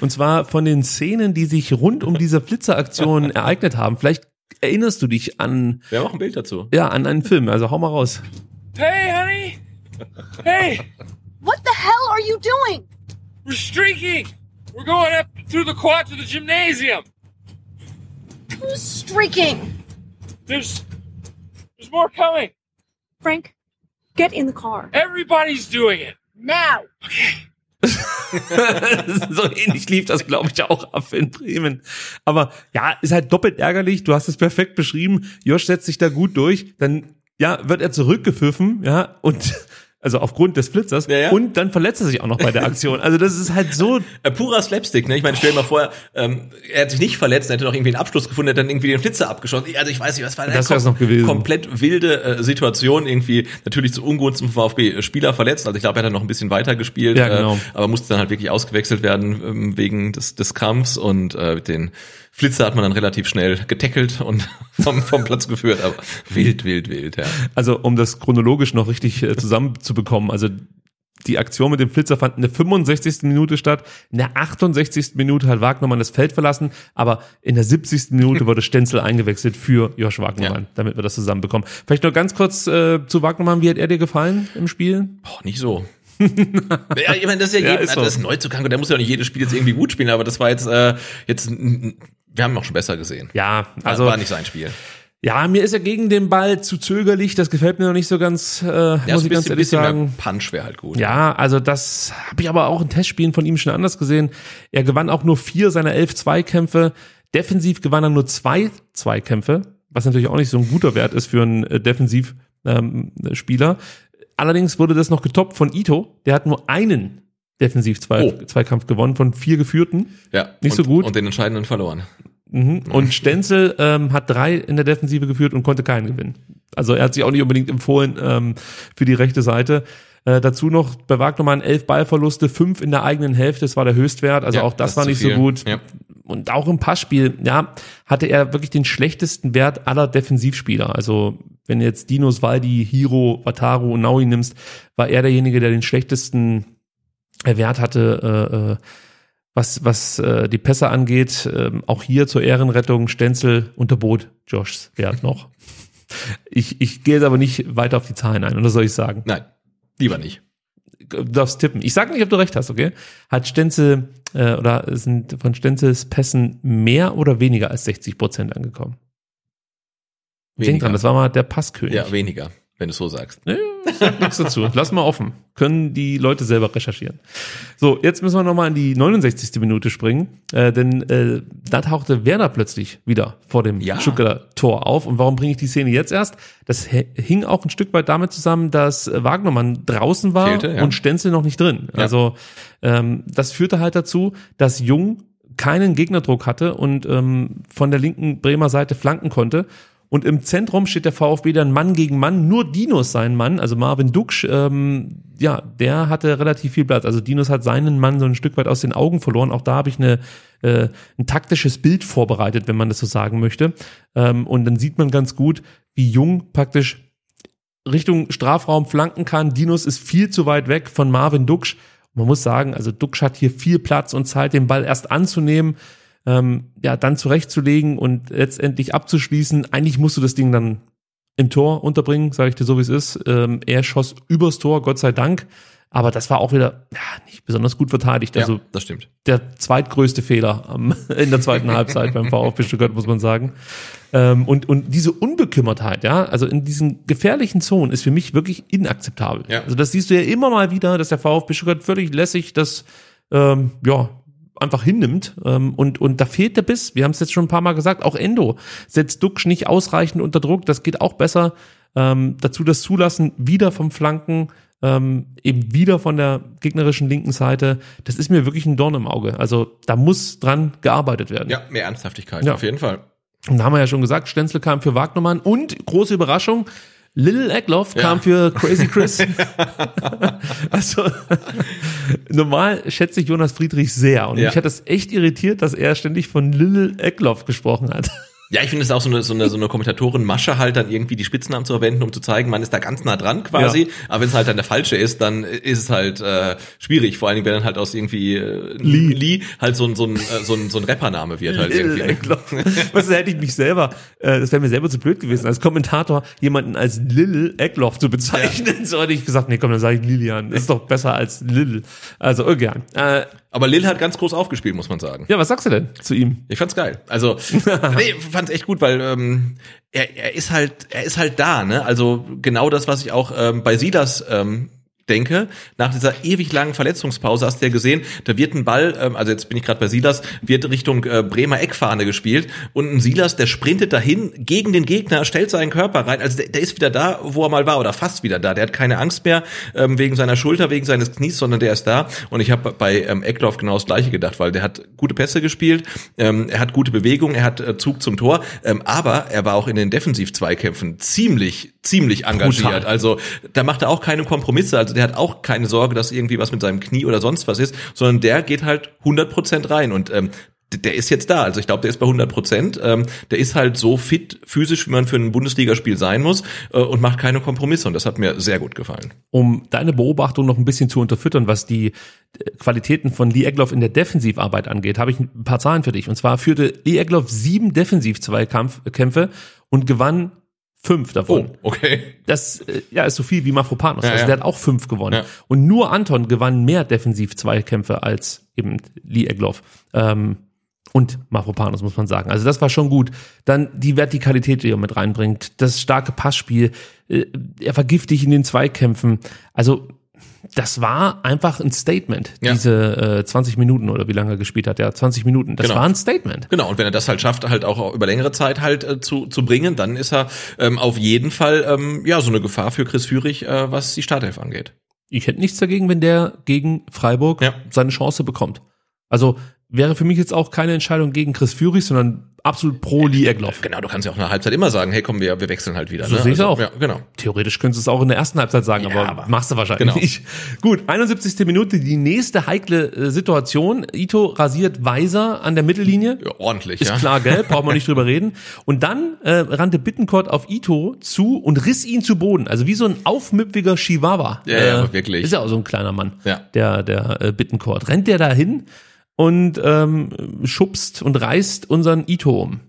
und zwar von den Szenen, die sich rund um diese Flitzeraktion ereignet haben. Vielleicht erinnerst du dich an, Wir haben auch ein Bild dazu. ja, an einen Film, also hau mal raus. Hey, honey! Hey! What the hell are you doing? We're streaking! We're going up through the quad to the gymnasium! Who's streaking? There's. There's more coming! Frank, get in the car. Everybody's doing it! Now! so ähnlich lief das, glaube ich, auch ab in Bremen. Aber ja, ist halt doppelt ärgerlich. Du hast es perfekt beschrieben. Josh setzt sich da gut durch. Dann, ja, wird er zurückgepfiffen, ja, und also aufgrund des Flitzers. Ja, ja. Und dann verletzt er sich auch noch bei der Aktion. Also das ist halt so Äh, purer Slapstick, ne? Ich meine, stell dir mal vor, ähm, er hat sich nicht verletzt, er hätte noch irgendwie einen Abschluss gefunden, hätte dann irgendwie den Flitzer abgeschossen. Also ich weiß nicht, was war Das wär's noch gewesen. Komplett wilde äh, Situation, irgendwie natürlich zu Ungunsten vom VfB Spieler verletzt. Also ich glaube, er hat dann noch ein bisschen weiter gespielt, Ja, genau. äh, aber musste dann halt wirklich ausgewechselt werden ähm, wegen des, des Krampfs und äh, den Flitzer hat man dann relativ schnell getackelt und vom, vom Platz geführt. Aber wild, wild, wild, ja. Also um das chronologisch noch richtig äh, zusammenzubekommen, also die Aktion mit dem Flitzer fand in der 65. Minute statt. In der 68. Minute hat Wagnermann das Feld verlassen, aber in der 70. Minute wurde Stenzel eingewechselt für Josh Wagnermann, Ja. damit wir das zusammenbekommen. Vielleicht noch ganz kurz äh, zu Wagnermann, wie hat er dir gefallen im Spiel? Boah, nicht so. ja, ich meine, das ist ja, Ja, jedem, ist so. das ist Neuzugang und der muss ja auch nicht jedes Spiel jetzt irgendwie gut spielen, aber das war jetzt, äh, jetzt, wir haben auch schon besser gesehen. Ja, Also war nicht sein Spiel. ja, mir ist er gegen den Ball zu zögerlich. Das gefällt mir noch nicht so ganz, äh, Ja, muss so ich ganz ehrlich sagen. Punch wäre halt gut. Ja, also das habe ich aber auch in Testspielen von ihm schon anders gesehen. Er gewann auch nur vier seiner elf Zweikämpfe. Defensiv gewann er nur zwei Zweikämpfe, was natürlich auch nicht so ein guter Wert ist für einen äh, Defensivspieler. Ähm, Spieler. Allerdings wurde das noch getoppt von Ito. Der hat nur einen Defensiv-Zweikampf gewonnen von vier geführten. ja. Nicht und, so gut. Und den entscheidenden verloren. Mhm. Und Stenzel ähm, hat drei in der Defensive geführt und konnte keinen gewinnen. Also er hat sich auch nicht unbedingt empfohlen ähm, für die rechte Seite. Äh, dazu noch bei Wagnermann elf Ballverluste, fünf in der eigenen Hälfte, das war der Höchstwert. Also Ja, auch das, das war nicht zu so viel. gut. Ja. Und auch im Passspiel, ja, hatte er wirklich den schlechtesten Wert aller Defensivspieler. Also wenn du jetzt Dinos, Waldi, Hiro, Wataru und Naui nimmst, war er derjenige, der den schlechtesten Wert hatte, äh, äh, was, was äh, die Pässe angeht. Ähm, auch hier zur Ehrenrettung Stenzel unterbot Joshs Wert noch. Ich, ich gehe jetzt aber nicht weiter auf die Zahlen ein, oder soll ich sagen? Nein, lieber nicht. Du darfst tippen. Ich sage nicht, ob du recht hast, okay? Hat Stenzel äh, oder sind von Stenzels Pässen mehr oder weniger als 60 Prozent angekommen? Denk dran, das war mal der Passkönig. Ja, weniger, wenn du so sagst. Nee, sag nichts dazu. Lass mal offen. Können die Leute selber recherchieren. So, jetzt müssen wir nochmal in die 69. Minute springen, äh, denn äh, da tauchte Werder plötzlich wieder vor dem Ja. Stuttgarter Tor auf. Und warum bringe ich die Szene jetzt erst? Das hing auch ein Stück weit damit zusammen, dass Wagnermann draußen war Fehlte, ja. und Stenzel noch nicht drin. Ja. Also ähm, das führte halt dazu, dass Jung keinen Gegnerdruck hatte und ähm, von der linken Bremer Seite flanken konnte. Und im Zentrum steht der VfB dann Mann gegen Mann. Nur Dinos sein Mann, also Marvin Duksch, ähm, ja, der hatte relativ viel Platz. Also Dinos hat seinen Mann so ein Stück weit aus den Augen verloren. Auch da habe ich eine, äh, ein taktisches Bild vorbereitet, wenn man das so sagen möchte. Ähm, und dann sieht man ganz gut, wie Jung praktisch Richtung Strafraum flanken kann. Dinos ist viel zu weit weg von Marvin Duksch. Man muss sagen, also Duksch hat hier viel Platz und Zeit, den Ball erst anzunehmen, ähm, ja, dann zurechtzulegen und letztendlich abzuschließen. Eigentlich musst du das Ding dann im Tor unterbringen, sage ich dir so, wie es ist. Ähm, er schoss übers Tor, Gott sei Dank. Aber das war auch wieder ja, nicht besonders gut verteidigt. Also ja, das stimmt. der zweitgrößte Fehler am, in der zweiten Halbzeit beim VfB Stuttgart, muss man sagen. Ähm, und, und diese Unbekümmertheit, ja, also in diesen gefährlichen Zonen ist für mich wirklich inakzeptabel. Ja. Also das siehst du ja immer mal wieder, dass der VfB Stuttgart völlig lässig das, ähm, ja, einfach hinnimmt. Ähm, und, und da fehlt der Biss. Wir haben es jetzt schon ein paar Mal gesagt, auch Endo setzt Duxch nicht ausreichend unter Druck. Das geht auch besser. Ähm, dazu das Zulassen wieder vom Flanken ähm, eben wieder von der gegnerischen linken Seite. Das ist mir wirklich ein Dorn im Auge. Also da muss dran gearbeitet werden. Ja, mehr Ernsthaftigkeit, Ja. auf jeden Fall. Und da haben wir ja schon gesagt, Stenzel kam für Wagnermann und große Überraschung, Lil Eckloff Ja. kam für Crazy Chris. also normal schätze ich Jonas Friedrich sehr und Ja. mich hat das echt irritiert, dass er ständig von Lil Eckloff gesprochen hat. Ja, ich finde es auch so eine, so eine, so eine Kommentatoren-Masche halt dann irgendwie die Spitznamen zu verwenden, um zu zeigen, man ist da ganz nah dran quasi. Ja. Aber wenn es halt dann der falsche ist, dann ist es halt äh, schwierig. Vor allen Dingen, wenn dann halt aus irgendwie äh, Lee. Lee halt so ein, so ein, äh, so ein, so ein Rappername wird halt irgendwie. Was hätte ich mich selber, äh, das wäre mir selber zu blöd gewesen, als Kommentator jemanden als Lil Eckloff zu bezeichnen. So hätte ich gesagt, nee, komm, dann sage ich Lilian. Das ist doch besser als Lil. Also, gern. Äh, Aber Lil hat ganz groß aufgespielt, muss man sagen. ja, was sagst du denn zu ihm? Ich fand's geil. Also, nee, fand's echt gut, weil ähm, er, er ist halt, er ist halt da, ne? Also genau das, was ich auch ähm, bei Silas ähm, denke, nach dieser ewig langen Verletzungspause hast du ja gesehen, da wird ein Ball, ähm, also jetzt bin ich gerade bei Silas, wird Richtung äh, Bremer Eckfahne gespielt und ein Silas, der sprintet dahin gegen den Gegner, stellt seinen Körper rein, also der, der ist wieder da, wo er mal war oder fast wieder da. Der hat keine Angst mehr ähm, wegen seiner Schulter, wegen seines Knies, sondern der ist da. Und ich habe bei ähm, Eckloff genau das Gleiche gedacht, weil der hat gute Pässe gespielt, ähm, er hat gute Bewegung, er hat äh, Zug zum Tor, ähm, aber er war auch in den Defensiv-Zweikämpfen ziemlich, ziemlich engagiert. Brutal. Also da macht er auch keine Kompromisse. Also der hat auch keine Sorge, dass irgendwie was mit seinem Knie oder sonst was ist, sondern der geht halt 100% rein und ähm, der ist jetzt da. Also ich glaube, der ist bei 100 Prozent. Ähm, der ist halt so fit physisch, wie man für ein Bundesligaspiel sein muss äh, und macht keine Kompromisse. Und das hat mir sehr gut gefallen. um deine Beobachtung noch ein bisschen zu unterfüttern, was die äh, Qualitäten von Lee Egloff in der Defensivarbeit angeht, habe ich ein paar Zahlen für dich. Und zwar führte Lee Egloff sieben Defensiv-Zweikämpfe und gewann fünf davon. okay. Das äh, ja, ist so viel wie Mafropanos. Ja, also ja. der hat auch fünf gewonnen. Ja. Und nur Anton gewann mehr Defensiv-Zweikämpfe als eben Lee Egloff. Ähm, und Mafropanos, muss man sagen. Also das war schon gut. Dann die Vertikalität, die er mit reinbringt, das starke Passspiel, äh, er war giftig in den Zweikämpfen. Also das war einfach ein Statement, Ja. diese äh, 20 Minuten oder wie lange er gespielt hat. Ja, 20 Minuten. Das Genau. war ein Statement. Genau, und wenn er das halt schafft, halt auch über längere Zeit halt äh, zu, zu bringen, dann ist er ähm, auf jeden Fall ähm, ja so eine Gefahr für Chris Führig, äh, was die Startelf angeht. Ich hätte nichts dagegen, wenn der gegen Freiburg Ja. seine Chance bekommt. Also wäre für mich jetzt auch keine Entscheidung gegen Chris Führig, sondern absolut pro Lee Egloff. Genau, du kannst ja auch nach Halbzeit immer sagen, hey komm, wir, wir wechseln halt wieder. So ne? sehe ich's auch. Ja, genau. Theoretisch könntest du es auch in der ersten Halbzeit sagen, Ja, aber, aber- machst du wahrscheinlich genau. nicht. Gut, 71. Minute, die nächste heikle äh, Situation. Ito rasiert Weiser an der Mittellinie. Ja, ordentlich, Ist ja. klar gelb, braucht man nicht drüber reden. Und dann äh, rannte Bittencourt auf Ito zu und riss ihn zu Boden. Also wie so ein aufmüpfiger Chihuahua. Ja, ja, aber wirklich. Ist ja auch so ein kleiner Mann, Ja. der, der äh, Bittencourt. Rennt der da hin und ähm, schubst und reißt unseren Ito um.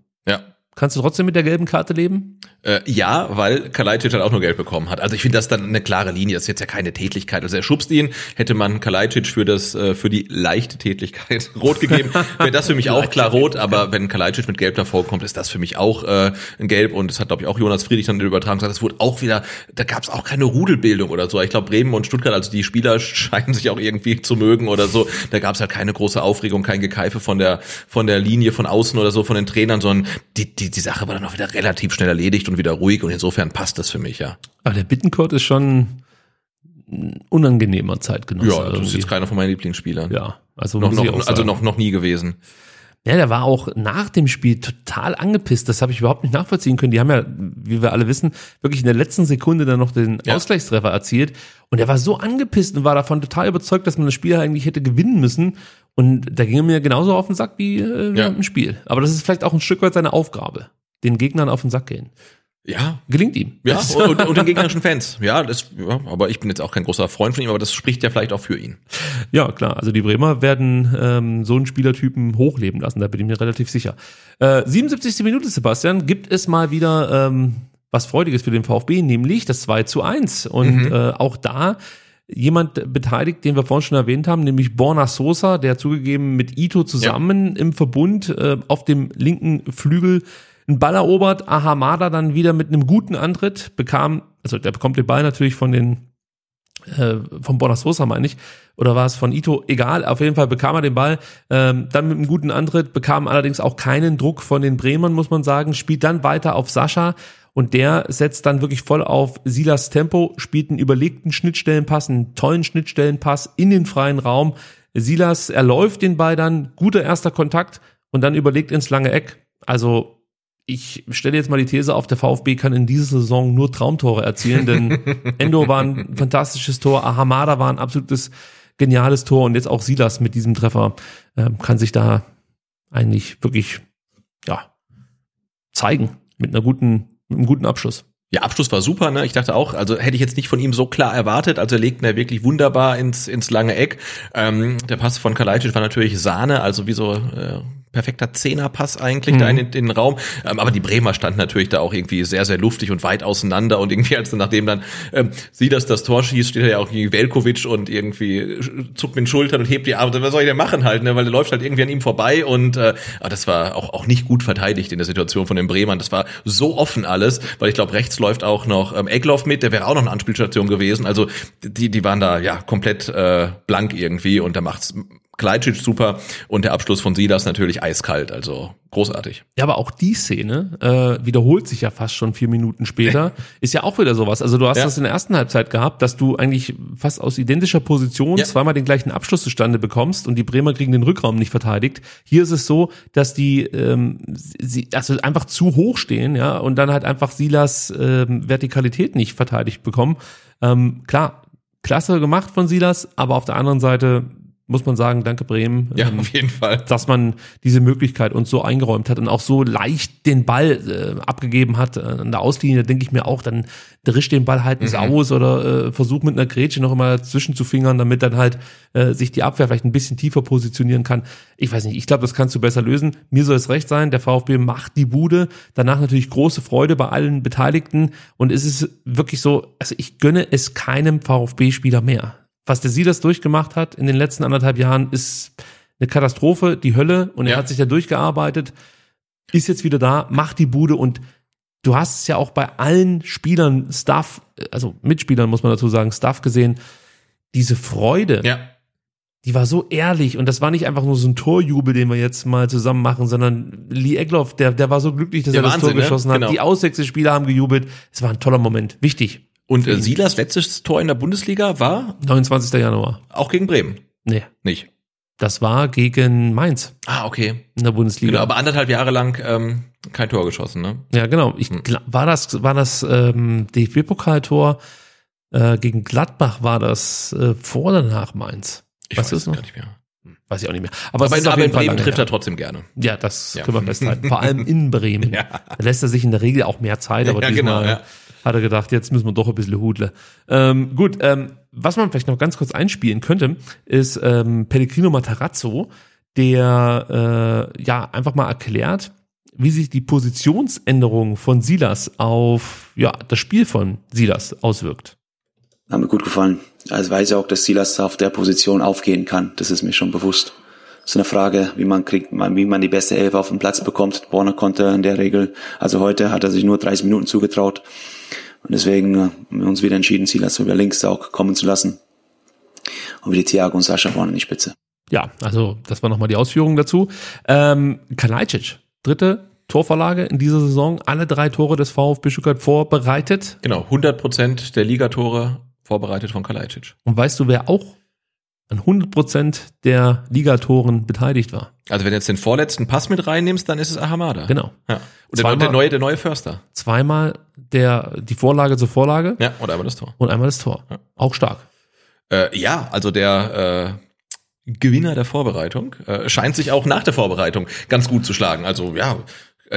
Kannst du trotzdem mit der gelben Karte leben? Äh, ja, weil Kalajdzic halt auch nur Geld bekommen hat. Also ich finde das dann eine klare Linie. Das ist jetzt ja keine Tätlichkeit. Also er schubst ihn. Hätte man Kalajdzic für das äh, für die leichte Tätlichkeit rot gegeben, wäre das für mich auch klar rot. Aber wenn Kalajdzic mit Gelb davor kommt, ist das für mich auch äh, ein Gelb. Und das hat glaube ich auch Jonas Friedrich dann in der Übertragung gesagt. Es wurde auch wieder, da gab es auch keine Rudelbildung oder so. Ich glaube Bremen und Stuttgart, also die Spieler scheinen sich auch irgendwie zu mögen oder so. Da gab es halt keine große Aufregung, kein Gekeife von der von der Linie von außen oder so von den Trainern, sondern die die die Sache war dann auch wieder relativ schnell erledigt und wieder ruhig und insofern passt das für mich, ja. Aber der Bittencourt ist schon ein unangenehmer Zeitgenosse. Ja, das ist irgendwie. jetzt keiner von meinen Lieblingsspielern. ja, also Noch, noch, also noch, noch nie gewesen. Ja, der war auch nach dem Spiel total angepisst. Das habe ich überhaupt nicht nachvollziehen können. Die haben ja, wie wir alle wissen, wirklich in der letzten Sekunde dann noch den Ja. Ausgleichstreffer erzielt. Und er war so angepisst und war davon total überzeugt, dass man das Spiel eigentlich hätte gewinnen müssen. Und da ging er mir genauso auf den Sack wie äh, Ja. im Spiel. Aber das ist vielleicht auch ein Stück weit seine Aufgabe. Den Gegnern auf den Sack gehen. Ja. Gelingt ihm. Ja, und, und den gegnerischen Fans. Ja, das, ja, aber ich bin jetzt auch kein großer Freund von ihm, aber das spricht ja vielleicht auch für ihn. Ja, klar. Also die Bremer werden ähm, so einen Spielertypen hochleben lassen, da bin ich mir relativ sicher. Äh, 77. Minute, Sebastian, gibt es mal wieder ähm, was Freudiges für den VfB, nämlich das 2 zu 1. Und äh, auch da jemand beteiligt, den wir vorhin schon erwähnt haben, nämlich Borna Sosa, der zugegeben mit Ito zusammen im Verbund äh, auf dem linken Flügel einen Ball erobert, Ahamada dann wieder mit einem guten Antritt bekam, also der bekommt den Ball natürlich von den äh, von Borna Sosa meine ich, oder war es von Ito, egal, auf jeden Fall bekam er den Ball, ähm, dann mit einem guten Antritt, bekam allerdings auch keinen Druck von den Bremern, muss man sagen, spielt dann weiter auf Sascha Und der setzt dann wirklich voll auf Silas Tempo, spielt einen überlegten Schnittstellenpass, einen tollen Schnittstellenpass in den freien Raum. Silas erläuft den Ball dann, guter erster Kontakt und dann überlegt ins lange Eck. Also ich stelle jetzt mal die These auf, der VfB kann in dieser Saison nur Traumtore erzielen, denn Endo war ein fantastisches Tor, Ahamada war ein absolutes geniales Tor und jetzt auch Silas mit diesem Treffer äh, kann sich da eigentlich wirklich ja zeigen mit einer guten einem guten Abschluss. Ja, Abschluss war super, ne? Ich dachte auch, also hätte ich jetzt nicht von ihm so klar erwartet. Also er legt ihn ja wirklich wunderbar ins, ins lange Eck. Ähm, der Pass von Kalajdzic war natürlich Sahne, also wie so äh, perfekter Zehnerpass eigentlich Mhm. da in, den- in den Raum. Ähm, aber die Bremer standen natürlich da auch irgendwie sehr, sehr luftig und weit auseinander. Und irgendwie, als nachdem dann ähm, sie das, das Tor schießt, steht da ja auch irgendwie Velkovic und irgendwie zuckt mit den Schultern und hebt die Arme. Was soll ich denn machen halt, ne? Weil der läuft halt irgendwie an ihm vorbei. Und äh, aber das war auch, auch nicht gut verteidigt in der Situation von den Bremern. Das war so offen alles, weil ich glaube, rechts läuft auch noch ähm, Egloff mit, der wäre auch noch eine Anspielstation gewesen. Also die, die waren da ja komplett äh, blank irgendwie und da macht's Klajcic super und der Abschluss von Silas natürlich eiskalt, also großartig. Ja, aber auch die Szene äh, wiederholt sich ja fast schon vier Minuten später. Ist ja auch wieder sowas. Also du hast Ja. das in der ersten Halbzeit gehabt, dass du eigentlich fast aus identischer Position Ja. zweimal den gleichen Abschluss zustande bekommst und die Bremer kriegen den Rückraum nicht verteidigt. Hier ist es so, dass die ähm, sie, also einfach zu hoch stehen, ja, und dann halt einfach Silas ähm, Vertikalität nicht verteidigt bekommen. Ähm, klar, klasse gemacht von Silas, aber auf der anderen Seite muss man sagen, danke Bremen. Ja, Ähm, auf jeden Fall. dass man diese Möglichkeit uns so eingeräumt hat und auch so leicht den Ball äh, abgegeben hat äh, an der Auslinie, da denke ich mir auch, dann drisch den Ball halt ins Aus oder äh, versuch mit einer Grätsche noch immer dazwischen zu fingern, damit dann halt äh, sich die Abwehr vielleicht ein bisschen tiefer positionieren kann. Ich weiß nicht, ich glaube, das kannst du besser lösen. Mir soll es recht sein, der VfB macht die Bude, danach natürlich große Freude bei allen Beteiligten und es ist wirklich so, also ich gönne es keinem VfB-Spieler mehr. Was der Silas durchgemacht hat in den letzten anderthalb Jahren, ist eine Katastrophe, die Hölle und er Ja. hat sich da durchgearbeitet, ist jetzt wieder da, macht die Bude und du hast es ja auch bei allen Spielern, Staff, also Mitspielern muss man dazu sagen, Staff gesehen, diese Freude, Ja. die war so ehrlich und das war nicht einfach nur so ein Torjubel, den wir jetzt mal zusammen machen, sondern Lee Egloff, der, der war so glücklich, dass Der er das Wahnsinn, Tor ne? geschossen hat. Genau. Die Auswechselspieler haben gejubelt. Es war ein toller Moment. Wichtig. Und äh, Silas letztes Tor in der Bundesliga war 29. Januar. auch gegen Bremen. Nee, Nicht. das war gegen Mainz Ah, okay. in der Bundesliga. Genau, aber anderthalb Jahre lang ähm, kein Tor geschossen, ne? Ja, genau. Ich Hm. gla- war das war das ähm, DFB-Pokaltor äh, gegen Gladbach war das äh, vor oder nach Mainz? Ich weißt weiß es noch? gar nicht mehr. Weiß ich auch nicht mehr. Aber, Aber, aber in Bremen trifft er trotzdem gerne. Ja, das Ja. können wir festhalten. Vor allem in Bremen. Ja. Da lässt er sich in der Regel auch mehr Zeit, aber Ja, diesmal genau, ja. Hat er gedacht, jetzt müssen wir doch ein bisschen hudle. Ähm, gut, ähm, was man vielleicht noch ganz kurz einspielen könnte, ist ähm, Pellegrino Matarazzo, der äh, ja einfach mal erklärt, wie sich die Positionsänderung von Silas auf ja, das Spiel von Silas auswirkt. Hat mir gut gefallen. Also weiß ich auch, dass Silas auf der Position aufgehen kann. Das ist mir schon bewusst. Das ist eine Frage, wie man kriegt, wie man die beste Elf auf den Platz bekommt. Warner konnte in der Regel, also heute hat er sich nur 30 Minuten zugetraut. Und deswegen äh, haben wir uns wieder entschieden, Silas über links auch kommen zu lassen. Und wie die Thiago und Sascha vorne in die Spitze. Ja, also das war nochmal die Ausführung dazu. Ähm, Kalajdzic, dritte Torvorlage in dieser Saison, alle drei Tore des VfB Stuttgart vorbereitet. Genau, 100 Prozent der Ligatore vorbereitet von Kalajdzic. Und weißt du, wer auch an 100% der Ligatoren beteiligt war? Also wenn du jetzt den vorletzten Pass mit reinnimmst, dann ist es Ahamada. Genau. Ja. Und der, Zweimal- der neue, der neue Förster. Zweimal der, die Vorlage zur Vorlage Ja, und einmal das Tor. und einmal das Tor. Ja. Auch stark. Äh, ja, also der äh, Gewinner der Vorbereitung äh, scheint sich auch nach der Vorbereitung ganz gut zu schlagen. Also ja,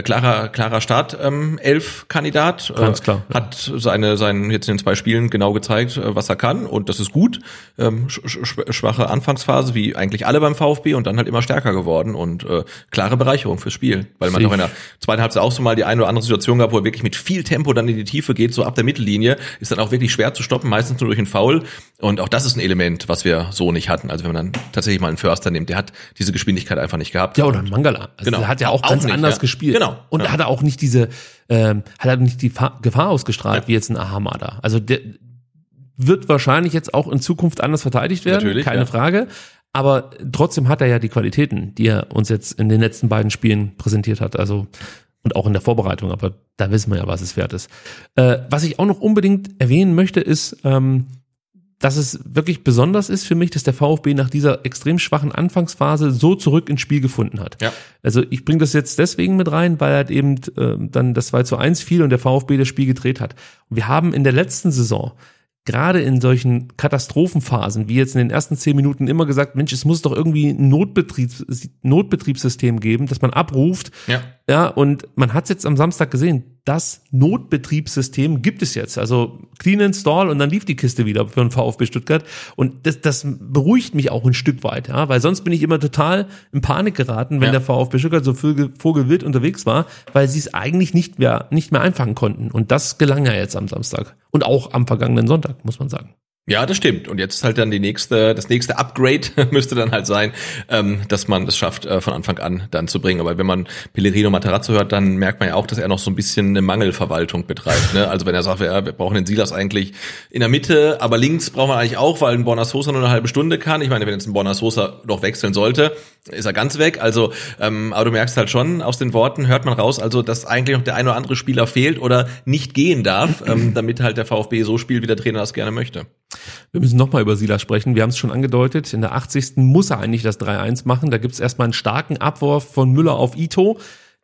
klarer klarer Start ähm, elf Kandidat Ganz klar, ja. hat seine seinen jetzt in den zwei Spielen genau gezeigt äh, was er kann und das ist gut ähm, sch sch schwache Anfangsphase wie eigentlich alle beim VfB und dann halt immer stärker geworden und äh, klare Bereicherung fürs Spiel weil man noch in der zweiten Halbzeit auch so mal die eine oder andere Situation gab wo er wirklich mit viel Tempo dann in die Tiefe geht so ab der Mittellinie ist dann auch wirklich schwer zu stoppen meistens nur durch einen Foul und auch das ist ein Element was wir so nicht hatten also wenn man dann tatsächlich mal einen Förster nimmt der hat diese Geschwindigkeit einfach nicht gehabt Ja, oder ein Mangala. Also Genau. Der hat ja auch, Auch ganz nicht, anders ja. gespielt. Genau. Und Ja. hat er auch nicht diese, ähm, hat er nicht die Fa Gefahr ausgestrahlt, wie jetzt ein Ahamada. Also der wird wahrscheinlich jetzt auch in Zukunft anders verteidigt werden, Natürlich, keine ja. Frage. Aber trotzdem hat er ja die Qualitäten, die er uns jetzt in den letzten beiden Spielen präsentiert hat. Also Und auch in der Vorbereitung, aber da wissen wir ja, was es wert ist. Äh, was ich auch noch unbedingt erwähnen möchte, ist, ähm, dass es wirklich besonders ist für mich, dass der VfB nach dieser extrem schwachen Anfangsphase so zurück ins Spiel gefunden hat. Ja. Also ich bringe das jetzt deswegen mit rein, weil halt eben äh, dann das 2 zu 1 fiel und der VfB das Spiel gedreht hat. Und wir haben in der letzten Saison gerade in solchen Katastrophenphasen, wie jetzt in den ersten zehn Minuten immer gesagt, Mensch, es muss doch irgendwie ein Notbetriebs Notbetriebssystem geben, das man abruft. Ja. Ja, und man hat es jetzt am Samstag gesehen, das Notbetriebssystem gibt es jetzt. Also Clean Install und dann lief die Kiste wieder für den VfB Stuttgart. Und das, das beruhigt mich auch ein Stück weit, ja, weil sonst bin ich immer total in Panik geraten, wenn Ja. der VfB Stuttgart so vogel- vogelwild unterwegs war, weil sie es eigentlich nicht mehr, nicht mehr einfangen konnten. Und das gelang ja jetzt am Samstag. Und auch am vergangenen Sonntag, muss man sagen. Ja, das stimmt. Und jetzt halt dann die nächste, das nächste Upgrade müsste dann halt sein, ähm, dass man es schafft, äh, von Anfang an dann zu bringen. Aber wenn man Pellegrino Matarazzo hört, dann merkt man ja auch, dass er noch so ein bisschen eine Mangelverwaltung betreibt. Ne? Also wenn er sagt, wir, wir brauchen den Silas eigentlich in der Mitte, aber links brauchen wir eigentlich auch, weil ein Borna Sosa nur eine halbe Stunde kann. Ich meine, wenn jetzt ein Borna Sosa noch wechseln sollte, ist er ganz weg. Also, ähm, aber du merkst halt schon, aus den Worten hört man raus, also dass eigentlich noch der ein oder andere Spieler fehlt oder nicht gehen darf, ähm, damit halt der VfB so spielt, wie der Trainer das gerne möchte. Wir müssen nochmal über Silas sprechen. Wir haben es schon angedeutet. In der 80. muss er eigentlich das 3-1 machen. Da gibt es erstmal einen starken Abwurf von Müller auf Ito.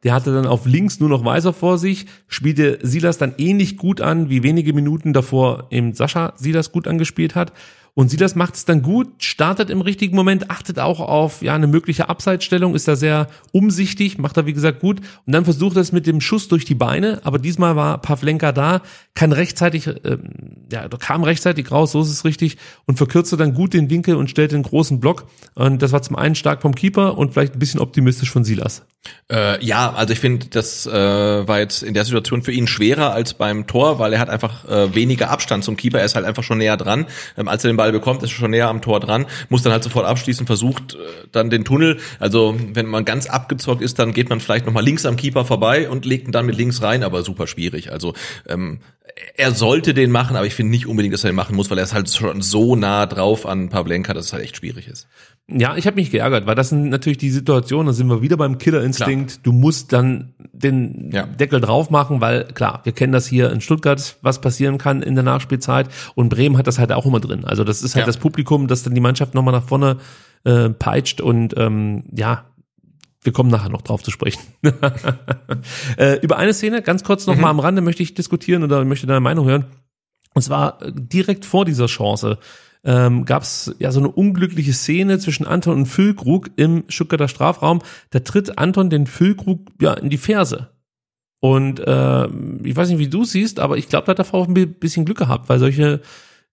Der hatte dann auf links nur noch Weiser vor sich, spielte Silas dann ähnlich gut an, wie wenige Minuten davor eben Sascha Silas gut angespielt hat. Und Silas macht es dann gut, startet im richtigen Moment, achtet auch auf ja eine mögliche Abseitsstellung, ist da sehr umsichtig, macht er wie gesagt gut und dann versucht er es mit dem Schuss durch die Beine, aber diesmal war Pavlenka da, kann rechtzeitig, ähm, ja, kam rechtzeitig raus, so ist es richtig und verkürzte dann gut den Winkel und stellte einen großen Block und das war zum einen stark vom Keeper und vielleicht ein bisschen optimistisch von Silas. Äh, ja, also ich finde, das äh, war jetzt in der Situation für ihn schwerer als beim Tor, weil er hat einfach äh, weniger Abstand zum Keeper. Er ist halt einfach schon näher dran. Ähm, als er den Ball bekommt, ist er schon näher am Tor dran, muss dann halt sofort abschließen, versucht äh, dann den Tunnel. Also wenn man ganz abgezockt ist, dann geht man vielleicht nochmal links am Keeper vorbei und legt ihn dann mit links rein, aber super schwierig. Also ähm, er sollte den machen, aber ich finde nicht unbedingt, dass er den machen muss, weil er ist halt schon so nah drauf an Pavlenka, dass es halt echt schwierig ist. Ja, ich habe mich geärgert, weil das sind natürlich die Situationen, da sind wir wieder beim Killerinstinkt. Du musst dann den Ja. Deckel drauf machen, weil klar, wir kennen das hier in Stuttgart, was passieren kann in der Nachspielzeit und Bremen hat das halt auch immer drin. Also das ist halt Ja. das Publikum, das dann die Mannschaft nochmal nach vorne äh, peitscht und ähm, ja, wir kommen nachher noch drauf zu sprechen. äh, über eine Szene, ganz kurz noch mal am Rande möchte ich diskutieren oder möchte deine Meinung hören. Und zwar äh, direkt vor dieser Chance ähm, gab es ja so eine unglückliche Szene zwischen Anton und Füllkrug im Stuttgarter Strafraum. Da tritt Anton den Füllkrug ja in die Ferse. Und äh, ich weiß nicht, wie du es siehst, aber ich glaube, da hat der VfB ein bisschen Glück gehabt, weil solche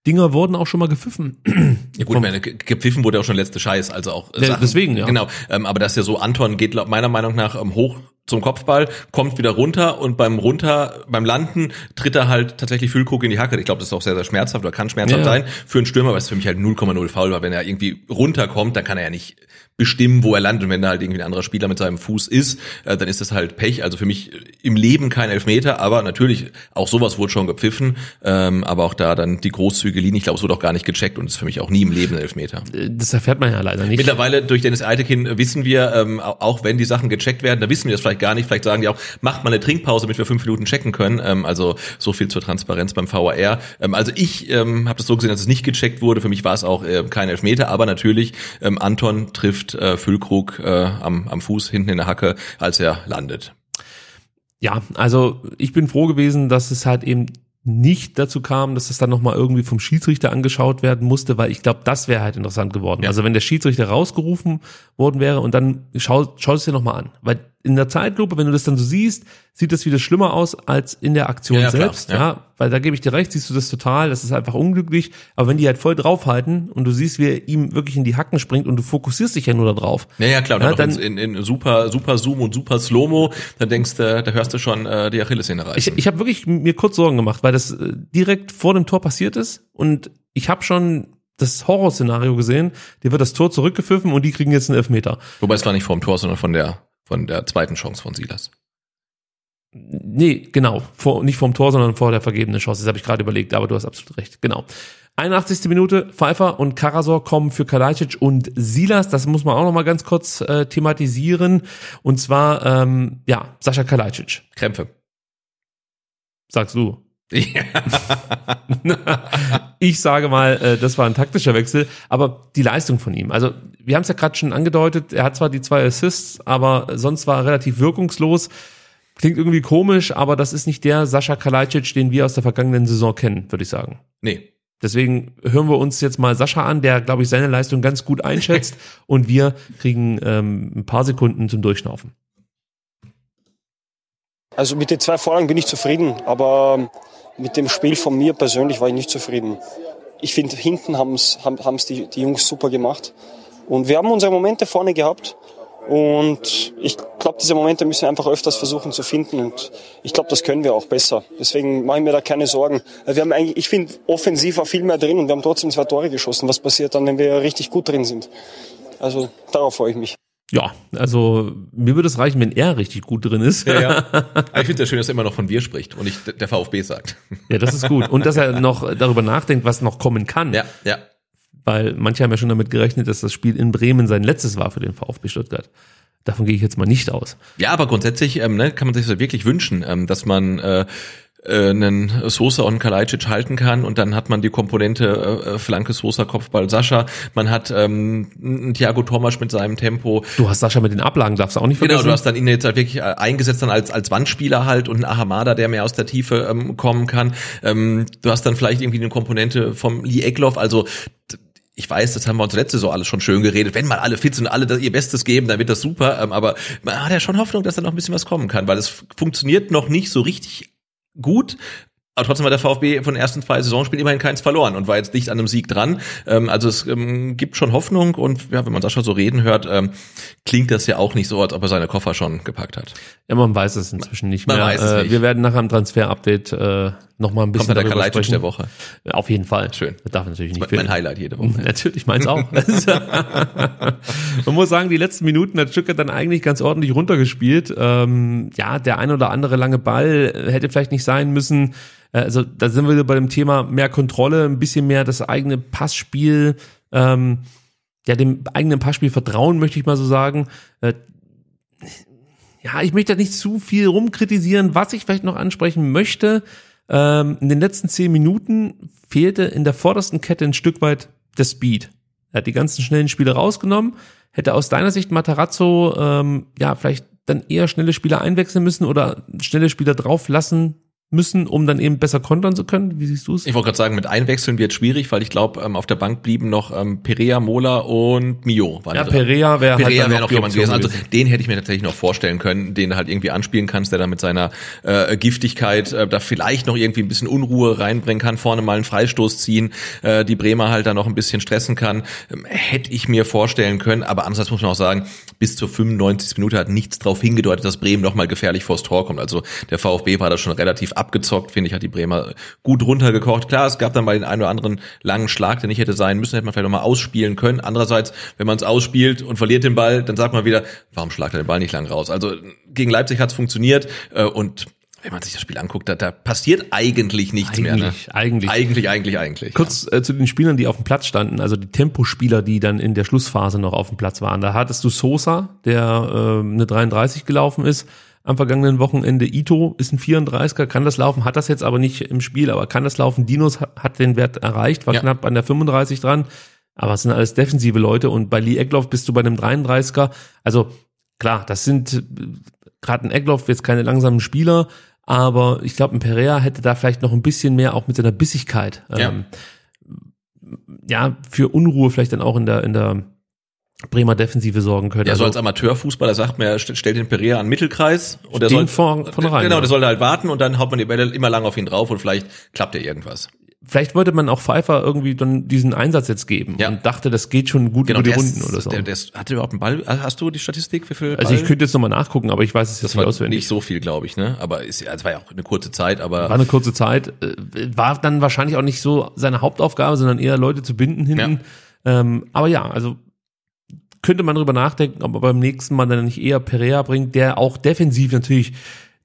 Dinger wurden auch schon mal gepfiffen. Ja gut, ich meine, ge- gepfiffen wurde auch schon letzte Scheiß, also auch Ja, deswegen, ja. Genau, ähm, aber das ist ja so, Anton geht meiner Meinung nach ähm, hoch zum Kopfball, kommt wieder runter und beim runter, beim Landen tritt er halt tatsächlich Füllkrug in die Hacke. Ich glaube, das ist auch sehr, sehr schmerzhaft oder kann schmerzhaft Ja, sein für einen Stürmer, aber es ist für mich halt 0,0 faul, weil wenn er irgendwie runterkommt, dann kann er ja nicht bestimmen, wo er landet. Und wenn da halt irgendwie ein anderer Spieler mit seinem Fuß ist, äh, dann ist das halt Pech. Also für mich im Leben kein Elfmeter, aber natürlich auch sowas wurde schon gepfiffen. Ähm, aber auch da dann die großzügige Linie, ich glaube, es wurde auch gar nicht gecheckt und ist für mich auch nie im Leben ein Elfmeter. Das erfährt man ja leider nicht. Mittlerweile durch Dennis Eitekin wissen wir, ähm, au- auch wenn die Sachen gecheckt werden, da wissen wir das vielleicht gar nicht. Vielleicht sagen die auch, macht mal eine Trinkpause, damit wir fünf Minuten checken können. Ähm, also so viel zur Transparenz beim VAR. Ähm, also ich ähm, habe das so gesehen, dass es nicht gecheckt wurde. Für mich war es auch äh, kein Elfmeter, aber natürlich ähm, Anton trifft äh, Füllkrug äh, am, am Fuß hinten in der Hacke, als er landet. Ja, also ich bin froh gewesen, dass es halt eben nicht dazu kam, dass es dann nochmal irgendwie vom Schiedsrichter angeschaut werden musste, weil ich glaube, das wäre halt interessant geworden. Ja. Also wenn der Schiedsrichter rausgerufen worden wäre und dann schau, schau es dir nochmal an. Weil in der Zeitlupe, wenn du das dann so siehst, sieht das wieder schlimmer aus als in der Aktion Ja, ja, klar, selbst. ja. ja. weil da gebe ich dir recht, siehst du das total, das ist einfach unglücklich. Aber wenn die halt voll draufhalten und du siehst, wie er ihm wirklich in die Hacken springt und du fokussierst dich ja nur darauf. Ja, ja klar, dann, dann- in, in, in super, super Zoom und super Slow-Mo, dann denkst du, da hörst du schon äh, die Achillessehne reißen. Ich, ich habe wirklich mir kurz Sorgen gemacht, weil das äh, direkt vor dem Tor passiert ist und ich habe schon das Horrorszenario gesehen. Dir wird das Tor zurückgepfiffen und die kriegen jetzt einen Elfmeter. Wobei es war nicht vom Tor, sondern von der von der zweiten Chance von Silas. Nee, genau. Vor, nicht vom Tor, sondern vor der vergebenen Chance. Das habe ich gerade überlegt, aber du hast absolut recht. Genau. 81. Minute, Pfeiffer und Karasor kommen für Kalajdzic und Silas. Das muss man auch noch mal ganz kurz äh, thematisieren. Und zwar, ähm, ja, Sascha Kalajdzic. Krämpfe. Sagst du. ich sage mal, äh, das war ein taktischer Wechsel, aber die Leistung von ihm. Also wir haben es ja gerade schon angedeutet, er hat zwar die zwei Assists, aber sonst war er relativ wirkungslos. Klingt irgendwie komisch, aber das ist nicht der Sascha Kalajdzic, den wir aus der vergangenen Saison kennen, würde ich sagen. Nee. Deswegen hören wir uns jetzt mal Sascha an, der, glaube ich, seine Leistung ganz gut einschätzt und wir kriegen ähm, ein paar Sekunden zum Durchschnaufen. Also mit den zwei Vorlagen bin ich zufrieden, aber mit dem Spiel von mir persönlich war ich nicht zufrieden. Ich finde, hinten haben es haben, haben's die, die Jungs super gemacht. Und wir haben unsere Momente vorne gehabt. Und ich glaube, diese Momente müssen wir einfach öfters versuchen zu finden. Und ich glaube, das können wir auch besser. Deswegen mache ich mir da keine Sorgen. Wir haben eigentlich, ich finde, offensiv war viel mehr drin und wir haben trotzdem zwei Tore geschossen. Was passiert dann, wenn wir richtig gut drin sind? Also darauf freue ich mich. Ja, also mir würde es reichen, wenn er richtig gut drin ist. Ja, ja. Aber ich finde es ja schön, dass er immer noch von wir spricht und nicht der VfB sagt. Ja, das ist gut. Und dass er noch darüber nachdenkt, was noch kommen kann. Ja, ja. Weil manche haben ja schon damit gerechnet, dass das Spiel in Bremen sein letztes war für den VfB Stuttgart. Davon gehe ich jetzt mal nicht aus. Ja, aber grundsätzlich ähm, ne, kann man sich das wirklich wünschen, ähm, dass man äh, äh, einen Sosa und Kalajdzic halten kann und dann hat man die Komponente äh, Flanke Sosa Kopfball Sascha man hat ähm, Thiago Thomas mit seinem Tempo Du hast Sascha mit den Ablagen, darfst du auch nicht vergessen. genau du hast dann ihn jetzt halt wirklich äh, eingesetzt dann als als Wandspieler halt und einen Ahamada der mehr aus der Tiefe ähm, kommen kann ähm, du hast dann vielleicht irgendwie eine Komponente vom Lee Eckloff also ich weiß, das haben wir uns letzte Saison alles schon schön geredet. Wenn mal alle fit sind und alle ihr Bestes geben, dann wird das super. Ähm, aber man hat ja schon Hoffnung, dass da noch ein bisschen was kommen kann, weil es funktioniert noch nicht so richtig gut. Aber trotzdem hat der VfB von den ersten zwei Saisonspielen immerhin keins verloren und war jetzt nicht an einem Sieg dran. Ähm, also es ähm, gibt schon Hoffnung und ja, wenn man Sascha so reden hört, ähm, klingt das ja auch nicht so, als ob er seine Koffer schon gepackt hat. Ja, man weiß es inzwischen nicht Man mehr. weiß es äh, nicht. Wir werden nach einem Transfer-Update äh, noch mal ein bisschen Kommt da der darüber Kalajdzic sprechen. der Woche. Auf jeden Fall. Schön. Das darf natürlich nicht Mein fehlen. Highlight jede Woche. Natürlich, meins auch. Man muss sagen, die letzten Minuten hat Stuttgart dann eigentlich ganz ordentlich runtergespielt. Ähm, ja, der ein oder andere lange Ball hätte vielleicht nicht sein müssen. Äh, Also da sind wir bei dem Thema mehr Kontrolle, ein bisschen mehr das eigene Passspiel, ähm, ja, dem eigenen Passspiel vertrauen, möchte ich mal so sagen. Äh, ja, ich möchte da nicht zu viel rumkritisieren. Was ich vielleicht noch ansprechen möchte, ähm, in den letzten zehn Minuten fehlte in der vordersten Kette ein Stück weit der Speed. Er hat die ganzen schnellen Spiele rausgenommen. Hätte aus deiner Sicht Matarazzo ähm, ja vielleicht dann eher schnelle Spieler einwechseln müssen oder schnelle Spieler drauf lassen müssen, um dann eben besser kontern zu können? Wie siehst du es? Ich wollte gerade sagen, mit Einwechseln wird schwierig, weil ich glaube, ähm, auf der Bank blieben noch ähm, Perea, Mola und Mio. Waren Ja. Perea wäre halt wäre noch noch jemand gewesen. Also den hätte ich mir tatsächlich noch vorstellen können, den du halt irgendwie anspielen kannst, der da mit seiner äh, Giftigkeit äh, da vielleicht noch irgendwie ein bisschen Unruhe reinbringen kann, vorne mal einen Freistoß ziehen, äh, die Bremer halt da noch ein bisschen stressen kann. Ähm, hätte ich mir vorstellen können, aber andererseits muss man auch sagen, bis zur 95. Minute hat nichts darauf hingedeutet, dass Bremen noch mal gefährlich vors Tor kommt. Also der VfB war da schon relativ abgezockt, finde ich, hat die Bremer gut runtergekocht. Klar, es gab dann mal den einen oder anderen langen Schlag, der nicht hätte sein müssen, hätte man vielleicht noch mal ausspielen können. Andererseits, wenn man es ausspielt und verliert den Ball, dann sagt man wieder, warum schlagt er den Ball nicht lang raus? Also gegen Leipzig hat es funktioniert äh, und wenn man sich das Spiel anguckt, da, da passiert eigentlich nichts mehr. Ne? Eigentlich, eigentlich. Eigentlich, eigentlich, eigentlich. Kurz äh, zu den Spielern, die auf dem Platz standen, also die Tempospieler, die dann in der Schlussphase noch auf dem Platz waren. Da hattest du Sosa, der äh, eine 33 gelaufen ist. Am vergangenen Wochenende Ito ist ein 34er, kann das laufen, hat das jetzt aber nicht im Spiel, aber kann das laufen. Dinos hat, den Wert erreicht, war Ja. knapp an der 35 dran. Aber es sind alles defensive Leute und bei Lee Eckloff bist du bei einem 33er. Also klar, das sind äh, gerade ein Eckloff jetzt keine langsamen Spieler, aber ich glaube, ein Perea hätte da vielleicht noch ein bisschen mehr auch mit seiner Bissigkeit. Ja. Ähm, ja, für Unruhe vielleicht dann auch in der, in der Bremer Defensive sorgen können. Ja, so als also, Amateurfußballer sagt man, ja, st- stellt den Perea an den Mittelkreis und der soll vor- von rein, Genau, ja. der soll halt warten und dann haut man die Bälle immer lang auf ihn drauf und vielleicht klappt ja irgendwas. vielleicht wollte man auch Pfeiffer irgendwie dann diesen Einsatz jetzt geben Ja. und dachte, das geht schon gut Genau, über die Runden ist, oder so. Der, der ist, hat der überhaupt einen Ball? Hast du die Statistik? Wie viel also ich Ball? könnte jetzt nochmal nachgucken, aber ich weiß es jetzt das nicht auswendig. nicht so viel, glaube ich, ne? Aber ja, es war ja auch eine kurze Zeit, aber War eine kurze Zeit, äh, war dann wahrscheinlich auch nicht so seine Hauptaufgabe, sondern eher Leute zu binden hinten. Ähm, aber ja, also könnte man drüber nachdenken, ob er beim nächsten Mal dann nicht eher Perea bringt, der auch defensiv natürlich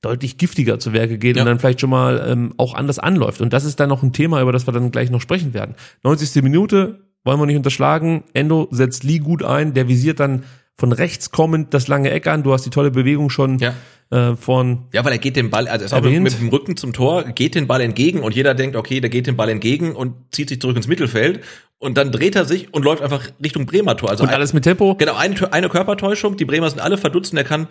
deutlich giftiger zu Werke geht Ja. und dann vielleicht schon mal ähm, auch anders anläuft. Und das ist dann noch ein Thema, über das wir dann gleich noch sprechen werden. 90. Minute, wollen wir nicht unterschlagen. Endo setzt Lee gut ein, der visiert dann von rechts kommend das lange Eck an. Du hast die tolle Bewegung schon Ja. äh, von Ja, weil er geht den Ball, also er ist auch mit, Erwähnt. mit dem Rücken zum Tor, geht den Ball entgegen und jeder denkt, okay, der geht den Ball entgegen und zieht sich zurück ins Mittelfeld und dann dreht er sich und läuft einfach Richtung Bremer Tor. Also und alles mit Tempo. Genau, eine, eine Körpertäuschung, die Bremer sind alle verdutzt und er kann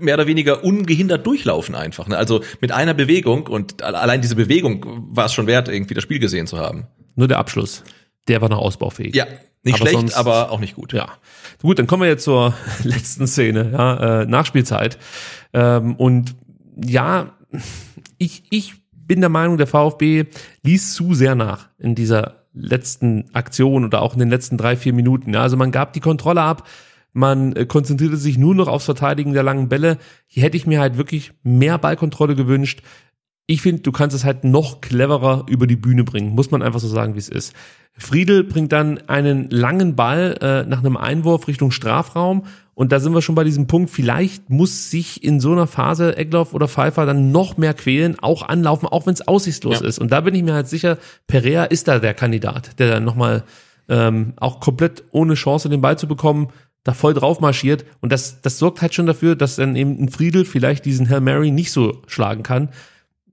mehr oder weniger ungehindert durchlaufen einfach. Ne? Also mit einer Bewegung und allein diese Bewegung war es schon wert, irgendwie das Spiel gesehen zu haben. Nur der Abschluss. Der war noch ausbaufähig. Ja, nicht Aber schlecht, sonst- aber auch nicht gut. Ja. Gut, dann kommen wir jetzt zur letzten Szene, ja, äh, Nachspielzeit. Ähm, und ja, ich, ich bin der Meinung, der VfB ließ zu sehr nach in dieser letzten Aktion oder auch in den letzten drei, vier Minuten. Ja, also man gab die Kontrolle ab, man äh, konzentrierte sich nur noch aufs Verteidigen der langen Bälle. Hier hätte ich mir halt wirklich mehr Ballkontrolle gewünscht. Ich finde, du kannst es halt noch cleverer über die Bühne bringen, muss man einfach so sagen, wie es ist. Friedel bringt dann einen langen Ball äh, nach einem Einwurf Richtung Strafraum und da sind wir schon bei diesem Punkt, vielleicht muss sich in so einer Phase Egloff oder Pfeiffer dann noch mehr quälen, auch anlaufen, auch wenn es aussichtslos Ja. ist. Und da bin ich mir halt sicher, Perea ist da der Kandidat, der dann nochmal ähm, auch komplett ohne Chance den Ball zu bekommen, da voll drauf marschiert. Und das, das sorgt halt schon dafür, dass dann eben ein Friedel vielleicht diesen Hail Mary nicht so schlagen kann,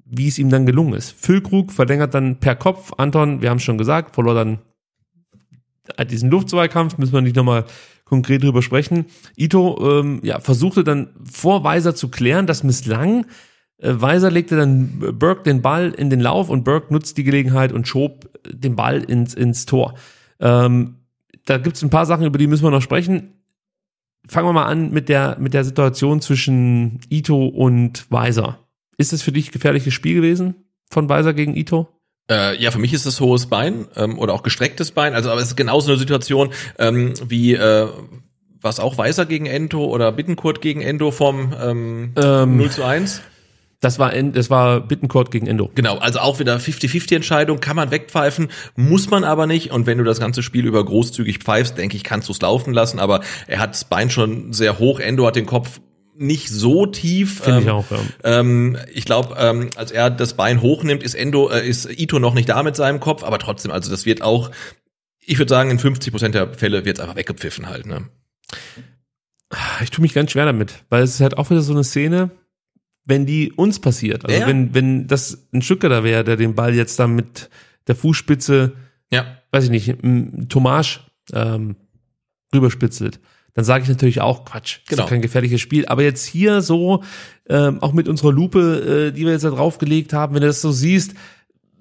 wie es ihm dann gelungen ist. Füllkrug verlängert dann per Kopf. Anton, wir haben schon gesagt, verlor dann hat diesen Luftzweikampf, müssen wir nicht nochmal konkret drüber sprechen. Ito ähm, ja, versuchte dann vor Weiser zu klären, das misslang. Äh, Weiser legte dann Burke den Ball in den Lauf und Burke nutzt die Gelegenheit und schob den Ball ins, ins Tor. Ähm, da gibt's ein paar Sachen, über die müssen wir noch sprechen. Fangen wir mal an mit der, mit der Situation zwischen Ito und Weiser. Ist es für dich gefährliches Spiel gewesen von Weiser gegen Ito? Äh, ja, für mich ist es hohes Bein ähm, oder auch gestrecktes Bein. Also, aber es ist genauso eine Situation ähm, wie äh, was auch Weiser gegen Ento oder Bittenkurt gegen Endo vom ähm, Ähm, 0 zu 1. Das war, das war Bittencourt gegen Endo. Genau, also auch wieder 50-50-Entscheidung, kann man wegpfeifen, muss man aber nicht. Und wenn du das ganze Spiel über großzügig pfeifst, denke ich, kannst du es laufen lassen. Aber er hat das Bein schon sehr hoch, Endo hat den Kopf nicht so tief. Finde ich Ähm, auch, ja. Ähm, ich glaube, ähm, als er das Bein hochnimmt, ist Endo, äh, ist Ito noch nicht da mit seinem Kopf, aber trotzdem, also das wird auch, ich würde sagen, in 50 Prozent der Fälle wird es einfach weggepfiffen halt. Ne? Ich tue mich ganz schwer damit, weil es ist halt auch wieder so eine Szene, wenn die uns passiert. Also Ja. wenn, wenn das ein Stücker da wäre, der den Ball jetzt dann mit der Fußspitze, Ja. weiß ich nicht, Tomasch ähm, rüberspitzelt, dann sage ich natürlich auch Quatsch. Ist Genau. kein gefährliches Spiel. Aber jetzt hier so, ähm, auch mit unserer Lupe, äh, die wir jetzt da draufgelegt haben, wenn du das so siehst,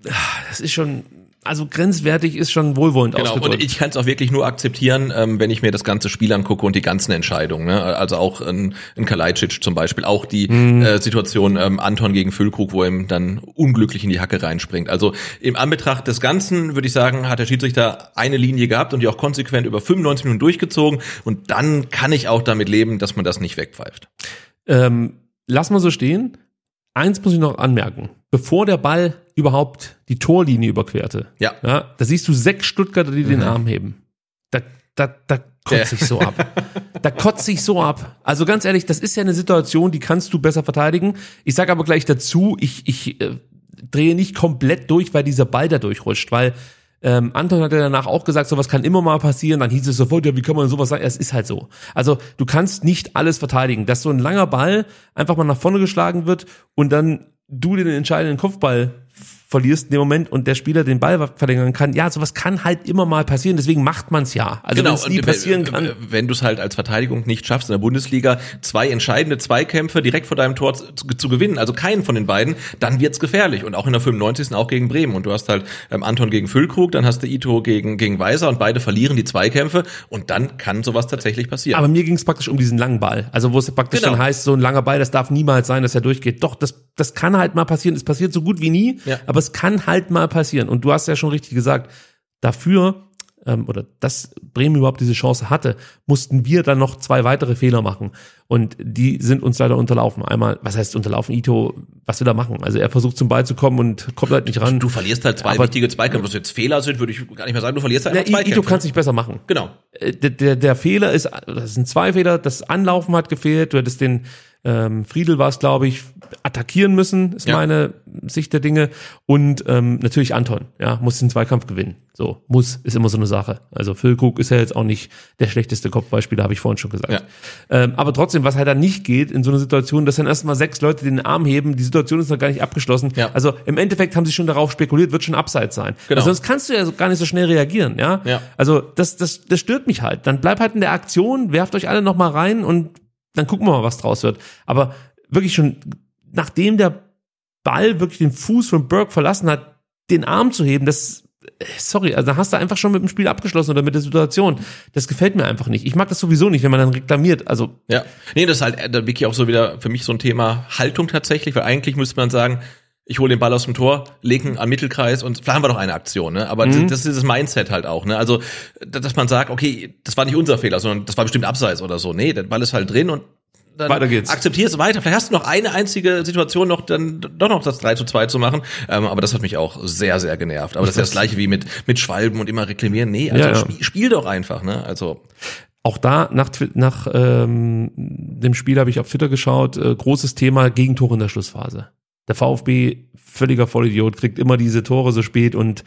ah, das ist schon, also grenzwertig ist schon wohlwollend Genau, ausgedrückt. und ich kann es auch wirklich nur akzeptieren, ähm, wenn ich mir das ganze Spiel angucke und die ganzen Entscheidungen. Ne? Also auch ein, ein Kalajdzic zum Beispiel, auch die Mhm. äh, Situation ähm, Anton gegen Füllkrug, wo er ihm dann unglücklich in die Hacke reinspringt. Also im Anbetracht des Ganzen würde ich sagen, hat der Schiedsrichter eine Linie gehabt und die auch konsequent über 95 Minuten durchgezogen. Und dann kann ich auch damit leben, dass man das nicht wegpfeift. Ähm, lass mal so stehen. Eins muss ich noch anmerken. Bevor der Ball überhaupt die Torlinie überquerte, Ja. ja da siehst du sechs Stuttgarter, die den Arm heben. Da, da, da kotze ich so ab. Da kotze ich so ab. Also ganz ehrlich, das ist ja eine Situation, die kannst du besser verteidigen. Ich sage aber gleich dazu, ich, ich äh, drehe nicht komplett durch, weil dieser Ball da durchrutscht, weil ähm, Anton hat ja danach auch gesagt, sowas kann immer mal passieren. Dann hieß es sofort, ja, wie kann man sowas sagen? Es ist halt so. Also du kannst nicht alles verteidigen. Dass so ein langer Ball einfach mal nach vorne geschlagen wird und dann du den entscheidenden Kopfball verlierst in dem Moment und der Spieler den Ball verlängern kann. Ja, sowas kann halt immer mal passieren. Deswegen macht man es ja. Also wenn es nie passieren wenn- kann. Wenn du es halt als Verteidigung nicht schaffst in der Bundesliga, zwei entscheidende Zweikämpfe direkt vor deinem Tor zu, zu gewinnen, also keinen von den beiden, dann wird's gefährlich. Und auch in der 95. auch gegen Bremen. Und du hast halt ähm, Anton gegen Füllkrug, dann hast du Ito gegen, gegen Weiser und beide verlieren die Zweikämpfe und dann kann sowas tatsächlich passieren. Aber mir ging es praktisch um diesen langen Ball. Also wo es praktisch Genau. dann heißt, so ein langer Ball, das darf niemals sein, dass er durchgeht. Doch, das, das kann halt mal passieren. Es passiert so gut wie nie, Ja. Aber es kann halt mal passieren. Und du hast ja schon richtig gesagt, dafür, ähm, oder dass Bremen überhaupt diese Chance hatte, mussten wir dann noch zwei weitere Fehler machen. Und die sind uns leider unterlaufen. Einmal, was heißt unterlaufen? Ito, was will er machen? Also er versucht zum Ball zu kommen und kommt halt nicht ran. du verlierst halt zwei Aber- wichtige Zweikämpfe. Was jetzt Fehler sind, würde ich gar nicht mehr sagen. Du verlierst halt einfach Zweikämpfe. Ito kann es nicht besser machen. Genau. Äh, der, der, der Fehler ist, das sind zwei Fehler, das Anlaufen hat gefehlt, du hättest den ähm, Friedel war es, glaube ich, attackieren müssen, ist Ja. meine Sicht der Dinge. Und ähm, natürlich Anton, ja, muss den Zweikampf gewinnen. So, muss, ist immer so eine Sache. Also Füllkrug ist ja jetzt auch nicht der schlechteste Kopfballspieler, habe ich vorhin schon gesagt. Ja. Ähm, aber trotzdem, was halt dann nicht geht in so einer Situation, dass dann erstmal sechs Leute den Arm heben, die Situation ist noch gar nicht abgeschlossen. Ja. Also im Endeffekt haben sie schon darauf spekuliert, wird schon abseits sein. Genau. Also sonst kannst du ja so gar nicht so schnell reagieren, ja. Ja. Also das, das, das stört mich halt. Dann bleib halt in der Aktion, werft euch alle noch mal rein und dann gucken wir mal, was draus wird. Aber wirklich schon, nachdem der Ball wirklich den Fuß von Burke verlassen hat, den Arm zu heben, das, äh, sorry, also da hast du einfach schon mit dem Spiel abgeschlossen oder mit der Situation. Das gefällt mir einfach nicht. Ich mag das sowieso nicht, wenn man dann reklamiert. Also, Ja, nee, das ist halt äh, wirklich auch so wieder für mich so ein Thema Haltung tatsächlich, weil eigentlich müsste man sagen, ich hole den Ball aus dem Tor, legen am Mittelkreis und vielleicht haben wir doch eine Aktion, ne? Aber Mhm. das, das ist das Mindset halt auch, ne? Also, da- dass man sagt, okay, das war nicht unser Fehler, sondern das war bestimmt abseits oder so. Nee, der Ball ist halt drin und dann Weiter geht's. akzeptierst du weiter. Vielleicht hast du noch eine einzige Situation noch, dann doch noch das 3 zu 2 zu machen. Ähm, aber das hat mich auch sehr, sehr genervt. Aber das ist ja das gleiche wie mit, mit Schwalben und immer reklamieren. Nee, also Ja, ja. Spiel, spiel doch einfach, ne? Also, auch da nach, nach ähm, dem Spiel habe ich auf Twitter geschaut, äh, großes Thema Gegentore in der Schlussphase. Der VfB, völliger Vollidiot, kriegt immer diese Tore so spät und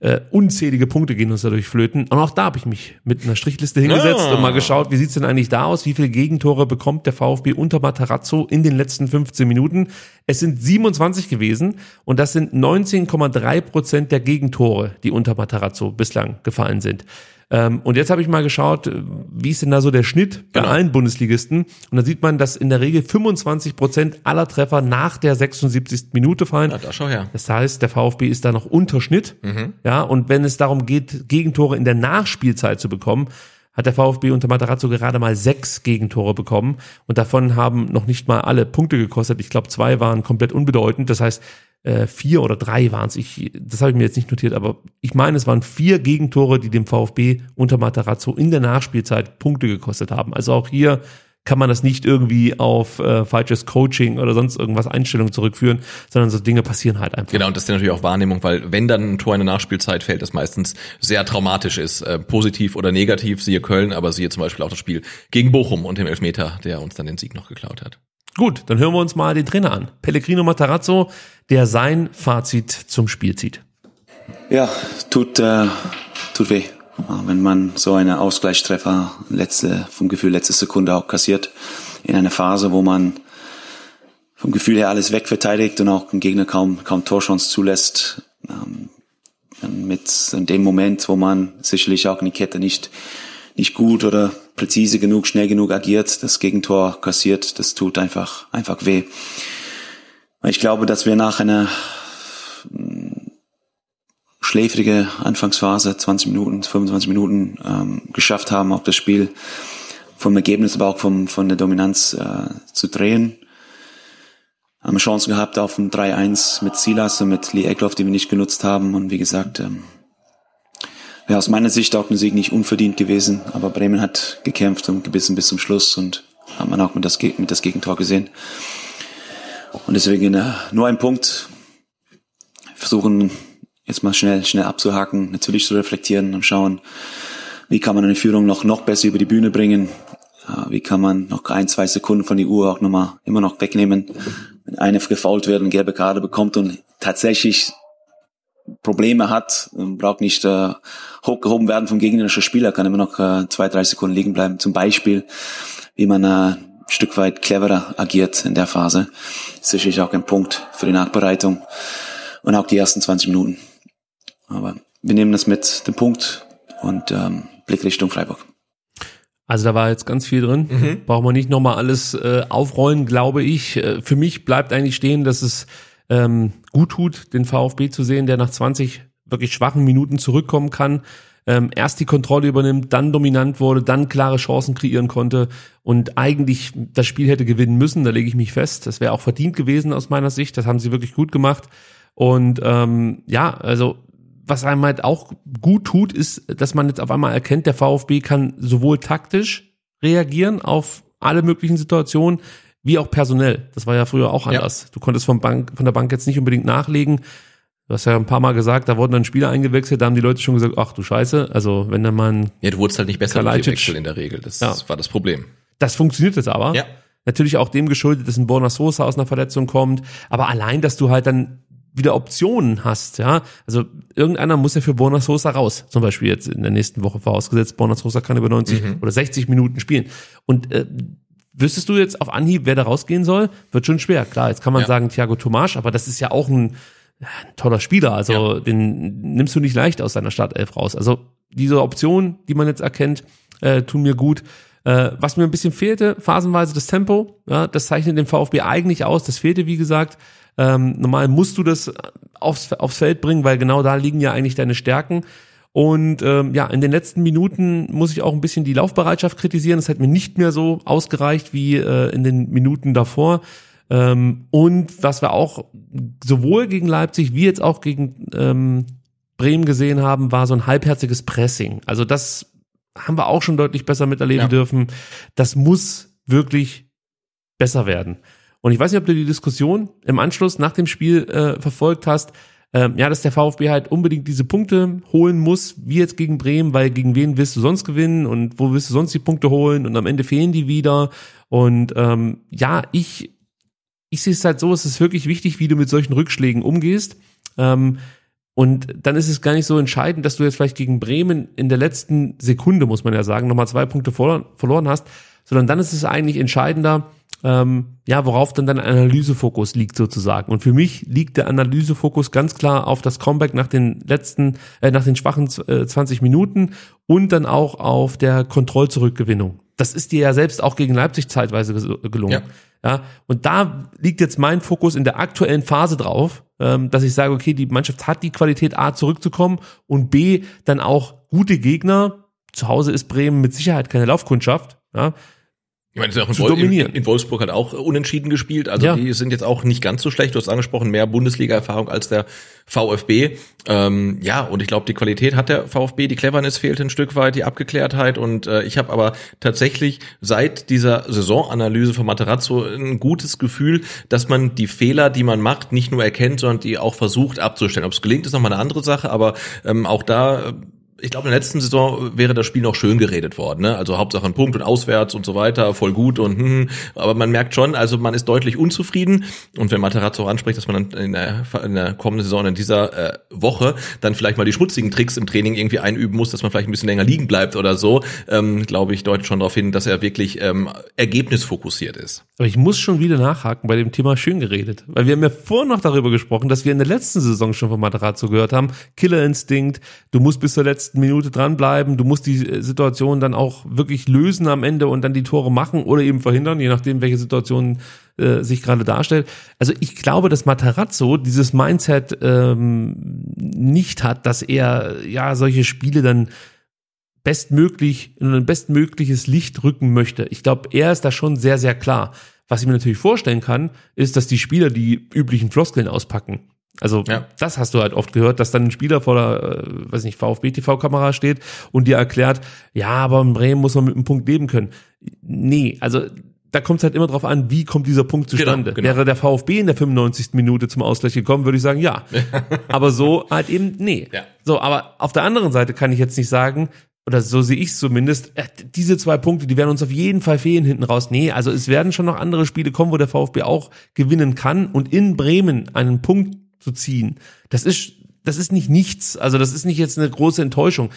äh, unzählige Punkte gehen uns dadurch flöten. Und auch da habe ich mich mit einer Strichliste hingesetzt Ah. und mal geschaut, wie sieht's denn eigentlich da aus? Wie viele Gegentore bekommt der VfB unter Matarazzo in den letzten 15 Minuten? Es sind 27 gewesen und das sind 19,3 Prozent der Gegentore, die unter Matarazzo bislang gefallen sind. Ähm, und jetzt habe ich mal geschaut, äh, wie ist denn da so der Schnitt bei Genau. allen Bundesligisten? Und da sieht man, dass in der Regel 25 Prozent aller Treffer nach der 76. Minute fallen. na, da schau her. Das heißt, der VfB ist da noch Unterschnitt. Mhm. Ja, und wenn es darum geht, Gegentore in der Nachspielzeit zu bekommen, hat der VfB unter Matarazzo gerade mal sechs Gegentore bekommen. Und davon haben noch nicht mal alle Punkte gekostet. Ich glaube, zwei waren komplett unbedeutend. Das heißt, äh, vier oder drei waren es. Ich, das habe ich mir jetzt nicht notiert, aber ich meine, es waren vier Gegentore, die dem VfB unter Matarazzo in der Nachspielzeit Punkte gekostet haben. Also auch hier kann man das nicht irgendwie auf äh, falsches Coaching oder sonst irgendwas Einstellung zurückführen, sondern so Dinge passieren halt einfach. Genau, und das ist natürlich auch Wahrnehmung, weil wenn dann ein Tor in der Nachspielzeit fällt, das meistens sehr traumatisch ist, äh, positiv oder negativ, siehe Köln, aber siehe zum Beispiel auch das Spiel gegen Bochum und dem Elfmeter, der uns dann den Sieg noch geklaut hat. Gut, dann hören wir uns mal den Trainer an. Pellegrino Matarazzo, der sein Fazit zum Spiel zieht. Ja, tut, äh, tut weh. Wenn man so eine Ausgleichstreffer letzte, vom Gefühl letzte Sekunde auch kassiert, in einer Phase, wo man vom Gefühl her alles wegverteidigt und auch dem Gegner kaum, kaum Torchance zulässt, ähm, mit in dem Moment, wo man sicherlich auch in die Kette nicht, nicht gut oder präzise genug, schnell genug agiert, das Gegentor kassiert, das tut einfach, einfach weh. Ich glaube, dass wir nach einer schläfrige Anfangsphase, 20 Minuten, 25 Minuten ähm, geschafft haben, auch das Spiel vom Ergebnis, aber auch vom, von der Dominanz äh, zu drehen. Haben Chancen gehabt auf ein 3-1 mit Silas und mit Lee Eckloff, die wir nicht genutzt haben. Und wie gesagt, ähm, wäre aus meiner Sicht auch ein Sieg nicht unverdient gewesen. Aber Bremen hat gekämpft und gebissen bis zum Schluss und hat man auch mit das, mit das Gegentor gesehen. Und deswegen äh, nur ein Punkt. Versuchen jetzt mal schnell, schnell abzuhaken, natürlich zu reflektieren und schauen, wie kann man eine Führung noch, noch besser über die Bühne bringen, äh, wie kann man noch ein, zwei Sekunden von die Uhr auch nochmal immer noch wegnehmen, wenn einer gefault wird und gelbe Karte bekommt und tatsächlich Probleme hat, braucht nicht äh, hochgehoben werden vom gegnerischen Spieler, kann immer noch äh, zwei, drei Sekunden liegen bleiben. Zum Beispiel, wie man äh, ein Stück weit cleverer agiert in der Phase. Ist sicherlich auch ein Punkt für die Nachbereitung und auch die ersten 20 Minuten. Aber wir nehmen das mit dem Punkt und ähm, Blick Richtung Freiburg. Also da war jetzt ganz viel drin. Mhm. Brauchen wir nicht nochmal alles äh, aufrollen, glaube ich. Äh, für mich bleibt eigentlich stehen, dass es ähm, gut tut, den VfB zu sehen, der nach 20 wirklich schwachen Minuten zurückkommen kann. Ähm, erst die Kontrolle übernimmt, dann dominant wurde, dann klare Chancen kreieren konnte und eigentlich das Spiel hätte gewinnen müssen, da lege ich mich fest. Das wäre auch verdient gewesen aus meiner Sicht. Das haben sie wirklich gut gemacht. Und ähm, ja, also was einem halt auch gut tut, ist, dass man jetzt auf einmal erkennt, der VfB kann sowohl taktisch reagieren auf alle möglichen Situationen, wie auch personell. Das war ja früher auch anders. Du konntest vom Bank, von der Bank jetzt nicht unbedingt nachlegen. Du hast ja ein paar Mal gesagt, da wurden dann Spieler eingewechselt, da haben die Leute schon gesagt, ach du Scheiße, also wenn da mal ein, Ja, du wurdest halt nicht besser durch. Wechsel in der Regel. Das Ja. war das Problem. das funktioniert jetzt aber. Ja. Natürlich auch dem geschuldet, dass ein Borna Sosa aus einer Verletzung kommt. Aber allein, dass du halt dann wieder Optionen hast, ja. Also irgendeiner muss ja für Borna Sosa raus. Zum Beispiel jetzt in der nächsten Woche vorausgesetzt, Borna Sosa kann über 90 Mhm. oder 60 Minuten spielen. Und äh, wüsstest du jetzt auf Anhieb, wer da rausgehen soll? Wird schon schwer. Klar, jetzt kann man Ja. sagen Thiago Tomasch, aber das ist ja auch ein, ja, ein toller Spieler. Also den nimmst du nicht leicht aus seiner Startelf raus. Also diese Optionen, die man jetzt erkennt, äh, tun mir gut. Äh, was mir ein bisschen fehlte, phasenweise das Tempo, ja, das zeichnet den VfB eigentlich aus. Das fehlte, wie gesagt. Ähm, normal musst du das aufs, aufs Feld bringen, weil genau da liegen ja eigentlich deine Stärken. Und ähm, ja, in den letzten Minuten muss ich auch ein bisschen die Laufbereitschaft kritisieren. Das hat mir nicht mehr so ausgereicht wie äh, in den Minuten davor. Ähm, und was wir auch sowohl gegen Leipzig wie jetzt auch gegen ähm, Bremen gesehen haben, war so ein halbherziges Pressing. Also das haben wir auch schon deutlich besser miterleben Ja. dürfen. Das muss wirklich besser werden. Und ich weiß nicht, ob du die Diskussion im Anschluss nach dem Spiel äh, verfolgt hast. Ähm, ja, dass der VfB halt unbedingt diese Punkte holen muss, wie jetzt gegen Bremen, weil gegen wen willst du sonst gewinnen und wo willst du sonst die Punkte holen und am Ende fehlen die wieder. Und ähm, ja, ich, ich sehe es halt so, es ist wirklich wichtig, wie du mit solchen Rückschlägen umgehst. Ähm, und dann ist es gar nicht so entscheidend, dass du jetzt vielleicht gegen Bremen in der letzten Sekunde, muss man ja sagen, nochmal zwei Punkte verloren, verloren hast, sondern dann ist es eigentlich entscheidender, ähm, ja, worauf dann dein Analysefokus liegt sozusagen. Und für mich liegt der Analysefokus ganz klar auf das Comeback nach den letzten, äh, nach den schwachen äh, 20 Minuten und dann auch auf der Kontrollzurückgewinnung. Das ist dir ja selbst auch gegen Leipzig zeitweise gelungen. Ja. Ja, und da liegt jetzt mein Fokus in der aktuellen Phase drauf, ähm, dass ich sage, okay, die Mannschaft hat die Qualität A zurückzukommen und B dann auch gute Gegner. Zu Hause ist Bremen mit Sicherheit keine Laufkundschaft. Ja, Ich meine, auch in, zu Wol in, dominieren. in Wolfsburg hat auch unentschieden gespielt. Also Ja. die sind jetzt auch nicht ganz so schlecht. Du hast angesprochen, mehr Bundesliga-Erfahrung als der VfB. Ähm, ja, und ich glaube, die Qualität hat der VfB. Die Cleverness fehlt ein Stück weit, die Abgeklärtheit. Und äh, ich habe aber tatsächlich seit dieser Saisonanalyse von Materazzo ein gutes Gefühl, dass man die Fehler, die man macht, nicht nur erkennt, sondern die auch versucht abzustellen. Ob es gelingt, ist nochmal eine andere Sache. Aber ähm, auch da... ich glaube, in der letzten Saison wäre das Spiel noch schön geredet worden. Ne? Also Hauptsache ein Punkt und auswärts und so weiter, voll gut und hm, aber man merkt schon, also man ist deutlich unzufrieden. Und wenn Materazzo anspricht, dass man dann in der, in der kommenden Saison, in dieser äh, Woche, dann vielleicht mal die schmutzigen Tricks im Training irgendwie einüben muss, dass man vielleicht ein bisschen länger liegen bleibt oder so, ähm, glaube ich, deutet schon darauf hin, dass er wirklich ähm, ergebnisfokussiert ist. Aber ich muss schon wieder nachhaken bei dem Thema schön geredet. Weil wir haben ja vorhin noch darüber gesprochen, dass wir in der letzten Saison schon von Materazzo gehört haben. Killerinstinkt, du musst bis zur letzten Minute dranbleiben, du musst die äh, Situation dann auch wirklich lösen am Ende und dann die Tore machen oder eben verhindern, je nachdem, welche Situation äh, sich gerade darstellt. Also ich glaube, dass Materazzo dieses Mindset ähm, nicht hat, dass er ja solche Spiele dann bestmöglich in ein bestmögliches Licht rücken möchte. Ich glaube, er ist da schon sehr, sehr klar. Was ich mir natürlich vorstellen kann, ist, dass die Spieler die üblichen Floskeln auspacken. Also Ja. das hast du halt oft gehört, dass dann ein Spieler vor der, äh, weiß nicht, VfB-TV-Kamera steht und dir erklärt, ja, aber in Bremen muss man mit einem Punkt leben können. Nee, also da kommt es halt immer drauf an, wie kommt dieser Punkt zustande. Genau, genau. Wäre der VfB in der 95. Minute zum Ausgleich gekommen, würde ich sagen, ja. aber so halt eben, nee. Ja. So, aber auf der anderen Seite kann ich jetzt nicht sagen, oder so sehe ich es zumindest, äh, diese zwei Punkte, die werden uns auf jeden Fall fehlen hinten raus. Nee, also es werden schon noch andere Spiele kommen, wo der VfB auch gewinnen kann und in Bremen einen Punkt zu ziehen. Das ist, das ist nicht nichts. Also das ist nicht jetzt eine große Enttäuschung.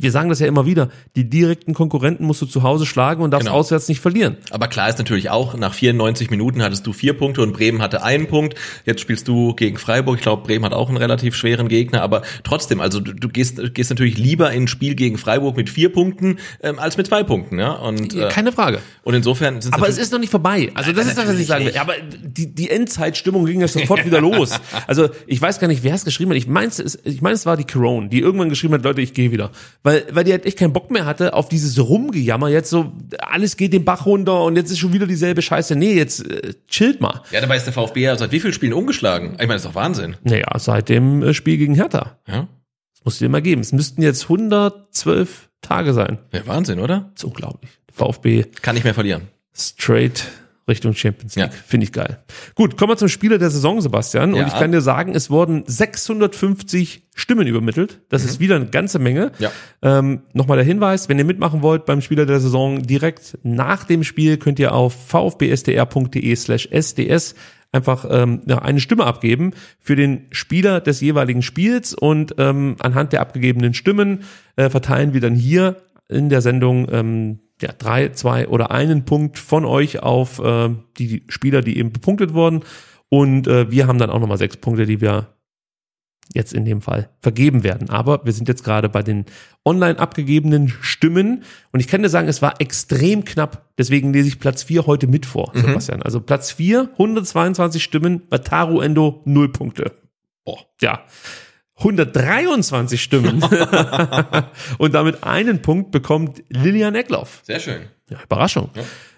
Wir sagen das ja immer wieder. Die direkten Konkurrenten musst du zu Hause schlagen und darfst Genau. auswärts nicht verlieren. Aber klar ist natürlich auch, nach 94 Minuten hattest du vier Punkte und Bremen hatte einen Punkt. Jetzt spielst du gegen Freiburg. Ich glaube, Bremen hat auch einen relativ schweren Gegner. Aber trotzdem, also du, du gehst, gehst natürlich lieber in ein Spiel gegen Freiburg mit vier Punkten ähm, als mit zwei Punkten. Ja? Und, äh, Keine Frage. und insofern sind Aber es ist noch nicht vorbei. Also das ist das, was ich sagen will. Ja, aber die, die Endzeitstimmung ging ja sofort wieder los. Also ich weiß gar nicht, wer es geschrieben hat. Ich meine, es, ich meine, es war die Corona, die irgendwann geschrieben hat, Leute, ich gehe wieder. Weil, weil die halt echt keinen Bock mehr hatte auf dieses Rumgejammer. Jetzt so, alles geht den Bach runter und jetzt ist schon wieder dieselbe Scheiße. Nee, jetzt äh, chillt mal. Ja, dabei ist der VfB ja seit wie vielen Spielen umgeschlagen? Ich meine, das ist doch Wahnsinn. Naja, seit dem äh, Spiel gegen Hertha. Ja, Das musst du dir mal geben. Es müssten jetzt 112 Tage sein. ja Wahnsinn, oder? Das ist unglaublich. VfB Kann nicht mehr verlieren. straight Richtung Champions League. Ja. Finde ich geil. Gut, kommen wir zum Spieler der Saison, Sebastian. Und Ja. ich kann dir sagen, es wurden 650 Stimmen übermittelt. Das ist wieder eine ganze Menge. Ja. Ähm, Nochmal der Hinweis, wenn ihr mitmachen wollt beim Spieler der Saison, direkt nach dem Spiel könnt ihr auf vfbsdr.de slash sds einfach ähm, ja, eine Stimme abgeben für den Spieler des jeweiligen Spiels und ähm, anhand der abgegebenen Stimmen äh, verteilen wir dann hier in der Sendung ähm, ja, drei, zwei oder einen Punkt von euch auf äh, die Spieler, die eben bepunktet wurden. Und äh, wir haben dann auch nochmal sechs Punkte, die wir jetzt in dem Fall vergeben werden. Aber wir sind jetzt gerade bei den online abgegebenen Stimmen und ich kann dir sagen, es war extrem knapp. Deswegen lese ich Platz 4 heute mit vor, Sebastian. Also Platz 4, 122 Stimmen, Wataru Endo, 0 Punkte. Boah. Ja. 123 Stimmen und damit einen Punkt bekommt Lilian Eckloff. Sehr schön. Ja, Überraschung.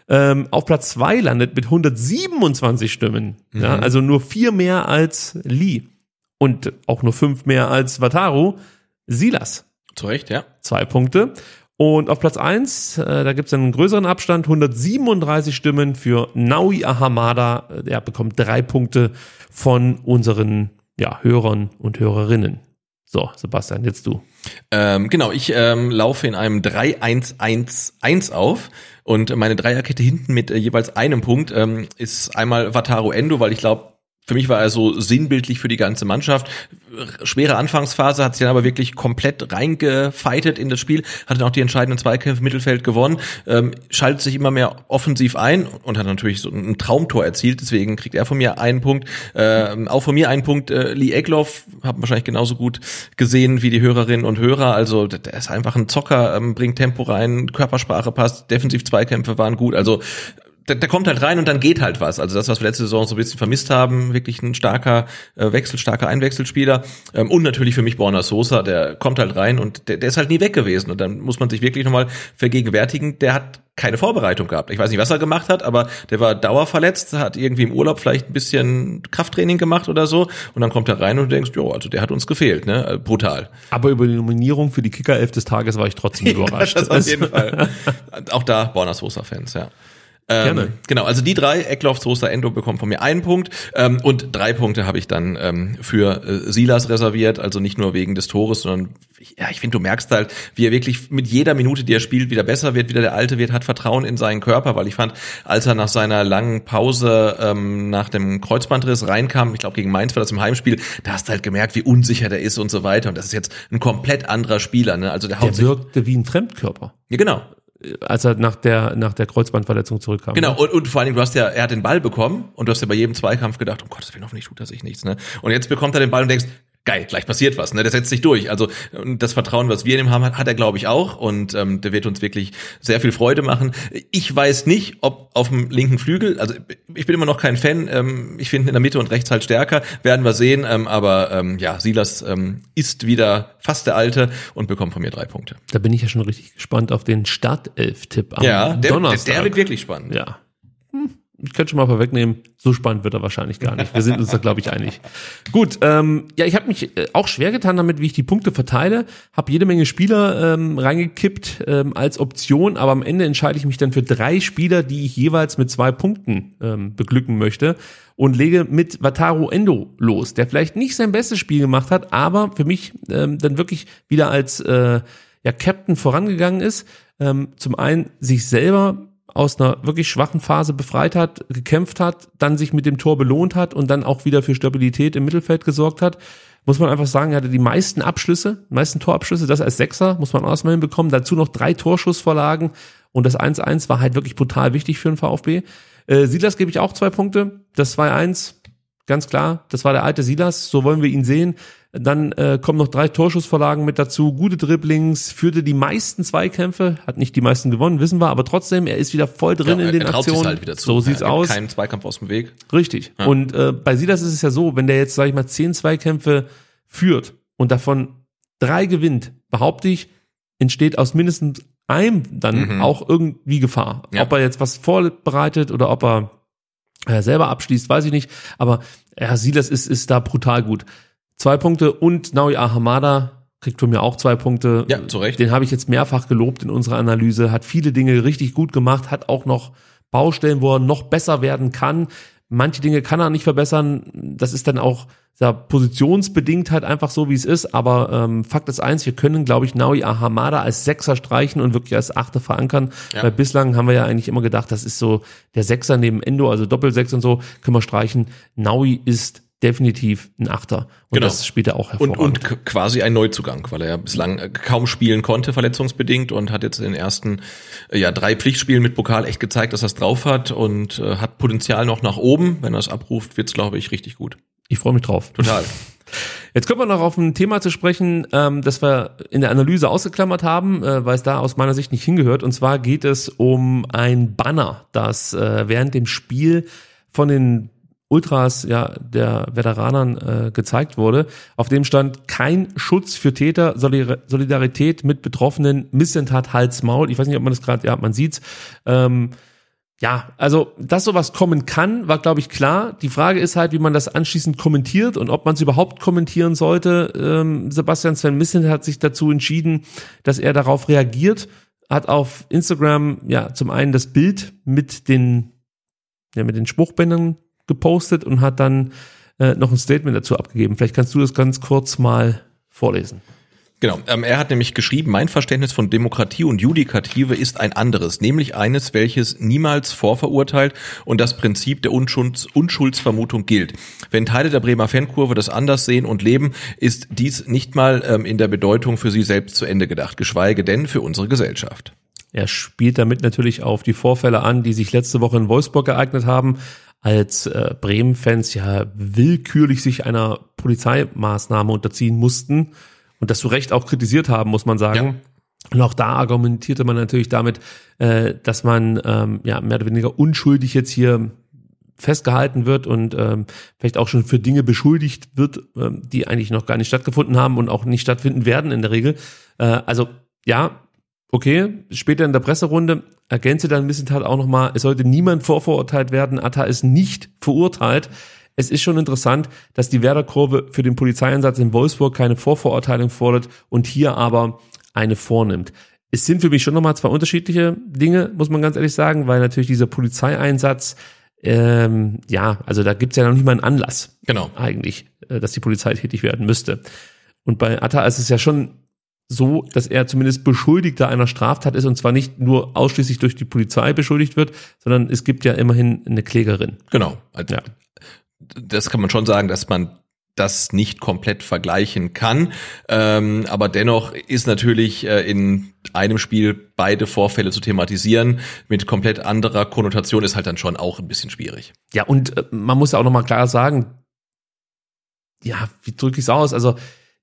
Ähm, auf Platz 2 landet mit 127 Stimmen. Ja, also nur vier mehr als Lee. Und auch nur fünf mehr als Wataru. Silas. Zu Recht, ja. Zwei Punkte. Und auf Platz 1, äh, da gibt es einen größeren Abstand, 137 Stimmen für Naui Ahamada. Der bekommt drei Punkte von unseren ja, Hörern und Hörerinnen. So, Sebastian, jetzt du. Ähm, genau, ich ähm, laufe in einem 3-1-1-1 auf und meine Dreierkette hinten mit äh, jeweils einem Punkt ähm, ist einmal Wataru Endo, weil ich glaube, für mich war er so sinnbildlich für die ganze Mannschaft. Schwere Anfangsphase, hat sich dann aber wirklich komplett reingefeitet in das Spiel, hat dann auch die entscheidenden Zweikämpfe im Mittelfeld gewonnen, ähm, schaltet sich immer mehr offensiv ein und hat natürlich so ein Traumtor erzielt, deswegen kriegt er von mir einen Punkt. Ähm, auch von mir einen Punkt äh, Lee Egloff, haben wahrscheinlich genauso gut gesehen wie die Hörerinnen und Hörer. Also der ist einfach ein Zocker, ähm, bringt Tempo rein, Körpersprache passt, defensiv Zweikämpfe waren gut. Also der, der kommt halt rein und dann geht halt was. Also das, was wir letzte Saison so ein bisschen vermisst haben, wirklich ein starker äh, Wechsel, starker Einwechselspieler. Ähm, und natürlich für mich Borna Sosa, der kommt halt rein und der, der ist halt nie weg gewesen. Und dann muss man sich wirklich nochmal vergegenwärtigen, der hat keine Vorbereitung gehabt. Ich weiß nicht, was er gemacht hat, aber der war dauerverletzt, hat irgendwie im Urlaub vielleicht ein bisschen Krafttraining gemacht oder so. Und dann kommt er rein und du denkst, jo, also der hat uns gefehlt, ne? Äh, Brutal. Aber über die Nominierung für die Kicker-Elf des Tages war ich trotzdem überrascht. das auf jeden Fall. Auch da Borna Sosa-Fans, ja. Ähm, Gerne. Genau, also die drei, Eckloff, Sosa, Endo bekommen von mir einen Punkt. Ähm, und drei Punkte habe ich dann ähm, für äh, Silas reserviert, also nicht nur wegen des Tores, sondern ja, ich finde, du merkst halt, wie er wirklich mit jeder Minute, die er spielt, wieder besser wird, wieder der Alte wird, hat Vertrauen in seinen Körper, weil ich fand, als er nach seiner langen Pause ähm, nach dem Kreuzbandriss reinkam, ich glaube gegen Mainz war das im Heimspiel, da hast du halt gemerkt, wie unsicher der ist und so weiter. Und das ist jetzt ein komplett anderer Spieler, ne? Also der Der wirkte wie ein Fremdkörper, ja, genau, als er nach der, nach der Kreuzbandverletzung zurückkam. Genau, und, und vor allen Dingen, du hast ja, er hat den Ball bekommen und du hast ja bei jedem Zweikampf gedacht, um Gottes Willen, hoffentlich tut er sich nichts, ne? Und jetzt bekommt er den Ball und denkst, geil, gleich passiert was, ne? Der setzt sich durch. Also das Vertrauen, was wir in ihm haben, hat, hat er, glaube ich, auch. Und ähm, der wird uns wirklich sehr viel Freude machen. Ich weiß nicht, ob auf dem linken Flügel, also ich bin immer noch kein Fan, ähm, ich finde in der Mitte und rechts halt stärker, werden wir sehen. Ähm, aber ähm, ja, Silas ähm, ist wieder fast der Alte und bekommt von mir drei Punkte. Da bin ich ja schon richtig gespannt auf den Startelf-Tipp am Ja, der, der, Donnerstag. der wird wirklich spannend. Ja. Hm, Ich könnte schon mal vorwegnehmen, so spannend wird er wahrscheinlich gar nicht. Wir sind uns da, glaube ich, einig. Gut, ähm, ja, ich habe mich äh, auch schwer getan damit, wie ich die Punkte verteile. Habe jede Menge Spieler ähm, reingekippt ähm, als Option, aber am Ende entscheide ich mich dann für drei Spieler, die ich jeweils mit zwei Punkten ähm, beglücken möchte und lege mit Wataru Endo los, der vielleicht nicht sein bestes Spiel gemacht hat, aber für mich ähm, dann wirklich wieder als äh, ja, Captain vorangegangen ist. Ähm, zum einen sich selber aus einer wirklich schwachen Phase befreit hat, gekämpft hat, dann sich mit dem Tor belohnt hat und dann auch wieder für Stabilität im Mittelfeld gesorgt hat. Muss man einfach sagen, er hatte die meisten Abschlüsse, meisten Torabschlüsse, das als Sechser, muss man auch mal hinbekommen. Dazu noch drei Torschussvorlagen und das 1-1 war halt wirklich brutal wichtig für den VfB. Äh, Silas gebe ich auch zwei Punkte. Das 2-1, ganz klar, das war der alte Silas, so wollen wir ihn sehen. Dann äh, kommen noch drei Torschussvorlagen mit dazu, gute Dribblings, führte die meisten Zweikämpfe, hat nicht die meisten gewonnen, wissen wir, aber trotzdem, er ist wieder voll drin Ja, in den Aktionen. halt wieder zu. So sieht's Ja, aus. Keinen Zweikampf aus dem Weg. Richtig. Und äh, bei Silas ist es ja so, wenn der jetzt, sag ich mal, zehn Zweikämpfe führt und davon drei gewinnt, behaupte ich, entsteht aus mindestens einem dann Mhm. auch irgendwie Gefahr. Ja. Ob er jetzt was vorbereitet oder ob er äh, selber abschließt, weiß ich nicht. Aber ja, Silas ist, ist da brutal gut. Zwei Punkte und Naui Ahamada kriegt von mir auch zwei Punkte. Ja, zu Recht. Den habe ich jetzt mehrfach gelobt in unserer Analyse, hat viele Dinge richtig gut gemacht, hat auch noch Baustellen, wo er noch besser werden kann. Manche Dinge kann er nicht verbessern. Das ist dann auch ja, positionsbedingt halt einfach so, wie es ist. Aber ähm, Fakt ist eins, wir können, glaube ich, Naui Ahamada als Sechser streichen und wirklich als Achter verankern. Ja. Weil bislang haben wir ja eigentlich immer gedacht, das ist so der Sechser neben Endo, also Doppelsechs und so, können wir streichen. Naui ist definitiv ein Achter. Und Genau. das spielt er auch Und, hervorragend. und k- quasi ein Neuzugang, weil er ja bislang äh, kaum spielen konnte, verletzungsbedingt, und hat jetzt in den ersten äh, ja, drei Pflichtspielen mit Pokal echt gezeigt, dass er es drauf hat und äh, hat Potenzial noch nach oben. Wenn er es abruft, wird's glaube ich, richtig gut. ich freue mich drauf. Total. Jetzt kommen wir noch auf ein Thema zu sprechen, ähm, das wir in der Analyse ausgeklammert haben, äh, weil es da aus meiner Sicht nicht hingehört. Und zwar geht es um ein Banner, das äh, während dem Spiel von den Ultras ja der Veteranern äh, gezeigt wurde. Auf dem stand kein Schutz für Täter, Solidar- Solidarität mit Betroffenen, Missentat, Hals, Maul. Ich weiß nicht, ob man das gerade, ja, man sieht's. Ähm, ja, also, dass sowas kommen kann, war, glaube ich, klar. Die Frage ist halt, wie man das anschließend kommentiert und ob man es überhaupt kommentieren sollte. Ähm, Sebastian Sven Missen hat sich dazu entschieden, dass er darauf reagiert, hat auf Instagram ja zum einen das Bild mit den, ja, mit den Spruchbändern gepostet und hat dann äh, noch ein Statement dazu abgegeben. Vielleicht kannst du das ganz kurz mal vorlesen. Genau, ähm, er hat nämlich geschrieben, mein Verständnis von Demokratie und Judikative ist ein anderes, nämlich eines, welches niemals vorverurteilt und das Prinzip der Unschulds Unschuldsvermutung gilt. Wenn Teile der Bremer Fankurve das anders sehen und leben, ist dies nicht mal ähm, in der Bedeutung für sie selbst zu Ende gedacht, geschweige denn für unsere Gesellschaft. Er spielt damit natürlich auf die Vorfälle an, die sich letzte Woche in Wolfsburg ereignet haben, als äh, Bremen-Fans ja willkürlich sich einer Polizeimaßnahme unterziehen mussten und das zu Recht auch kritisiert haben, muss man sagen. Und auch da argumentierte man natürlich damit, äh, dass man ähm, ja mehr oder weniger unschuldig jetzt hier festgehalten wird und ähm, vielleicht auch schon für Dinge beschuldigt wird, ähm, die eigentlich noch gar nicht stattgefunden haben und auch nicht stattfinden werden in der Regel. Äh, also ja, okay, später in der Presserunde ergänze dann ein bisschen halt auch nochmal, es sollte niemand vorverurteilt werden, Atta ist nicht verurteilt. Es ist schon interessant, dass die Werder-Kurve für den Polizeieinsatz in Wolfsburg keine Vorverurteilung fordert und hier aber eine vornimmt. Es sind für mich schon nochmal zwei unterschiedliche Dinge, muss man ganz ehrlich sagen, weil natürlich dieser Polizeieinsatz, ähm, ja, also da gibt's ja noch nicht mal einen Anlass Genau. eigentlich, äh, dass die Polizei tätig werden müsste. Und bei Atta ist es ja schon so, dass er zumindest Beschuldigter einer Straftat ist und zwar nicht nur ausschließlich durch die Polizei beschuldigt wird, sondern es gibt ja immerhin eine Klägerin. Genau. Also, Ja. Das kann man schon sagen, dass man das nicht komplett vergleichen kann. Ähm, aber dennoch ist natürlich äh, in einem Spiel beide Vorfälle zu thematisieren mit komplett anderer Konnotation ist halt dann schon auch ein bisschen schwierig. Ja, und äh, man muss ja auch nochmal klar sagen, ja, wie drücke ich es aus? Also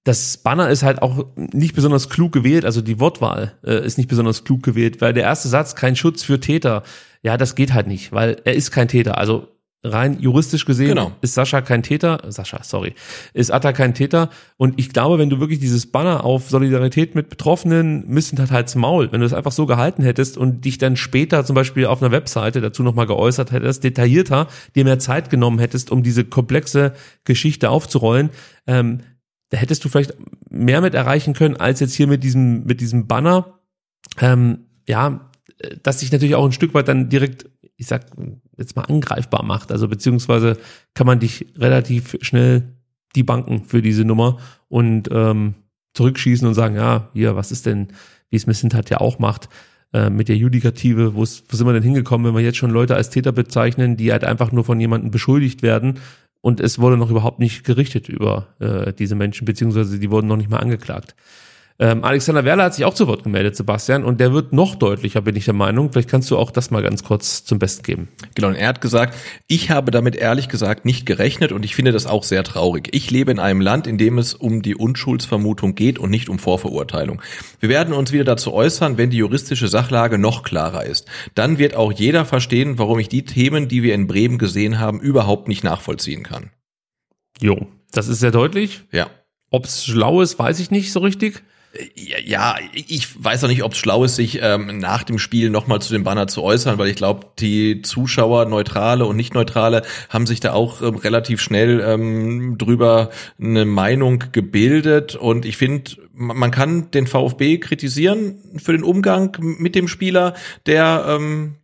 das Banner ist halt auch nicht besonders klug gewählt, also die Wortwahl äh, ist nicht besonders klug gewählt, weil der erste Satz, kein Schutz für Täter, ja, das geht halt nicht, weil er ist kein Täter. Also rein juristisch gesehen Genau. ist Sascha kein Täter, Sascha, sorry, ist Atta kein Täter. Und ich glaube, wenn du wirklich dieses Banner auf Solidarität mit Betroffenen, müssen halt halt's Maul, wenn du es einfach so gehalten hättest und dich dann später zum Beispiel auf einer Webseite dazu nochmal geäußert hättest, detaillierter, dir mehr Zeit genommen hättest, um diese komplexe Geschichte aufzurollen, ähm, da hättest du vielleicht mehr mit erreichen können, als jetzt hier mit diesem, mit diesem Banner. Ähm, ja, äh, das sich natürlich auch ein Stück weit dann direkt, ich sag jetzt mal angreifbar macht. Also beziehungsweise kann man dich relativ schnell die Banken für diese Nummer und ähm, zurückschießen und sagen, ja, hier, was ist denn, wie es Missint hat ja auch macht, äh, mit der Judikative, wo sind wir denn hingekommen, wenn wir jetzt schon Leute als Täter bezeichnen, die halt einfach nur von jemandem beschuldigt werden und es wurde noch überhaupt nicht gerichtet über äh, diese Menschen, beziehungsweise die wurden noch nicht mal angeklagt. Ähm, Alexander Werler hat sich auch zu Wort gemeldet, Sebastian, und der wird noch deutlicher, bin ich der Meinung. Vielleicht kannst du auch das mal ganz kurz zum Besten geben. Genau, und er hat gesagt, ich habe damit ehrlich gesagt nicht gerechnet und ich finde das auch sehr traurig. Ich lebe in einem Land, in dem es um die Unschuldsvermutung geht und nicht um Vorverurteilung. Wir werden uns wieder dazu äußern, wenn die juristische Sachlage noch klarer ist. Dann wird auch jeder verstehen, warum ich die Themen, die wir in Bremen gesehen haben, überhaupt nicht nachvollziehen kann. Jo, das ist sehr deutlich. Ja. Ob's schlau ist, weiß ich nicht so richtig. Ja, ich weiß auch nicht, ob es schlau ist, sich ähm, nach dem Spiel nochmal zu dem Banner zu äußern, weil ich glaube, die Zuschauer, Neutrale und Nicht-Neutrale, haben sich da auch ähm, relativ schnell ähm, drüber eine Meinung gebildet. Und ich finde, man kann den VfB kritisieren für den Umgang mit dem Spieler, der ähm,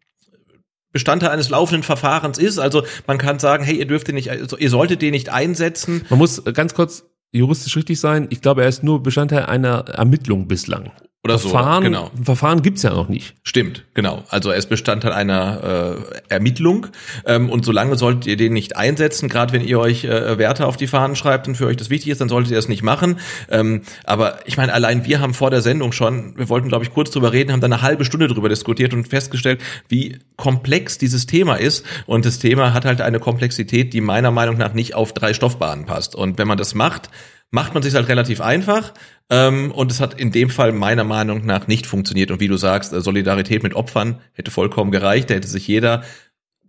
Bestandteil eines laufenden Verfahrens ist. Also man kann sagen, hey, ihr dürft den nicht, also ihr solltet den nicht einsetzen. Man muss ganz kurz juristisch richtig sein. Ich glaube, er ist nur Bestandteil einer Ermittlung bislang. Oder Verfahren, so, genau. Verfahren gibt's ja noch nicht. Stimmt, genau. Also er ist Bestandteil einer äh, Ermittlung ähm, und solange solltet ihr den nicht einsetzen, gerade wenn ihr euch äh, Werte auf die Fahnen schreibt und für euch das wichtig ist, dann solltet ihr das nicht machen. Ähm, aber ich meine, allein wir haben vor der Sendung schon, wir wollten glaube ich kurz drüber reden, haben dann eine halbe Stunde drüber diskutiert und festgestellt, wie komplex dieses Thema ist und das Thema hat halt eine Komplexität, die meiner Meinung nach nicht auf drei Stoffbahnen passt. Und wenn man das macht, macht man sich halt relativ einfach ähm, und es hat in dem Fall meiner Meinung nach nicht funktioniert. Und wie du sagst, äh, Solidarität mit Opfern hätte vollkommen gereicht. Da hätte sich jeder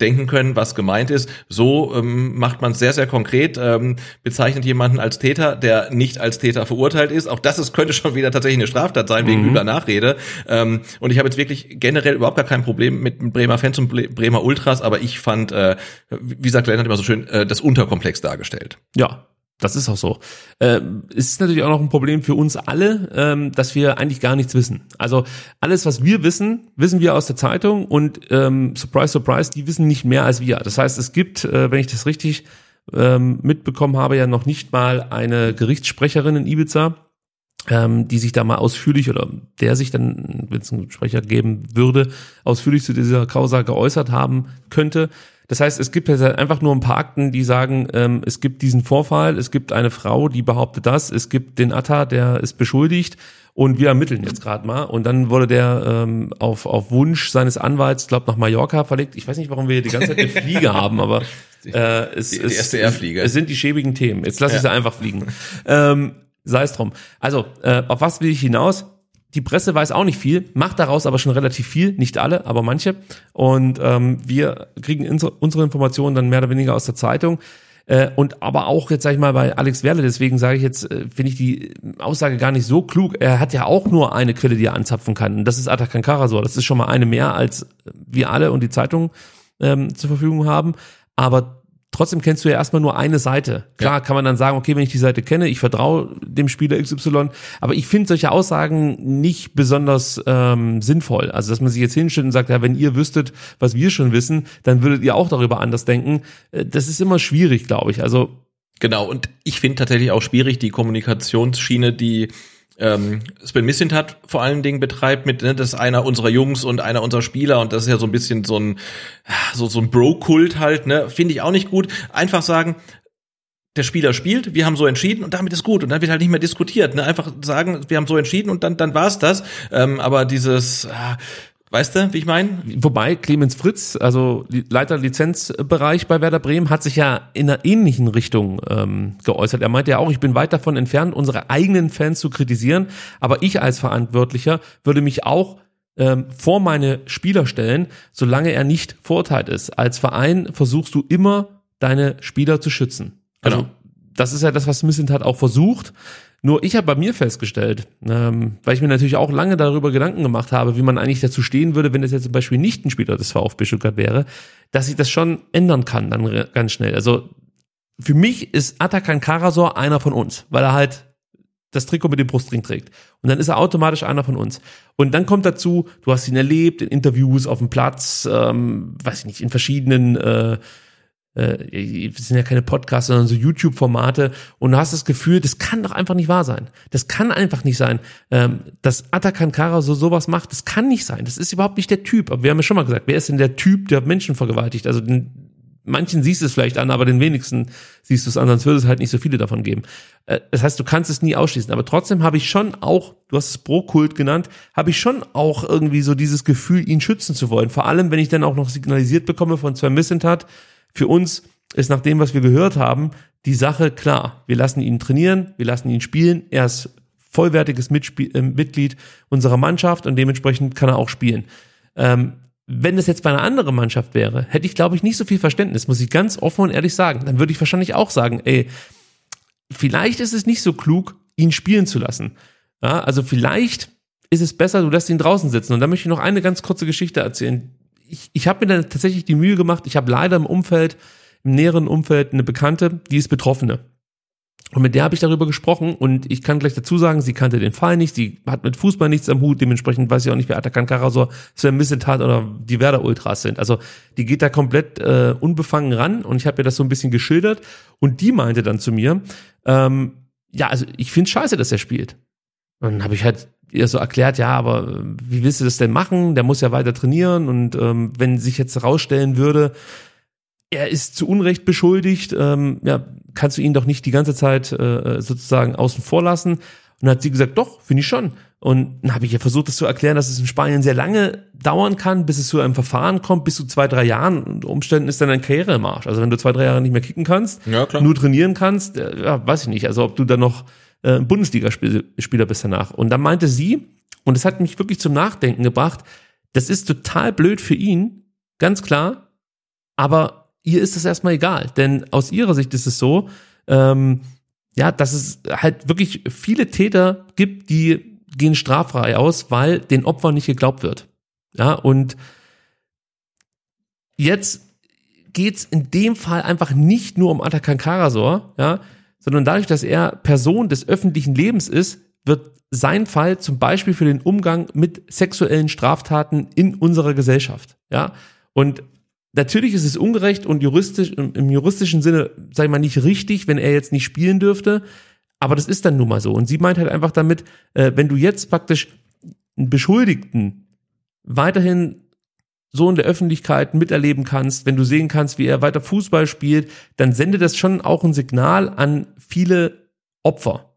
denken können, was gemeint ist. So ähm, macht man es sehr, sehr konkret, ähm, bezeichnet jemanden als Täter, der nicht als Täter verurteilt ist. Auch das ist, könnte schon wieder tatsächlich eine Straftat sein, wegen Mhm. übler Nachrede. Ähm, und ich habe jetzt wirklich generell überhaupt gar kein Problem mit Bremer Fans und Bre- Bremer Ultras, aber ich fand, äh, wie sagt Glenn hat immer so schön, äh, das unterkomplex dargestellt. Ja, das ist auch so. Ähm, es ist natürlich auch noch ein Problem für uns alle, ähm, dass wir eigentlich gar nichts wissen. Also alles, was wir wissen, wissen wir aus der Zeitung und ähm, surprise, surprise, die wissen nicht mehr als wir. Das heißt, es gibt, äh, wenn ich das richtig ähm, mitbekommen habe, ja noch nicht mal eine Gerichtssprecherin in Ibiza, ähm, die sich da mal ausführlich oder der sich dann, wenn es einen Sprecher geben würde, ausführlich zu dieser Causa geäußert haben könnte. Das heißt, es gibt jetzt halt einfach nur ein paar Akten, die sagen, ähm, es gibt diesen Vorfall, es gibt eine Frau, die behauptet das, es gibt den Atta, der ist beschuldigt und wir ermitteln jetzt gerade mal. Und dann wurde der ähm, auf, auf Wunsch seines Anwalts, glaube nach Mallorca verlegt. Ich weiß nicht, warum wir hier die ganze Zeit eine Fliege haben, aber äh, es, Die- die es, erste Airfliege. es sind die schäbigen Themen. Jetzt lasse ich Ja. sie einfach fliegen. Ähm, Sei es drum. Also, äh, auf was will ich hinaus? Die Presse weiß auch nicht viel, macht daraus aber schon relativ viel, nicht alle, aber manche. Und ähm, wir kriegen unsere, Informationen dann mehr oder weniger aus der Zeitung. Äh, und aber auch jetzt sag ich mal bei Alex Werle, deswegen sage ich jetzt, äh, finde ich die Aussage gar nicht so klug. Er hat ja auch nur eine Quelle, die er anzapfen kann. Und das ist Atakan Karasor. Das ist schon mal eine mehr, als wir alle und die Zeitung ähm, zur Verfügung haben. Aber trotzdem kennst du ja erstmal nur eine Seite. Klar kann man dann sagen, okay, wenn ich die Seite kenne, ich vertraue dem Spieler XY, aber ich finde solche Aussagen nicht besonders ähm, sinnvoll. Also, dass man sich jetzt hinstellt und sagt, ja, wenn ihr wüsstet, was wir schon wissen, dann würdet ihr auch darüber anders denken. Äh, Das ist immer schwierig, glaube ich. Also, Genau, und ich finde tatsächlich auch schwierig die Kommunikationsschiene, die ähm, Sven Missintat vor allen Dingen betreibt mit, ne, das ist einer unserer Jungs und einer unserer Spieler und das ist ja so ein bisschen so ein, so, so ein Bro-Kult halt, ne, finde ich auch nicht gut. Einfach sagen, der Spieler spielt, wir haben so entschieden und damit ist gut und dann wird halt nicht mehr diskutiert, ne, einfach sagen, wir haben so entschieden und dann, dann war's das, ähm, aber dieses, ah, weißt du, wie ich meine? Wobei Clemens Fritz, also Leiter Lizenzbereich bei Werder Bremen, hat sich ja in einer ähnlichen Richtung ähm, geäußert. Er meinte ja auch, ich bin weit davon entfernt, unsere eigenen Fans zu kritisieren, aber ich als Verantwortlicher würde mich auch ähm, vor meine Spieler stellen, solange er nicht verurteilt ist. Als Verein versuchst du immer, deine Spieler zu schützen. Also Genau. das ist ja das, was Missentat auch versucht. Nur ich habe bei mir festgestellt, ähm, weil ich mir natürlich auch lange darüber Gedanken gemacht habe, wie man eigentlich dazu stehen würde, wenn es jetzt zum Beispiel nicht ein Spieler des VfB Stuttgart wäre, dass ich das schon ändern kann dann ganz schnell. Also für mich ist Atakan Karasor einer von uns, weil er halt das Trikot mit dem Brustring trägt. Und dann ist er automatisch einer von uns. Und dann kommt dazu, du hast ihn erlebt in Interviews auf dem Platz, ähm, weiß ich nicht, in verschiedenen äh, äh, sind ja keine Podcasts, sondern so YouTube-Formate und du hast das Gefühl, das kann doch einfach nicht wahr sein. Das kann einfach nicht sein. Ähm, dass Atakan Kara so sowas macht, das kann nicht sein. Das ist überhaupt nicht der Typ. Aber wir haben ja schon mal gesagt, wer ist denn der Typ, der Menschen vergewaltigt? Also den, manchen siehst du es vielleicht an, aber den wenigsten siehst du es an, sonst würde es halt nicht so viele davon geben. Äh, das heißt, du kannst es nie ausschließen. Aber trotzdem habe ich schon auch, du hast es Pro-Kult genannt, habe ich schon auch irgendwie so dieses Gefühl, ihn schützen zu wollen. Vor allem, wenn ich dann auch noch signalisiert bekomme von Sven Missentat, für uns ist nach dem, was wir gehört haben, die Sache klar. Wir lassen ihn trainieren, wir lassen ihn spielen. Er ist vollwertiges Mitspiel, äh, Mitglied unserer Mannschaft und dementsprechend kann er auch spielen. Ähm, wenn das jetzt bei einer anderen Mannschaft wäre, hätte ich, glaube ich, nicht so viel Verständnis, muss ich ganz offen und ehrlich sagen. Dann würde ich wahrscheinlich auch sagen, ey, vielleicht ist es nicht so klug, ihn spielen zu lassen. Ja, also vielleicht ist es besser, du lässt ihn draußen sitzen. Und da möchte ich noch eine ganz kurze Geschichte erzählen. Ich, ich habe mir dann tatsächlich die Mühe gemacht, ich habe leider im Umfeld, im näheren Umfeld eine Bekannte, die ist Betroffene. Und mit der habe ich darüber gesprochen und ich kann gleich dazu sagen, sie kannte den Fall nicht, sie hat mit Fußball nichts am Hut, dementsprechend weiß ich auch nicht, wer Atakan Karasor, Sven Missetat oder die Werder Ultras sind. Also die geht da komplett äh, unbefangen ran und ich habe ihr das so ein bisschen geschildert und die meinte dann zu mir, ähm, ja, also ich finde scheiße, dass er spielt. Und dann habe ich halt ihr so erklärt, ja, aber äh, wie willst du das denn machen? Der muss ja weiter trainieren und ähm, wenn sich jetzt herausstellen würde, er ist zu Unrecht beschuldigt, ähm, ja, kannst du ihn doch nicht die ganze Zeit äh, sozusagen außen vor lassen. Und dann hat sie gesagt, doch, finde ich schon. Und dann habe ich ja versucht, das zu erklären, dass es in Spanien sehr lange dauern kann, bis es zu einem Verfahren kommt, bis zu zwei, drei Jahren. Unter Umständen ist dann deine Karriere im Arsch. Also wenn du zwei, drei Jahre nicht mehr kicken kannst, Ja, nur trainieren kannst, äh, ja, weiß ich nicht. Also ob du dann noch äh, Bundesligaspieler bist danach. Und dann meinte sie, und das hat mich wirklich zum Nachdenken gebracht, das ist total blöd für ihn, ganz klar, aber ihr ist es erstmal egal. Denn aus ihrer Sicht ist es so, ähm, ja, dass es halt wirklich viele Täter gibt, die gehen straffrei aus, weil den Opfern nicht geglaubt wird. Ja, und jetzt geht's in dem Fall einfach nicht nur um Atakan Karasor, ja, sondern dadurch, dass er Person des öffentlichen Lebens ist, wird sein Fall zum Beispiel für den Umgang mit sexuellen Straftaten in unserer Gesellschaft, ja. Und natürlich ist es ungerecht und juristisch, im, juristischen Sinne, ich mal, nicht richtig, wenn er jetzt nicht spielen dürfte. Aber das ist dann nun mal so. Und sie meint halt einfach damit, äh, wenn du jetzt praktisch einen Beschuldigten weiterhin so in der Öffentlichkeit miterleben kannst, wenn du sehen kannst, wie er weiter Fußball spielt, dann sendet das schon auch ein Signal an viele Opfer.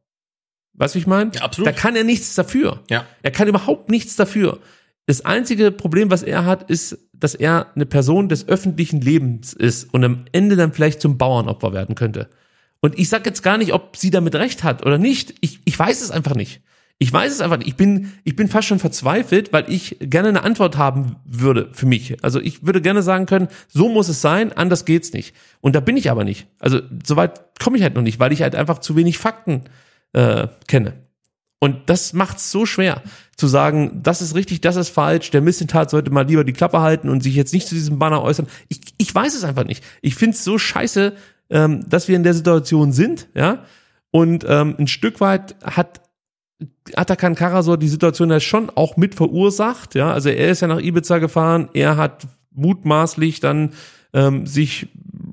Weißt du, ich meine? Ja, absolut. Da kann er nichts dafür. Ja. Er kann überhaupt nichts dafür. Das einzige Problem, was er hat, ist, dass er eine Person des öffentlichen Lebens ist und am Ende dann vielleicht zum Bauernopfer werden könnte. Und ich sag jetzt gar nicht, ob sie damit recht hat oder nicht. Ich, ich weiß es einfach nicht. Ich weiß es einfach nicht. Ich bin, ich bin fast schon verzweifelt, weil ich gerne eine Antwort haben würde für mich. Also ich würde gerne sagen können, so muss es sein, anders geht's nicht. Und da bin ich aber nicht. Also soweit komme ich halt noch nicht, weil ich halt einfach zu wenig Fakten äh, kenne. Und das macht's so schwer zu sagen, das ist richtig, das ist falsch, der Missentat sollte mal lieber die Klappe halten und sich jetzt nicht zu diesem Banner äußern. Ich, ich weiß es einfach nicht. Ich find's so scheiße, ähm, dass wir in der Situation sind, ja. Und ähm, ein Stück weit hat Atakan Karasor die Situation ja schon auch mit verursacht, ja. Also er ist ja nach Ibiza gefahren, er hat mutmaßlich dann ähm, sich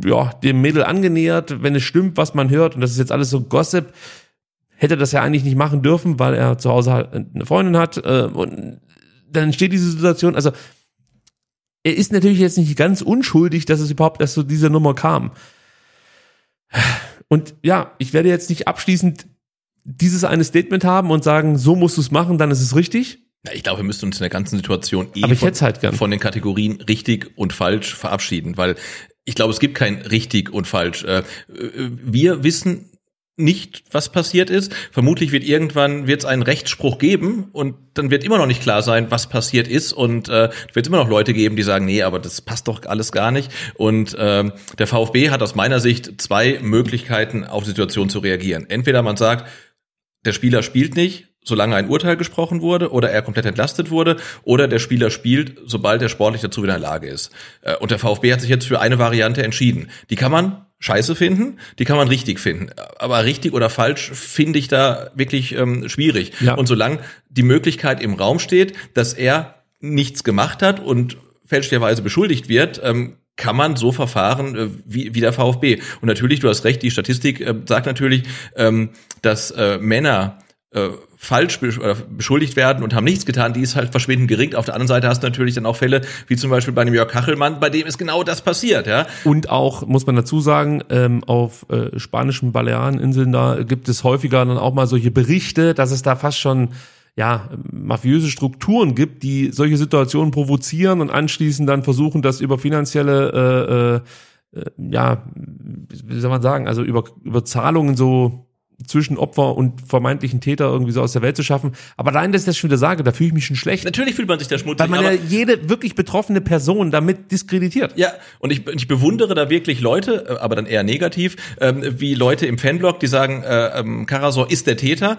ja dem Mädel angenähert, wenn es stimmt, was man hört, und das ist jetzt alles so Gossip, hätte das ja eigentlich nicht machen dürfen, weil er zu Hause halt eine Freundin hat. Äh, und dann entsteht diese Situation. Also er ist natürlich jetzt nicht ganz unschuldig, dass es überhaupt erst zu dieser Nummer kam. Und ja, ich werde jetzt nicht abschließend dieses eine Statement haben und sagen, so musst du es machen, dann ist es richtig. Ja, ich glaube, wir müssen uns in der ganzen Situation eh von, halt von den Kategorien richtig und falsch verabschieden, weil ich glaube, es gibt kein richtig und falsch. Äh, Wir wissen nicht, was passiert ist. Vermutlich wird irgendwann wird es einen Rechtsspruch geben und dann wird immer noch nicht klar sein, was passiert ist und äh, wird immer noch Leute geben, die sagen, nee, aber das passt doch alles gar nicht. Und ähm, der VfB hat aus meiner Sicht zwei Möglichkeiten, auf die Situation zu reagieren. Entweder man sagt, der Spieler spielt nicht, solange ein Urteil gesprochen wurde oder er komplett entlastet wurde, oder der Spieler spielt, sobald er sportlich dazu wieder in der Lage ist. Äh, Und der VfB hat sich jetzt für eine Variante entschieden. Die kann man scheiße finden, die kann man richtig finden. Aber richtig oder falsch finde ich da wirklich ähm, schwierig. Ja. Und solange die Möglichkeit im Raum steht, dass er nichts gemacht hat und fälschlicherweise beschuldigt wird, ähm, kann man so verfahren äh, wie, wie der VfB. Und natürlich, du hast recht, die Statistik äh, sagt natürlich, ähm, dass äh, Männer äh, falsch beschuldigt werden und haben nichts getan, die ist halt verschwindend gering. Auf der anderen Seite hast du natürlich dann auch Fälle, wie zum Beispiel bei einem Jörg Kachelmann, bei dem ist genau das passiert, ja. Und auch, muss man dazu sagen, ähm, auf äh, spanischen Baleareninseln, da gibt es häufiger dann auch mal solche Berichte, dass es da fast schon ja, mafiöse Strukturen gibt, die solche Situationen provozieren und anschließend dann versuchen, das über finanzielle, äh, äh, ja, wie soll man sagen, also über, über Zahlungen so zwischen Opfer und vermeintlichen Täter irgendwie so aus der Welt zu schaffen. Aber allein, dass ich das schon wieder sage, da fühle ich mich schon schlecht. Natürlich fühlt man sich da schmutzig. Weil man ja jede wirklich betroffene Person damit diskreditiert. Ja, und ich, ich bewundere da wirklich Leute, äh, aber dann eher negativ, ähm, wie Leute im Fanblog, die sagen, äh, ähm, Karasor ist der Täter.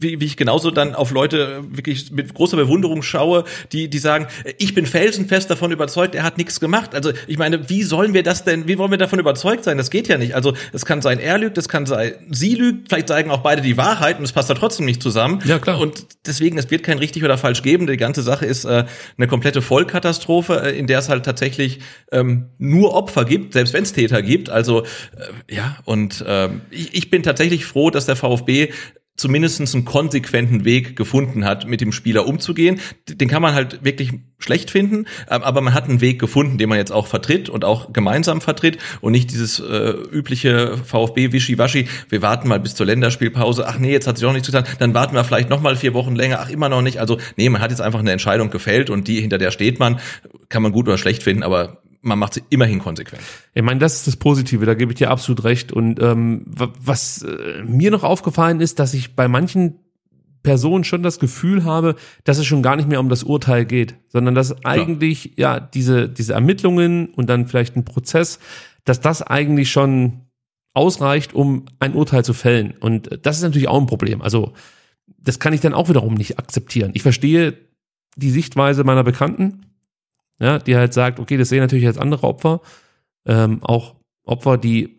Wie, wie ich genauso dann auf Leute wirklich mit großer Bewunderung schaue, die, die sagen, ich bin felsenfest davon überzeugt, er hat nichts gemacht. Also ich meine, wie sollen wir das denn, wie wollen wir davon überzeugt sein? Das geht ja nicht. Also es kann sein, er lügt, es kann sein, sie lügt, vielleicht sagen auch beide die Wahrheit und es passt da trotzdem nicht zusammen. Ja, klar. Und deswegen, es wird kein richtig oder falsch geben. Die ganze Sache ist äh, eine komplette Vollkatastrophe, äh, in der es halt tatsächlich ähm, nur Opfer gibt, selbst wenn es Täter gibt. Also äh, ja, und äh, ich, ich bin tatsächlich froh, dass der VfB zumindest einen konsequenten Weg gefunden hat, mit dem Spieler umzugehen. Den kann man halt wirklich schlecht finden, ähm, aber man hat einen Weg gefunden, den man jetzt auch vertritt und auch gemeinsam vertritt und nicht dieses äh, übliche VfB-Wischiwaschi, wir warten mal bis zur Länderspielpause, ach nee, jetzt hat sich auch nichts getan, dann warten wir vielleicht noch mal vier Wochen länger, ach immer noch nicht. Also nee, man hat jetzt einfach eine Entscheidung gefällt und die, hinter der steht man, kann man gut oder schlecht finden, aber man macht sie immerhin konsequent. Ich meine, das ist das Positive, da gebe ich dir absolut recht. Und ähm, wa- was äh, mir noch aufgefallen ist, dass ich bei manchen Personen schon das Gefühl habe, dass es schon gar nicht mehr um das Urteil geht, sondern dass eigentlich ja diese diese Ermittlungen und dann vielleicht ein Prozess, dass das eigentlich schon ausreicht, um ein Urteil zu fällen. Und das ist natürlich auch ein Problem. Also das kann ich dann auch wiederum nicht akzeptieren. Ich verstehe die Sichtweise meiner Bekannten, ja, die halt sagt, okay, das sehen natürlich jetzt andere Opfer, ähm, auch Opfer, die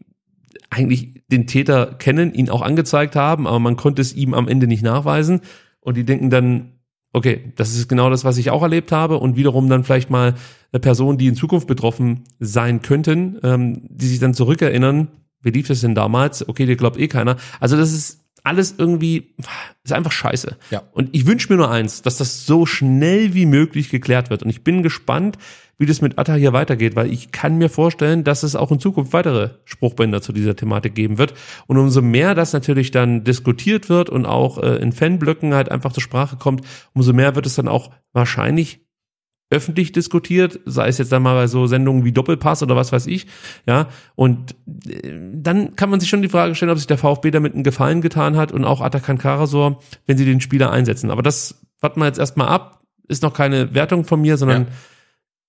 eigentlich den Täter kennen, ihn auch angezeigt haben, aber man konnte es ihm am Ende nicht nachweisen und die denken dann, okay, das ist genau das, was ich auch erlebt habe und wiederum dann vielleicht mal eine Person, die in Zukunft betroffen sein könnten, ähm, die sich dann zurückerinnern, wie lief das denn damals? Okay, dir glaubt eh keiner. Also das ist alles irgendwie, ist einfach scheiße. Ja. Und ich wünsche mir nur eins, dass das so schnell wie möglich geklärt wird. Und ich bin gespannt, wie das mit Atta hier weitergeht, weil ich kann mir vorstellen, dass es auch in Zukunft weitere Spruchbänder zu dieser Thematik geben wird. Und umso mehr das natürlich dann diskutiert wird und auch äh, in Fanblöcken halt einfach zur Sprache kommt, umso mehr wird es dann auch wahrscheinlich öffentlich diskutiert, sei es jetzt dann mal bei so Sendungen wie Doppelpass oder was weiß ich, ja, und äh, dann kann man sich schon die Frage stellen, ob sich der VfB damit einen Gefallen getan hat und auch Atakan Karasor, wenn sie den Spieler einsetzen. Aber das warten wir jetzt erstmal ab, ist noch keine Wertung von mir, sondern Ja.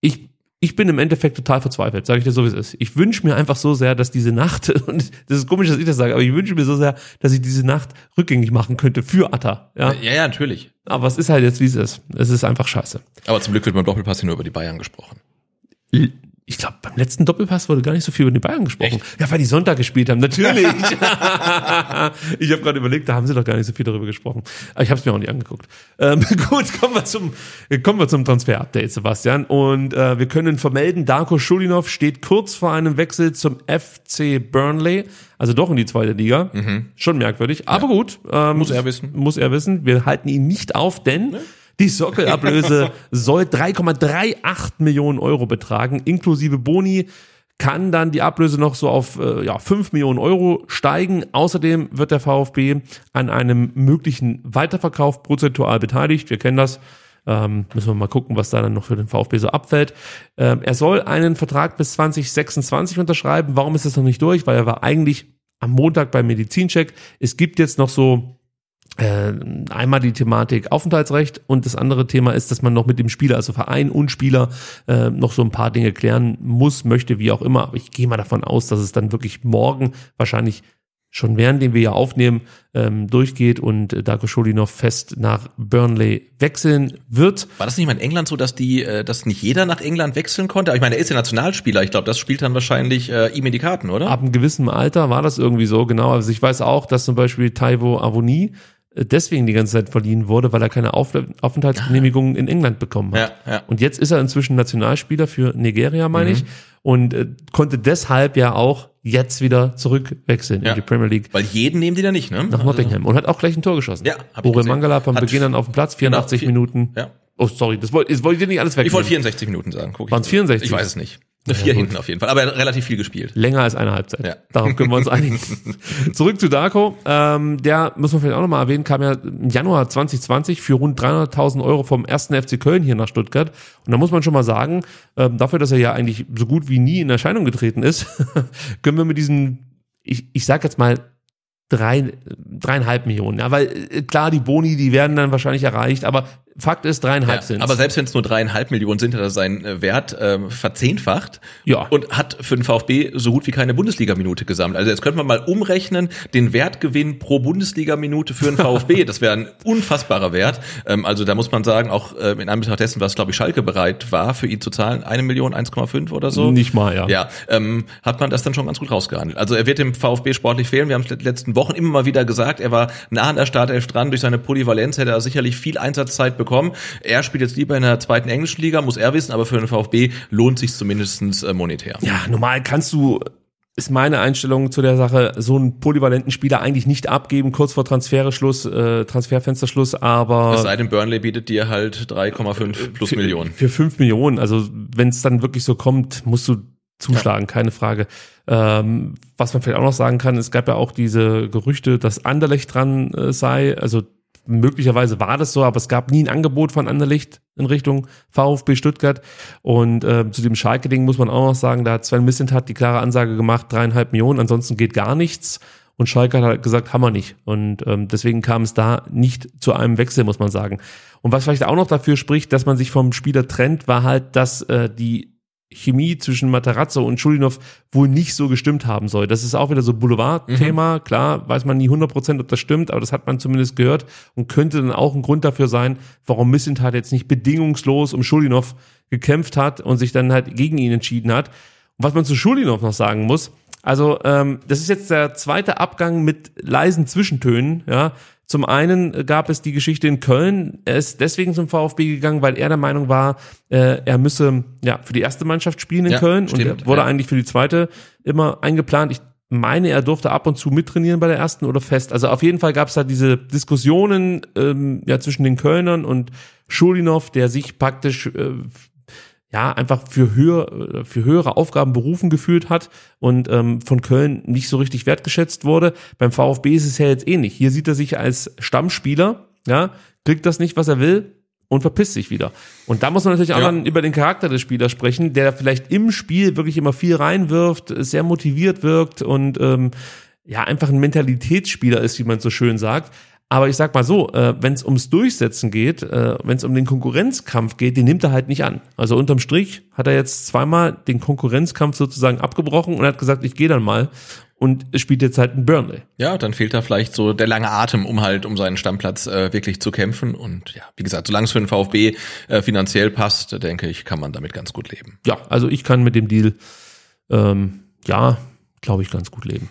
ich ich bin im Endeffekt total verzweifelt, sage ich dir so, wie es ist. Ich wünsche mir einfach so sehr, dass diese Nacht, und das ist komisch, dass ich das sage, aber ich wünsche mir so sehr, dass ich diese Nacht rückgängig machen könnte für Atta. Ja? Ja, ja, natürlich. Aber es ist halt jetzt, wie es ist. Es ist einfach scheiße. Aber zum Glück wird beim Doppelpass hier nur über die Bayern gesprochen. Ich glaube, beim letzten Doppelpass wurde gar nicht so viel über die Bayern gesprochen. Ja, weil die Sonntag gespielt haben, natürlich. ich habe gerade überlegt, da haben sie doch gar nicht so viel darüber gesprochen. Aber ich habe es mir auch nicht angeguckt. Ähm, gut, kommen wir zum, kommen wir zum Transfer-Update, Sebastian. Und äh, wir können vermelden, Darko Schulinov steht kurz vor einem Wechsel zum FC Burnley. Also doch in die zweite Liga. Schon merkwürdig. Aber gut. Ähm, Muss er wissen. Muss er wissen. Wir halten ihn nicht auf, denn die Sockelablöse soll 3,38 Millionen Euro betragen, inklusive Boni kann dann die Ablöse noch so auf äh, ja, 5 Millionen Euro steigen. Außerdem wird der VfB an einem möglichen Weiterverkauf prozentual beteiligt. Wir kennen das. Ähm, müssen wir mal gucken, was da dann noch für den VfB so abfällt. Ähm, er soll einen Vertrag bis 2026 unterschreiben. Warum ist das noch nicht durch? Weil er war eigentlich am Montag beim Medizincheck. Es gibt jetzt noch so äh, einmal die Thematik Aufenthaltsrecht und das andere Thema ist, dass man noch mit dem Spieler, also Verein und Spieler, äh, noch so ein paar Dinge klären muss, möchte, wie auch immer. Aber ich gehe mal davon aus, dass es dann wirklich morgen wahrscheinlich schon während dem wir ja aufnehmen, ähm, durchgeht und äh, Darko Scholinov fest nach Burnley wechseln wird. War das nicht mal in England so, dass die, äh, dass nicht jeder nach England wechseln konnte? Aber Ich meine, er ist ja Nationalspieler. Ich glaube, das spielt dann wahrscheinlich äh, ihm in die Karten, oder? Ab einem gewissen Alter war das irgendwie so, genau. Also ich weiß auch, dass zum Beispiel Taiwo Avoni deswegen die ganze Zeit verliehen wurde, weil er keine Auf Aufenthaltsgenehmigung in England bekommen hat. Ja, ja. Und jetzt ist er inzwischen Nationalspieler für Nigeria, meine ich, und äh, konnte deshalb ja auch jetzt wieder zurückwechseln Ja. in die Premier League Weil jeden nehmen die da nicht, ne? nach Nottingham und hat auch gleich ein Tor geschossen. Ja, hab ich Ore. Mangala vom Hat- Beginn an auf dem Platz, 84 Genau, vier- Minuten. Ja. Oh, sorry, das wollte das wollte ich dir nicht alles weg. Ich wollte 64 Minuten sagen. Ich Waren's 64? Ich weiß es nicht. Eine vier hinten auf jeden Fall. Aber er hat relativ viel gespielt. Länger als eine Halbzeit. Ja. Darauf können wir uns einigen. Zurück zu Darko. Ähm, der, muss man vielleicht auch nochmal erwähnen, kam ja im Januar 2020 für rund 300.000 Euro vom ersten FC Köln hier nach Stuttgart. Und da muss man schon mal sagen, ähm, dafür, dass er ja eigentlich so gut wie nie in Erscheinung getreten ist, können wir mit diesen, ich, ich sag jetzt mal, drei, dreieinhalb Millionen. Ja, weil äh, klar, die Boni, die werden dann wahrscheinlich erreicht, aber Fakt ist, dreieinhalb Ja, sind aber selbst wenn es nur dreieinhalb Millionen sind, hat er seinen äh, Wert ähm, verzehnfacht Ja. und hat für den VfB so gut wie keine Bundesliga-Minute gesammelt. Also jetzt könnte man mal umrechnen, den Wertgewinn pro Bundesliga-Minute für den VfB. das wäre ein unfassbarer Wert. Ähm, also da muss man sagen, auch äh, in Anbetracht dessen, was, glaube ich, Schalke bereit war, für ihn zu zahlen, eine Million, 1,5 oder so. Nicht mal, ja. Ja, ähm, hat man das dann schon ganz gut rausgehandelt. Also er wird dem VfB sportlich fehlen. Wir haben es in den letzten Wochen immer mal wieder gesagt, er war nah an der Startelf dran. Durch seine Polyvalenz hätte er sicherlich viel Einsatzzeit bekommen. Er spielt jetzt lieber in der zweiten englischen Liga, muss er wissen, aber für den VfB lohnt sich zumindestens äh, monetär. Ja, normal kannst du, ist meine Einstellung zu der Sache, so einen polyvalenten Spieler eigentlich nicht abgeben, kurz vor Transferschluss, äh, Transferfensterschluss, aber. Es sei denn, Burnley bietet dir halt 3,5 plus für, Millionen. Für fünf Millionen. Also wenn es dann wirklich so kommt, musst du zuschlagen, keine Frage. Ähm, was man vielleicht auch noch sagen kann, es gab ja auch diese Gerüchte, dass Anderlecht dran äh, sei. Also möglicherweise war das so, aber es gab nie ein Angebot von Anderlecht in Richtung VfB Stuttgart. Und äh, zu dem Schalke-Ding muss man auch noch sagen, da hat Sven Missentat die klare Ansage gemacht, dreieinhalb Millionen, ansonsten geht gar nichts. Und Schalke hat halt gesagt, haben wir nicht. Und ähm, deswegen kam es da nicht zu einem Wechsel, muss man sagen. Und was vielleicht auch noch dafür spricht, dass man sich vom Spieler trennt, war halt, dass äh, die Chemie zwischen Matarazzo und Schulinov wohl nicht so gestimmt haben soll. Das ist auch wieder so Boulevard-Thema. Mhm. Klar, weiß man nie 100%, ob das stimmt, aber das hat man zumindest gehört und könnte dann auch ein Grund dafür sein, warum Missentat jetzt nicht bedingungslos um Schulinov gekämpft hat und sich dann halt gegen ihn entschieden hat. Und was man zu Schulinov noch sagen muss, also ähm, das ist jetzt der zweite Abgang mit leisen Zwischentönen, ja. Zum einen gab es die Geschichte in Köln. Er ist deswegen zum VfB gegangen, weil er der Meinung war, äh, er müsse ja für die erste Mannschaft spielen in Ja, Köln und stimmt, er wurde ja. eigentlich für die zweite immer eingeplant. Ich meine, er durfte ab und zu mittrainieren bei der ersten oder fest. Also auf jeden Fall gab es da diese Diskussionen ähm, ja zwischen den Kölnern und Schulinov, der sich praktisch äh, ja einfach für höher, für höhere Aufgaben berufen gefühlt hat und ähm, von Köln nicht so richtig wertgeschätzt wurde. Beim VfB ist es ja jetzt ähnlich. Hier sieht er sich als Stammspieler, ja, kriegt das nicht, was er will und verpisst sich wieder. Und da muss man natürlich auch Ja. dann über den Charakter des Spielers sprechen, der vielleicht im Spiel wirklich immer viel reinwirft, sehr motiviert wirkt und ähm, ja einfach ein Mentalitätsspieler ist, wie man so schön sagt. Aber ich sag mal so, äh, wenn es ums Durchsetzen geht, äh, wenn es um den Konkurrenzkampf geht, den nimmt er halt nicht an. Also unterm Strich hat er jetzt zweimal den Konkurrenzkampf sozusagen abgebrochen und hat gesagt, ich gehe dann mal und spielt jetzt halt ein Burnley. Ja, dann fehlt da vielleicht so der lange Atem, um halt um seinen Stammplatz äh, wirklich zu kämpfen. Und ja, wie gesagt, solange es für den VfB äh, finanziell passt, denke ich, kann man damit ganz gut leben. Ja, also ich kann mit dem Deal, ähm, ja, glaube ich, ganz gut leben.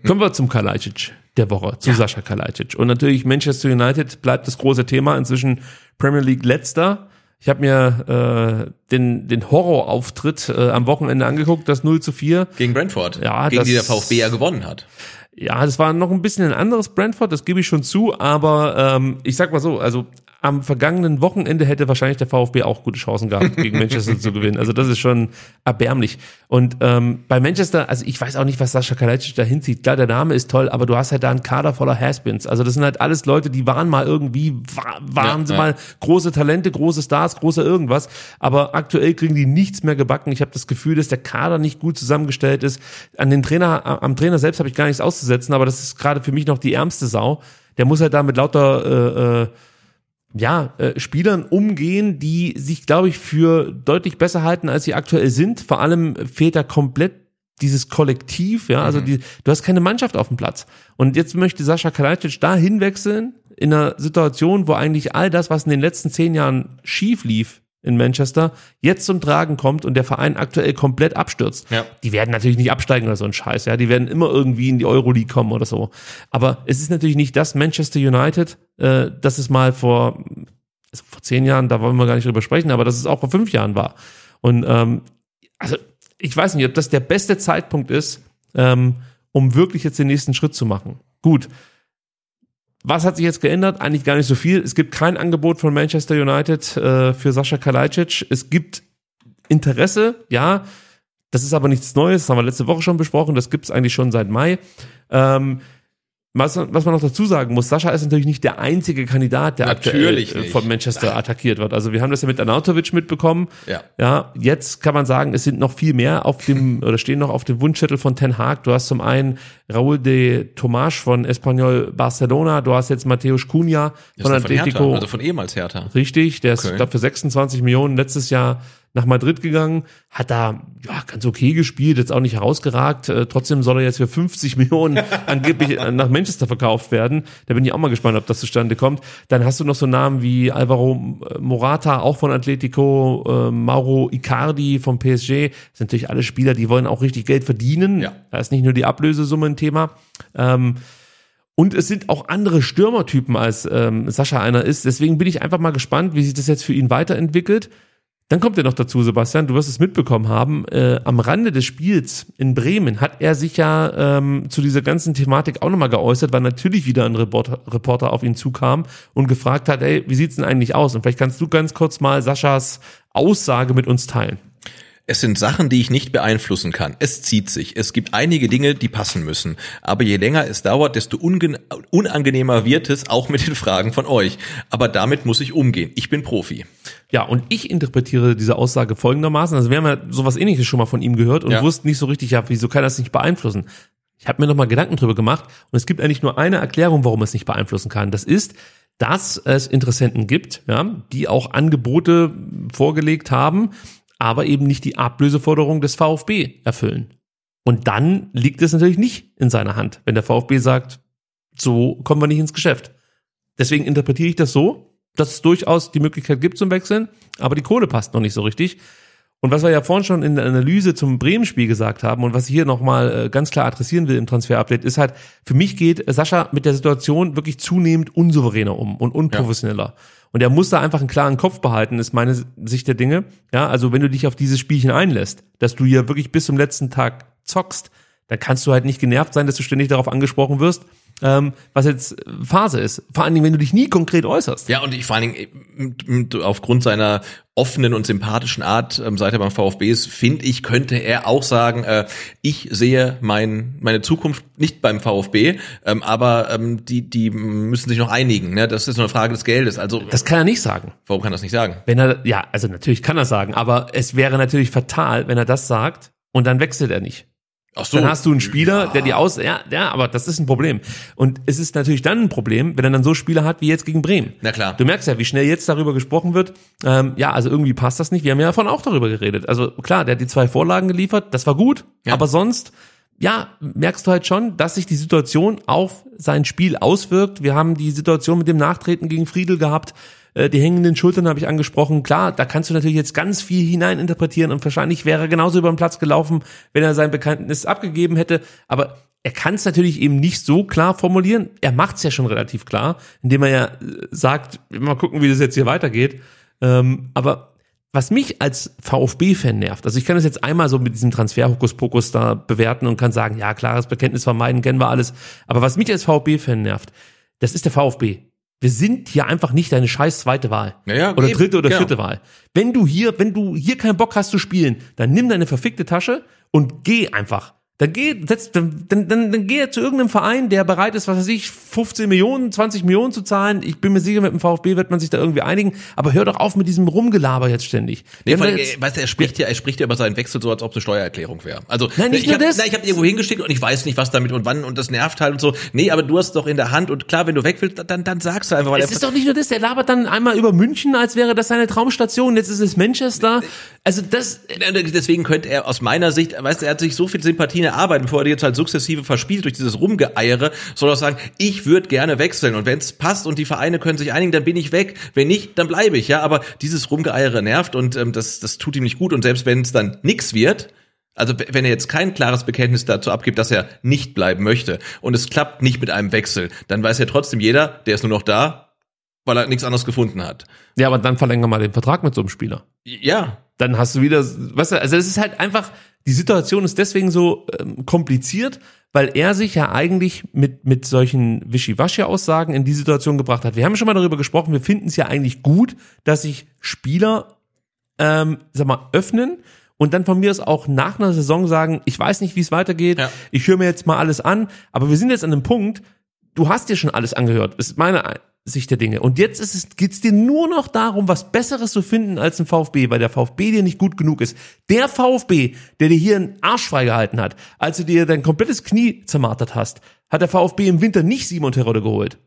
Kommen wir zum Kalajdzic der Woche, zu Sascha Kalajdzic. Und natürlich Manchester United bleibt das große Thema. Inzwischen Premier League letzter. Ich habe mir äh, den, den Horrorauftritt äh, am Wochenende angeguckt, das 0 zu 4. Gegen Brentford, Ja, gegen das- die der VfB ja gewonnen hat. Ja, das war noch ein bisschen ein anderes Brentford, das gebe ich schon zu, aber ähm, ich sag mal so, also am vergangenen Wochenende hätte wahrscheinlich der VfB auch gute Chancen gehabt, gegen Manchester zu gewinnen. Also das ist schon erbärmlich. Und ähm, bei Manchester, also ich weiß auch nicht, was Sascha Kalajdzic da hinzieht. Klar, der Name ist toll, aber du hast halt da einen Kader voller Haspins. Also das sind halt alles Leute, die waren mal irgendwie, wa- waren Ja, sie ja. mal große Talente, große Stars, große irgendwas. Aber aktuell kriegen die nichts mehr gebacken. Ich habe das Gefühl, dass der Kader nicht gut zusammengestellt ist. An den Trainer, am Trainer selbst habe ich gar nichts auszusetzen, aber das ist gerade für mich noch die ärmste Sau. Der muss halt da mit lauter äh, äh, ja, äh, Spielern umgehen, die sich, glaube ich, für deutlich besser halten, als sie aktuell sind. Vor allem fehlt da komplett dieses Kollektiv, ja, also die, du hast keine Mannschaft auf dem Platz. Und jetzt möchte Sascha Kalajdzic da hinwechseln in einer Situation, wo eigentlich all das, was in den letzten zehn Jahren schief lief in Manchester, jetzt zum Tragen kommt und der Verein aktuell komplett abstürzt. Ja. Die werden natürlich nicht absteigen oder so ein Scheiß, ja, die werden immer irgendwie in die Euroleague kommen oder so. Aber es ist natürlich nicht das Manchester United, äh, das es mal vor, also vor zehn Jahren, da wollen wir gar nicht drüber sprechen, aber das es auch vor fünf Jahren war. Und ähm, also ich weiß nicht, ob das der beste Zeitpunkt ist, ähm, um wirklich jetzt den nächsten Schritt zu machen. Gut. Was hat sich jetzt geändert? Eigentlich gar nicht so viel. Es gibt kein Angebot von Manchester United äh, für Sascha Kalajdzic. Es gibt Interesse, ja. Das ist aber nichts Neues. Das haben wir letzte Woche schon besprochen. Das gibt es eigentlich schon seit Mai. Ähm, Was, was man noch dazu sagen muss, Sascha ist natürlich nicht der einzige Kandidat, der Natürlich aktuell äh, nicht. von Manchester attackiert wird. Also wir haben das ja mit Anautovic mitbekommen. Ja. Ja, jetzt kann man sagen, es sind noch viel mehr auf dem, oder stehen noch auf dem Wunschzettel von Ten Hag. Du hast zum einen Raúl de Tomàs von Espanyol Barcelona, du hast jetzt Mateusz Cunha von ist von Hertha, Atletico. also von ehemals Hertha. Richtig, der ist Okay. glaub, für 26 Millionen letztes Jahr nach Madrid gegangen, hat da ja, ganz okay gespielt, jetzt auch nicht herausgeragt. Äh, trotzdem soll er jetzt für 50 Millionen angeblich äh, nach Manchester verkauft werden. Da bin ich auch mal gespannt, ob das zustande kommt. Dann hast du noch so Namen wie Alvaro äh, Morata, auch von Atletico, äh, Mauro Icardi vom PSG. Das sind natürlich alle Spieler, die wollen auch richtig Geld verdienen. Ja. Da ist nicht nur die Ablösesumme ein Thema. Ähm, und es sind auch andere Stürmertypen, als ähm, Sascha einer ist. Deswegen bin ich einfach mal gespannt, wie sich das jetzt für ihn weiterentwickelt. Dann kommt ja noch dazu, Sebastian, du wirst es mitbekommen haben, äh, am Rande des Spiels in Bremen hat er sich ja ähm, zu dieser ganzen Thematik auch nochmal geäußert, weil natürlich wieder ein Reporter, Reporter auf ihn zukam und gefragt hat, ey, wie sieht's denn eigentlich aus? Und vielleicht kannst du ganz kurz mal Saschas Aussage mit uns teilen. Es sind Sachen, die ich nicht beeinflussen kann. Es zieht sich. Es gibt einige Dinge, die passen müssen. Aber je länger es dauert, desto unangenehmer wird es, auch mit den Fragen von euch. Aber damit muss ich umgehen. Ich bin Profi. Ja, und ich interpretiere diese Aussage folgendermaßen. Also wir haben ja sowas ähnliches schon mal von ihm gehört und Ja. wussten nicht so richtig, ja, wieso kann das nicht beeinflussen? Ich habe mir nochmal Gedanken drüber gemacht und es gibt eigentlich nur eine Erklärung, warum es nicht beeinflussen kann. Das ist, dass es Interessenten gibt, ja, die auch Angebote vorgelegt haben, aber eben nicht die Ablöseforderung des VfB erfüllen. Und dann liegt es natürlich nicht in seiner Hand, wenn der VfB sagt, so kommen wir nicht ins Geschäft. Deswegen interpretiere ich das so, dass es durchaus die Möglichkeit gibt zum Wechseln, aber die Kohle passt noch nicht so richtig. Und was wir ja vorhin schon in der Analyse zum Bremen-Spiel gesagt haben und was ich hier nochmal äh, ganz klar adressieren will im Transfer-Update, ist halt, für mich geht Sascha mit der Situation wirklich zunehmend unsouveräner um und unprofessioneller. Und er muss da einfach einen klaren Kopf behalten, ist meine Sicht der Dinge. Ja, also wenn du dich auf dieses Spielchen einlässt, dass du hier wirklich bis zum letzten Tag zockst, dann kannst du halt nicht genervt sein, dass du ständig darauf angesprochen wirst, ähm, was jetzt Phase ist. Vor allen Dingen, wenn du dich nie konkret äußerst. Ja, und ich vor allen Dingen aufgrund seiner offenen und sympathischen Art, ähm, seit er beim VfB ist, finde ich, könnte er auch sagen, äh, ich sehe mein, meine Zukunft nicht beim VfB, ähm, aber ähm, die, die müssen sich noch einigen. Ne? Das ist nur eine Frage des Geldes. Also Das kann er nicht sagen. warum kann er das nicht sagen? Wenn er, ja, also natürlich kann er sagen, aber es wäre natürlich fatal, wenn er das sagt und dann wechselt er nicht. Ach so. Dann hast du einen Spieler, der die aus, ja, ja, aber das ist ein Problem. Und es ist natürlich dann ein Problem, wenn er dann so Spieler hat wie jetzt gegen Bremen. Na klar. Du merkst ja, wie schnell jetzt darüber gesprochen wird. Ähm, ja, also irgendwie passt das nicht. Wir haben ja davon auch darüber geredet. Also klar, der hat die zwei Vorlagen geliefert, das war gut, Ja. aber sonst, ja, merkst du halt schon, dass sich die Situation auf sein Spiel auswirkt. Wir haben die Situation mit dem Nachtreten gegen Friedel gehabt. Äh, Die hängenden Schultern habe ich angesprochen. Klar, da kannst du natürlich jetzt ganz viel hineininterpretieren und wahrscheinlich wäre er genauso über den Platz gelaufen, wenn er sein Bekenntnis abgegeben hätte. Aber er kann es natürlich eben nicht so klar formulieren. Er macht es ja schon relativ klar, indem er ja äh, sagt, mal gucken, wie das jetzt hier weitergeht. Ähm, aber was mich als VfB-Fan nervt, also ich kann das jetzt einmal so mit diesem Transfer-Hokuspokus da bewerten und kann sagen, ja, klares Bekenntnis vermeiden, kennen wir alles. Aber was mich als VfB-Fan nervt, das ist der VfB. Wir sind hier einfach nicht deine scheiß zweite Wahl. Ja, ja, oder eben, dritte oder genau. vierte Wahl. Wenn du hier, wenn du hier keinen Bock hast zu spielen, dann nimm deine verfickte Tasche und geh einfach. Dann geh, setz, dann, dann, dann, dann geh zu irgendeinem Verein, der bereit ist, was weiß ich, 15 Millionen, 20 Millionen zu zahlen. Ich bin mir sicher, mit dem VfB wird man sich da irgendwie einigen. Aber hör doch auf mit diesem Rumgelaber jetzt ständig. Nee, vor allem, jetzt- äh, weißt du, er spricht ja, er spricht ja über seinen Wechsel so, als ob es eine Steuererklärung wäre. Also, Nein, nicht ich nur hab, das. Na, ich habe irgendwo hingeschickt und ich weiß nicht, was damit und wann und das nervt halt und so. Nee, aber du hast es doch in der Hand und klar, wenn du weg willst, dann, dann sagst du einfach, weil Es ist doch nicht nur das, der labert dann einmal über München, als wäre das seine Traumstation, jetzt ist es Manchester. Also das, Deswegen könnte er aus meiner Sicht, weißt du, er hat sich so viel Sympathien erarbeitet, bevor er die jetzt halt sukzessive verspielt durch dieses Rumgeeiere, soll er sagen, ich würde gerne wechseln und wenn es passt und die Vereine können sich einigen, dann bin ich weg. Wenn nicht, dann bleibe ich, ja. Aber dieses Rumgeeiere nervt und ähm, das, das tut ihm nicht gut und selbst wenn es dann nix wird, also wenn er jetzt kein klares Bekenntnis dazu abgibt, dass er nicht bleiben möchte und es klappt nicht mit einem Wechsel, dann weiß ja trotzdem jeder, der ist nur noch da, weil er nichts anderes gefunden hat. ja, aber dann verlängern mal den Vertrag mit so einem Spieler. Ja, dann hast du wieder, weißt du, also es ist halt einfach, die Situation ist deswegen so ähm, kompliziert, weil er sich ja eigentlich mit, mit solchen Wischiwaschi-Aussagen in die Situation gebracht hat. Wir haben schon mal darüber gesprochen, wir finden es ja eigentlich gut, dass sich Spieler, ähm, sag mal, öffnen und dann von mir aus auch nach einer Saison sagen, ich weiß nicht, wie es weitergeht, Ja. ich höre mir jetzt mal alles an, aber wir sind jetzt an einem Punkt, du hast dir schon alles angehört, ist meine Sicht der Dinge. Und jetzt ist es, geht's dir nur noch darum, was Besseres zu finden als ein VfB, weil der VfB dir nicht gut genug ist. Der VfB, der dir hier einen Arsch freigehalten hat, als du dir dein komplettes Knie zermartert hast, hat der VfB im Winter nicht Simon Terodde geholt.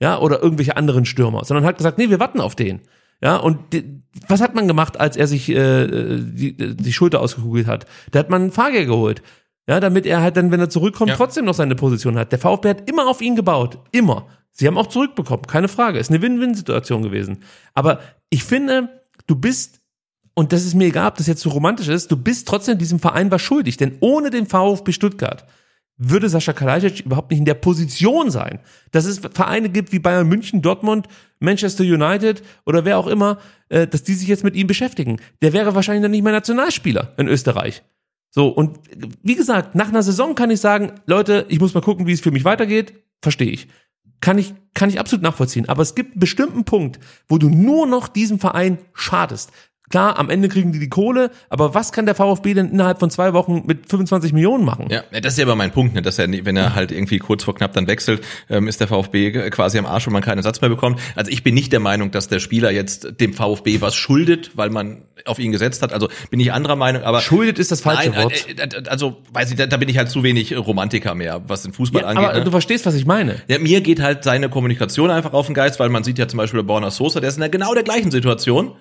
Ja, oder irgendwelche anderen Stürmer, sondern hat gesagt, nee, wir warten auf den. Ja, und die, was hat man gemacht, als er sich äh, die, die Schulter ausgekugelt hat? Da hat man einen Fahrgeld geholt. Ja, damit er halt dann, wenn er zurückkommt, Ja. trotzdem noch seine Position hat. Der VfB hat immer auf ihn gebaut. Immer. Sie haben auch zurückbekommen, keine Frage. Ist eine Win-Win-Situation gewesen. Aber ich finde, du bist, und das ist mir egal, ob das jetzt so romantisch ist, du bist trotzdem diesem Verein was schuldig. Denn ohne den VfB Stuttgart würde Sascha Kalajdzic überhaupt nicht in der Position sein, dass es Vereine gibt wie Bayern München, Dortmund, Manchester United oder wer auch immer, äh, dass die sich jetzt mit ihm beschäftigen. Der wäre wahrscheinlich dann nicht mehr Nationalspieler in Österreich. So, und wie gesagt, nach einer Saison kann ich sagen, Leute, ich muss mal gucken, wie es für mich weitergeht. Verstehe ich. Kann ich, kann ich absolut nachvollziehen. Aber es gibt einen bestimmten Punkt, wo du nur noch diesem Verein schadest. Klar, am Ende kriegen die die Kohle, aber was kann der VfB denn innerhalb von zwei Wochen mit 25 Millionen machen? Ja, das ist ja aber mein Punkt, ne, dass er, wenn er halt irgendwie kurz vor knapp dann wechselt, ähm, ist der VfB quasi am Arsch, wenn man keinen Ersatz mehr bekommt. Also ich bin nicht der Meinung, dass der Spieler jetzt dem VfB was schuldet, weil man auf ihn gesetzt hat. Also bin ich anderer Meinung, aber Schuldet ist das falsche Nein, Wort. äh, äh, also weiß ich, da, da bin ich halt zu wenig Romantiker mehr, was den Fußball Ja, angeht. aber ne? du verstehst, was ich meine. Ja, mir geht halt seine Kommunikation einfach auf den Geist, weil man sieht ja zum Beispiel bei Borna Sosa, der ist in der genau der gleichen Situation.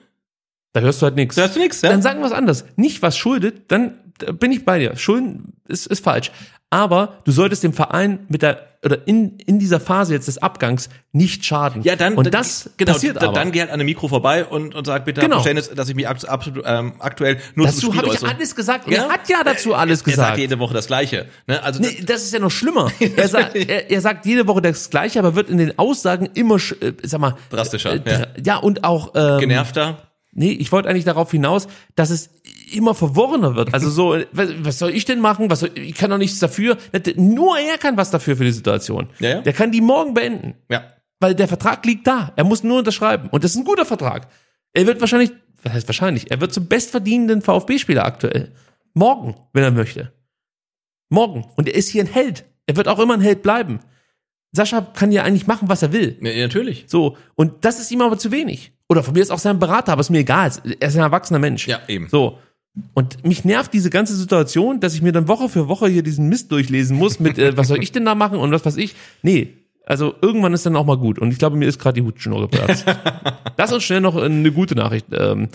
Da hörst du halt nichts. Da hörst du nichts, ja? Dann sagen wir was anderes. Nicht was schuldet, dann da bin ich bei dir. Schulden ist, ist falsch. Aber du solltest dem Verein mit der oder in, in dieser Phase jetzt des Abgangs nicht schaden. Ja, dann und das genau, passiert dann, aber. dann geh halt an dem Mikro vorbei und, und sag bitte Genau. Verständnis, dass ich mich abs- absolut ähm, aktuell nur Dazu zum Spiel habe ich alles gesagt. Und er hat ja dazu alles er, Er sagt gesagt. jede Woche das Gleiche. Ne? Also Nee, das ist ja noch schlimmer. Er sagt, er, er sagt jede Woche das Gleiche, aber wird in den Aussagen immer, äh, sag mal, Drastischer, äh, dra- ja. und auch ähm, genervter. Nee, ich wollte eigentlich darauf hinaus, dass es immer verworrener wird. Also so, was, was soll ich denn machen? Was soll, ich kann doch nichts dafür. Nur er kann was dafür für die Situation. Ja, ja. Der kann die morgen beenden. Ja. Weil der Vertrag liegt da. Er muss nur unterschreiben. Und das ist ein guter Vertrag. Er wird wahrscheinlich, was heißt wahrscheinlich, er wird zum bestverdienenden VfB-Spieler aktuell. Morgen, wenn er möchte. Morgen. Und er ist hier ein Held. Er wird auch immer ein Held bleiben. Sascha kann ja eigentlich machen, was er will. Ja, natürlich. So. Und das ist ihm aber zu wenig. Oder von mir ist auch sein Berater, aber ist mir egal. Er ist ein erwachsener Mensch. Ja, eben. So. Und mich nervt diese ganze Situation, dass ich mir dann Woche für Woche hier diesen Mist durchlesen muss mit, äh, was soll ich denn da machen und was weiß ich. Nee, also irgendwann ist dann auch mal gut. Und ich glaube, mir ist gerade die Hutschnur geplatzt. Lass uns schnell noch eine gute Nachricht ähm,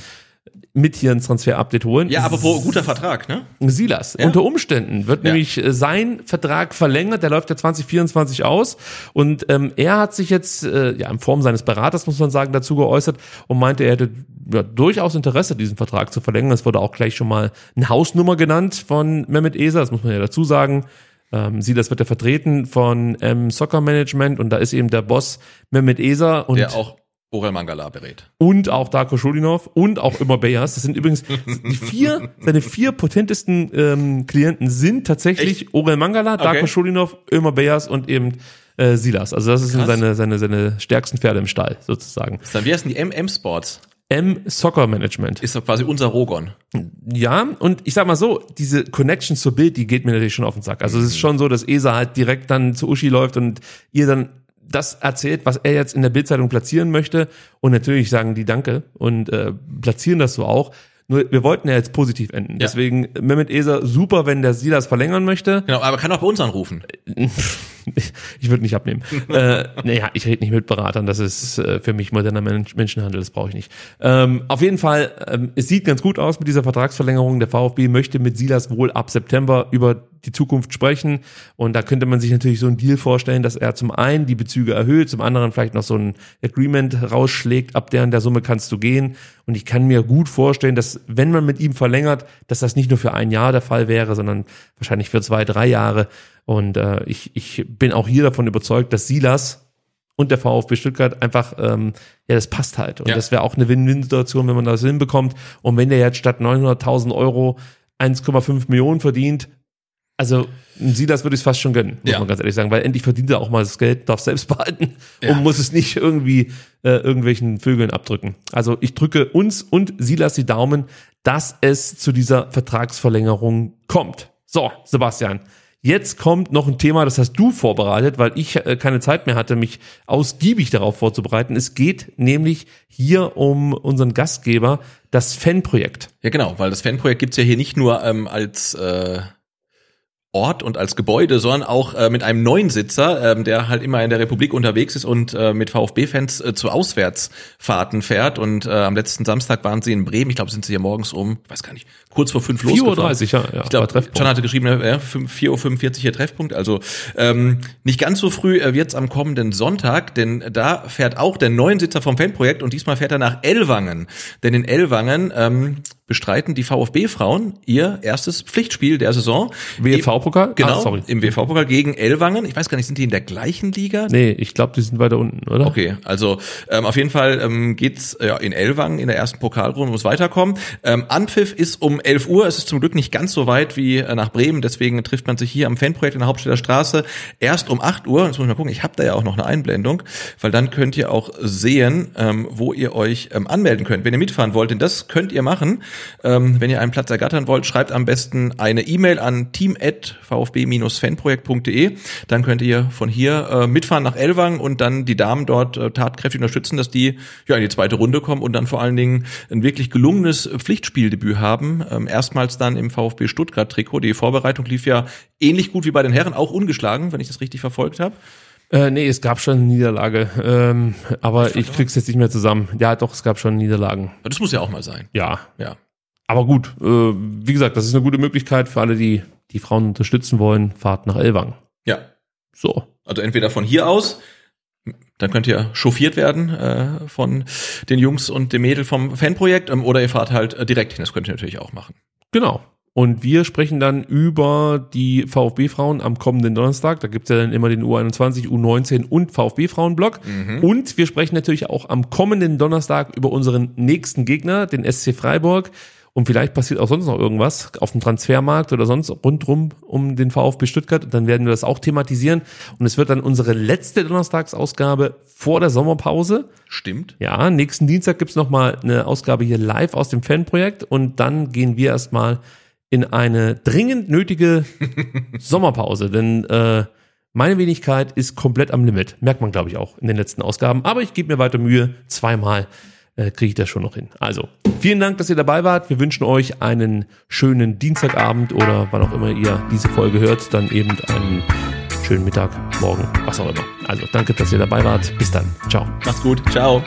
mit hier ins Transfer-Update holen. Ja, apropos guter Vertrag, ne? Silas. Ja. Unter Umständen wird Ja. nämlich äh, sein Vertrag verlängert, der läuft ja 2024 aus und ähm, er hat sich jetzt äh, ja in Form seines Beraters muss man sagen dazu geäußert und meinte, er hätte ja, durchaus Interesse, diesen Vertrag zu verlängern. Es wurde auch gleich schon mal eine Hausnummer genannt von Mehmet Eser, das muss man ja dazu sagen. Ähm, Silas wird ja vertreten von ähm, Soccer Management und da ist eben der Boss Mehmet Eser und Der auch Orel Mangala berät. und auch Darko Schulinov und auch Immer Bayers. Das sind übrigens die vier, seine vier potentesten ähm, Klienten sind tatsächlich Orel Mangala, Darko Okay. Schulinov, Immer Bayers und eben äh, Silas. Also das sind seine, seine, seine stärksten Pferde im Stall sozusagen. Dann, wie heißen die MM Sports? M Soccer Management. Ist doch quasi unser Rogon. Ja, und ich sag mal so, diese Connection zur Bild, die geht mir natürlich schon auf den Sack. Also es ist schon so, dass ESA halt direkt dann zu Uschi läuft und ihr dann das erzählt, was er jetzt in der Bildzeitung platzieren möchte. Und natürlich sagen die Danke und äh, platzieren das so auch. Nur wir wollten ja jetzt positiv enden. Deswegen Mehmet Eser, super, wenn der Silas verlängern möchte. Genau, aber kann auch bei uns anrufen. ich würde nicht abnehmen. äh, naja, ich rede nicht mit Beratern, das ist äh, für mich moderner Mensch, Menschenhandel, das brauche ich nicht. Ähm, auf jeden Fall, ähm, es sieht ganz gut aus mit dieser Vertragsverlängerung. Der VfB möchte mit Silas wohl ab September über die Zukunft sprechen. Und da könnte man sich natürlich so einen Deal vorstellen, dass er zum einen die Bezüge erhöht, zum anderen vielleicht noch so ein Agreement rausschlägt, ab der und der Summe kannst du gehen. Und ich kann mir gut vorstellen, dass wenn man mit ihm verlängert, dass das nicht nur für ein Jahr der Fall wäre, sondern wahrscheinlich für zwei, drei Jahre. Und äh, ich, ich bin auch hier davon überzeugt, dass Silas und der VfB Stuttgart einfach, ähm, ja, das passt halt. Und Ja. das wäre auch eine Win-Win-Situation, wenn man das hinbekommt. Und wenn der jetzt statt 900.000 Euro 1,5 Millionen verdient, also Silas würde ich es fast schon gönnen, muss Ja. man ganz ehrlich sagen, weil endlich verdient er auch mal das Geld, darf selbst behalten Ja. und muss es nicht irgendwie äh, irgendwelchen Vögeln abdrücken. Also ich drücke uns und Silas die Daumen, dass es zu dieser Vertragsverlängerung kommt. So, Sebastian, Jetzt kommt noch ein Thema, das hast du vorbereitet, weil ich äh, keine Zeit mehr hatte, mich ausgiebig darauf vorzubereiten. Es geht nämlich hier um unseren Gastgeber, das Fanprojekt. Ja, genau, weil das Fanprojekt gibt's ja hier nicht nur ähm, als äh, Ort und als Gebäude, sondern auch äh, mit einem neuen Sitzer, ähm, der halt immer in der Republik unterwegs ist und äh, mit VfB-Fans äh, zu Auswärtsfahrten fährt. Und äh, am letzten Samstag waren sie in Bremen. Ich glaube, sind sie hier morgens um, weiß gar nicht, kurz vor fünf 4.30 losgefahren. Uhr, ja, ja. Ich glaube. John hatte geschrieben, ja, 4.45 Uhr hier Treffpunkt. Also ähm, nicht ganz so früh äh, wird's am kommenden Sonntag, denn da fährt auch der neuen Sitzer vom Fanprojekt und diesmal fährt er nach Ellwangen. Denn in Ellwangen ähm, bestreiten die VfB-Frauen ihr erstes Pflichtspiel der Saison. WFV-Pokal? Genau, Ah, sorry. im WV-Pokal gegen Ellwangen. Ich weiß gar nicht, sind die in der gleichen Liga? Nee, ich glaube, die sind weiter unten, oder? Okay, also ähm, auf jeden Fall ähm, geht's ja, in Ellwangen in der ersten Pokalrunde, muss weiterkommen. Ähm, Anpfiff ist um 11 Uhr. Es ist zum Glück nicht ganz so weit wie äh, nach Bremen. Deswegen trifft man sich hier am Fanprojekt in der Hauptstädter Straße erst um 8 Uhr. Jetzt muss ich mal gucken. Ich habe da ja auch noch eine Einblendung, weil dann könnt ihr auch sehen, ähm, wo ihr euch ähm, anmelden könnt. Wenn ihr mitfahren wollt, denn das könnt ihr machen. Ähm, wenn ihr einen Platz ergattern wollt, schreibt am besten eine E-Mail an team@vfb-fanprojekt.de. Dann könnt ihr von hier äh, mitfahren nach Elwang und dann die Damen dort äh, tatkräftig unterstützen, dass die ja in die zweite Runde kommen und dann vor allen Dingen ein wirklich gelungenes Pflichtspieldebüt haben. Ähm, erstmals dann im VfB Stuttgart Trikot. Die Vorbereitung lief ja ähnlich gut wie bei den Herren, auch ungeschlagen, wenn ich das richtig verfolgt habe. Äh, nee, es gab schon eine Niederlage, ähm, aber ich krieg's jetzt nicht mehr zusammen. Ja, doch, es gab schon Niederlagen. Das muss ja auch mal sein. Ja, Ja. Aber gut. Äh, wie gesagt, das ist eine gute Möglichkeit für alle, die die Frauen unterstützen wollen. Fahrt nach Elwang. Ja. So. Also entweder von hier aus, dann könnt ihr chauffiert werden äh, von den Jungs und dem Mädel vom Fanprojekt, ähm, oder ihr fahrt halt äh, direkt hin. Das könnt ihr natürlich auch machen. Genau. Und wir sprechen dann über die VfB-Frauen am kommenden Donnerstag. Da gibt's ja dann immer den U21, U19 und VfB-Frauenblock. Und wir sprechen natürlich auch am kommenden Donnerstag über unseren nächsten Gegner, den SC Freiburg. Und vielleicht passiert auch sonst noch irgendwas auf dem Transfermarkt oder sonst rundrum um den VfB Stuttgart. Und dann werden wir das auch thematisieren. Und es wird dann unsere letzte Donnerstagsausgabe vor der Sommerpause. Stimmt. Ja, nächsten Dienstag gibt's noch mal eine Ausgabe hier live aus dem Fanprojekt und dann gehen wir erstmal in eine dringend nötige Sommerpause, denn äh, meine Wenigkeit ist komplett am Limit. Merkt man, glaube ich, auch in den letzten Ausgaben. Aber ich gebe mir weiter Mühe. Zweimal äh, kriege ich das schon noch hin. Also, vielen Dank, dass ihr dabei wart. Wir wünschen euch einen schönen Dienstagabend oder wann auch immer ihr diese Folge hört, dann eben einen schönen Mittag, morgen, was auch immer. Also, danke, dass ihr dabei wart. Bis dann. Ciao. Macht's gut. Ciao.